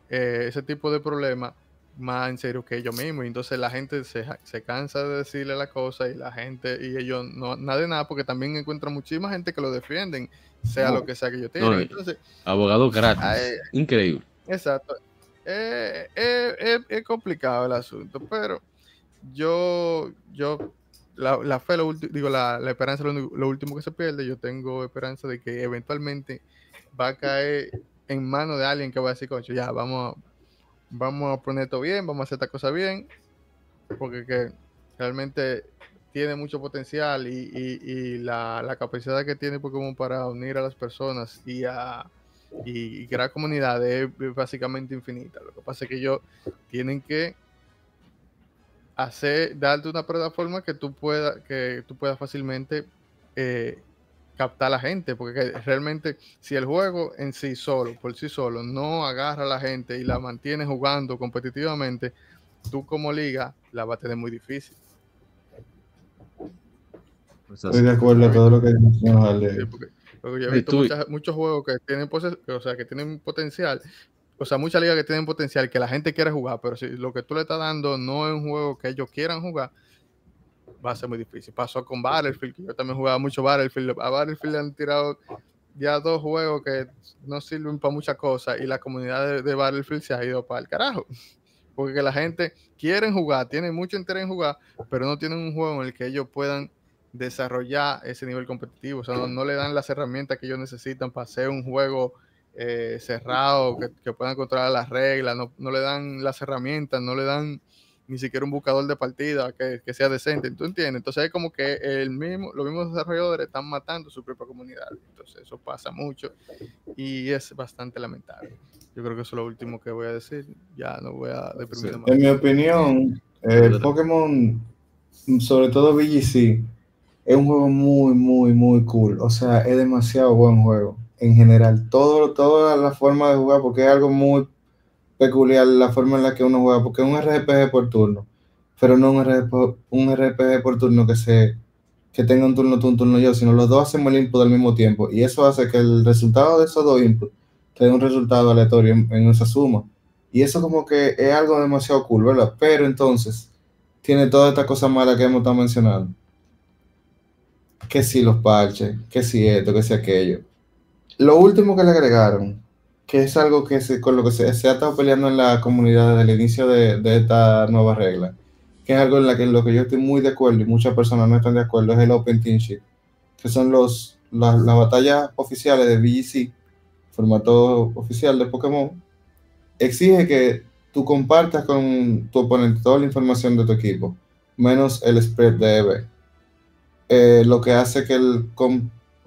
eh, ese tipo de problemas más en serio que ellos mismos. Y entonces la gente se, se, cansa de decirle la cosa y la gente, y ellos no, nada de nada, porque también encuentran muchísima gente que lo defienden, sea lo que sea que ellos entonces, abogado gratis. Increíble. Exacto. es complicado el asunto, pero yo, yo, la, la fe, lo digo, la, la esperanza, lo, lo, último que se pierde, yo tengo esperanza de que eventualmente va a caer en manos de alguien que va a decir, concho, ya, vamos a vamos a poner todo bien, vamos a hacer esta cosa bien, porque que realmente tiene mucho potencial y, la, capacidad que tiene Pokémon para unir a las personas y, crear comunidades es básicamente infinita. Lo que pasa es que ellos tienen que hacer, darte una plataforma que tú puedas, que tú puedas fácilmente eh, captar a la gente, porque realmente si el juego en sí solo, por sí solo, no agarra a la gente y la mantiene jugando competitivamente, tú como liga la vas a tener muy difícil. Pues Estoy de acuerdo a todo lo que sí, porque, yo he visto muchos juegos que tienen, o sea, que tienen potencial, o sea, muchas ligas que tienen potencial que la gente quiere jugar, pero si lo que tú le estás dando no es un juego que ellos quieran jugar, va a ser muy difícil. Pasó con Battlefield, que yo también jugaba mucho Battlefield. A Battlefield le han tirado ya dos juegos que no sirven para muchas cosas y la comunidad de, Battlefield se ha ido para el carajo. (laughs) Porque la gente quiere jugar, tiene mucho interés en jugar, pero no tienen un juego en el que ellos puedan desarrollar ese nivel competitivo. O sea, no, le dan las herramientas que ellos necesitan para hacer un juego eh, cerrado, que, puedan controlar las reglas, no, no, le dan las herramientas, no le dan ni siquiera un buscador de partida que, sea decente, ¿tú entiendes? Entonces es como que el mismo, los mismos desarrolladores están matando su propia comunidad, entonces eso pasa mucho y es bastante lamentable. Yo creo que eso es lo último que voy a decir, ya no voy a deprimir más. En mi opinión, eh, Pokémon, sobre todo VGC, es un juego muy, muy, muy cool, o sea, es demasiado buen juego en general, todo, toda la forma de jugar, porque es algo muy peculiar la forma en la que uno juega, porque es un RPG por turno, pero no un RPG, un RPG por turno que se que tenga un turno tú, un turno yo, sino los dos hacemos el input al mismo tiempo. Y eso hace que el resultado de esos dos inputs tenga un resultado aleatorio en, esa suma. Y eso como que es algo demasiado cool, ¿verdad? Pero entonces tiene toda esta cosa mala que hemos estado mencionando. Que si los parches, que si esto, que si aquello. Lo último que le agregaron, que es algo que se, con lo que se, se, ha estado peleando en la comunidad desde el inicio de, de esta nueva regla, que es algo en, la que, lo que yo estoy muy de acuerdo y muchas personas no están de acuerdo, es el Open Team Sheet, que son los, las, batallas oficiales de VGC, formato oficial de Pokémon, exige que tú compartas con tu oponente toda la información de tu equipo, menos el spread de EV. Eh, lo que hace que el,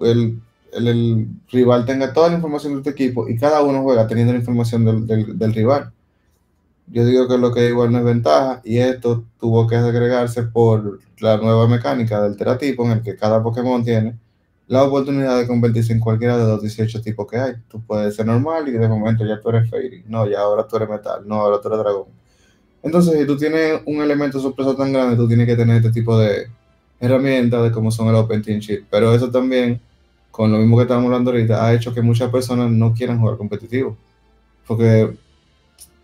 el el, rival tenga toda la información de tu equipo y cada uno juega teniendo la información del, rival. Yo digo que lo que igual no es ventaja y esto tuvo que agregarse por la nueva mecánica del teratipo en el que cada Pokémon tiene la oportunidad de convertirse en cualquiera de los 18 tipos que hay. Tú puedes ser normal y de momento ya tú eres Fairy. No, ya ahora tú eres Metal. No, ahora tú eres Dragón. Entonces, si tú tienes un elemento sorpresa tan grande, tú tienes que tener este tipo de herramientas de cómo son el Open Team Sheet. Pero eso también con lo mismo que estábamos hablando ahorita, ha hecho que muchas personas no quieran jugar competitivo. Porque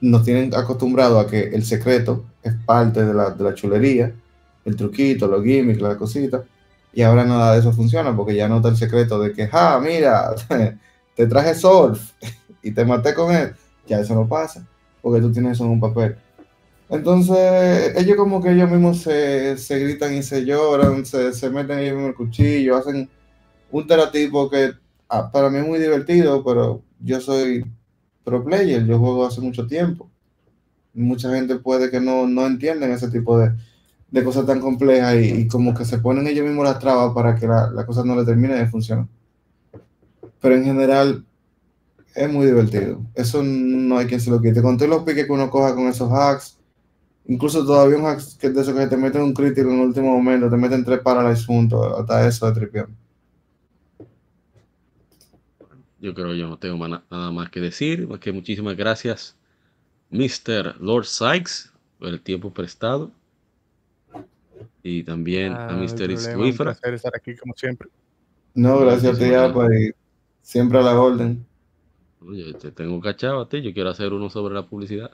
nos tienen acostumbrado a que el secreto es parte de la, de la chulería, el truquito, los gimmicks, las cositas. Y ahora nada de eso funciona porque ya no está el secreto de que, ah, mira, (laughs) te traje surf (laughs) y te maté con él. Ya eso no pasa porque tú tienes eso en un papel. Entonces, ellos como que ellos mismos se, se gritan y se lloran, se, se meten ellos mismos el cuchillo, hacen un teratipo que ah, para mí es muy divertido, pero yo soy pro player, yo juego hace mucho tiempo. Mucha gente puede que no, no entiendan ese tipo de, de cosas tan complejas y, como que se ponen ellos mismos las trabas para que la, la cosa no le termine de funcionar. Pero en general es muy divertido. Eso no hay quien se lo quite. Con todos los piques que uno coja con esos hacks, incluso todavía un hack que de eso que te meten un crítico en el último momento, te meten tres paralysis juntos, hasta eso de tripión. Yo creo que yo no tengo nada más que decir, más que muchísimas gracias, Mr. Lord Sykes, por el tiempo prestado y también a Mr. Swifra. estar aquí como siempre. No, gracias a ti, y siempre a la orden. Oye, te tengo cachado a ti, yo quiero hacer uno sobre la publicidad.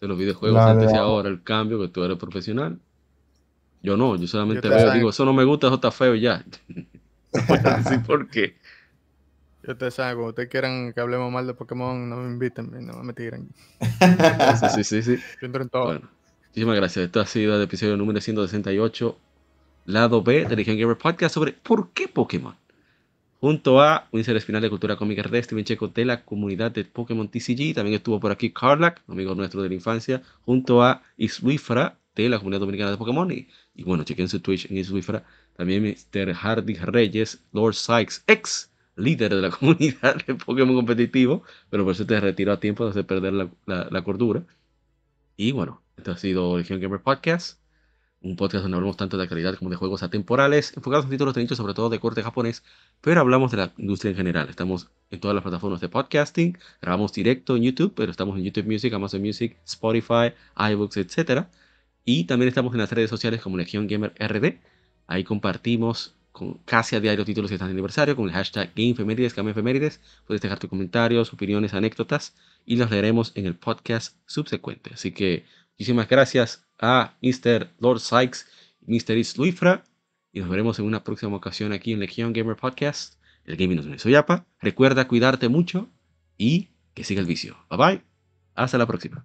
De los videojuegos antes y ahora, el cambio, que tú eres profesional. Yo no, yo solamente veo, digo, eso no me gusta, eso está feo y ya. (laughs) (laughs) no por qué. Yo te sabe, cuando ustedes quieran que hablemos mal de Pokémon, no me inviten, no me tiren. sí, sí, sí. Yo entro en todo. Bueno. Muchísimas gracias. Esto ha sido el episodio número 168, lado B de Legion Gamer Podcast sobre por qué Pokémon. Junto a un Espinal de Cultura Cómica de Steven Checo de la comunidad de Pokémon TCG. También estuvo por aquí Carlac, amigo nuestro de la infancia, junto a Iswifra de la comunidad dominicana de Pokémon. Y, bueno, chequen su Twitch en Iswifra. También Mr. Hardy Reyes, Lord Sykes, ex líder de la (laughs) comunidad de Pokémon competitivo, pero por eso te retiró a tiempo de perder la, la, la cordura. Y bueno, esto ha sido Legion Gamer Podcast, un podcast donde hablamos tanto de calidad como de juegos atemporales, enfocados en títulos de nicho, sobre todo de corte japonés, pero hablamos de la industria en general. Estamos en todas las plataformas de podcasting, grabamos directo en YouTube, pero estamos en YouTube Music, Amazon Music, Spotify, iBooks, etc. Y también estamos en las redes sociales como Legion Gamer RD. Ahí compartimos con casi a diario títulos que están de aniversario con el hashtag GameFemérides, GameFemérides. Puedes dejar tus comentarios, opiniones, anécdotas y los leeremos en el podcast subsecuente. Así que Muchísimas gracias a Mr. Lord Sykes y Mr. Isluifra. Y nos veremos en una próxima ocasión aquí en Legion Gamer Podcast. El gaming nos soy Yapa. Recuerda cuidarte mucho y que siga el vicio. Bye bye. Hasta la próxima.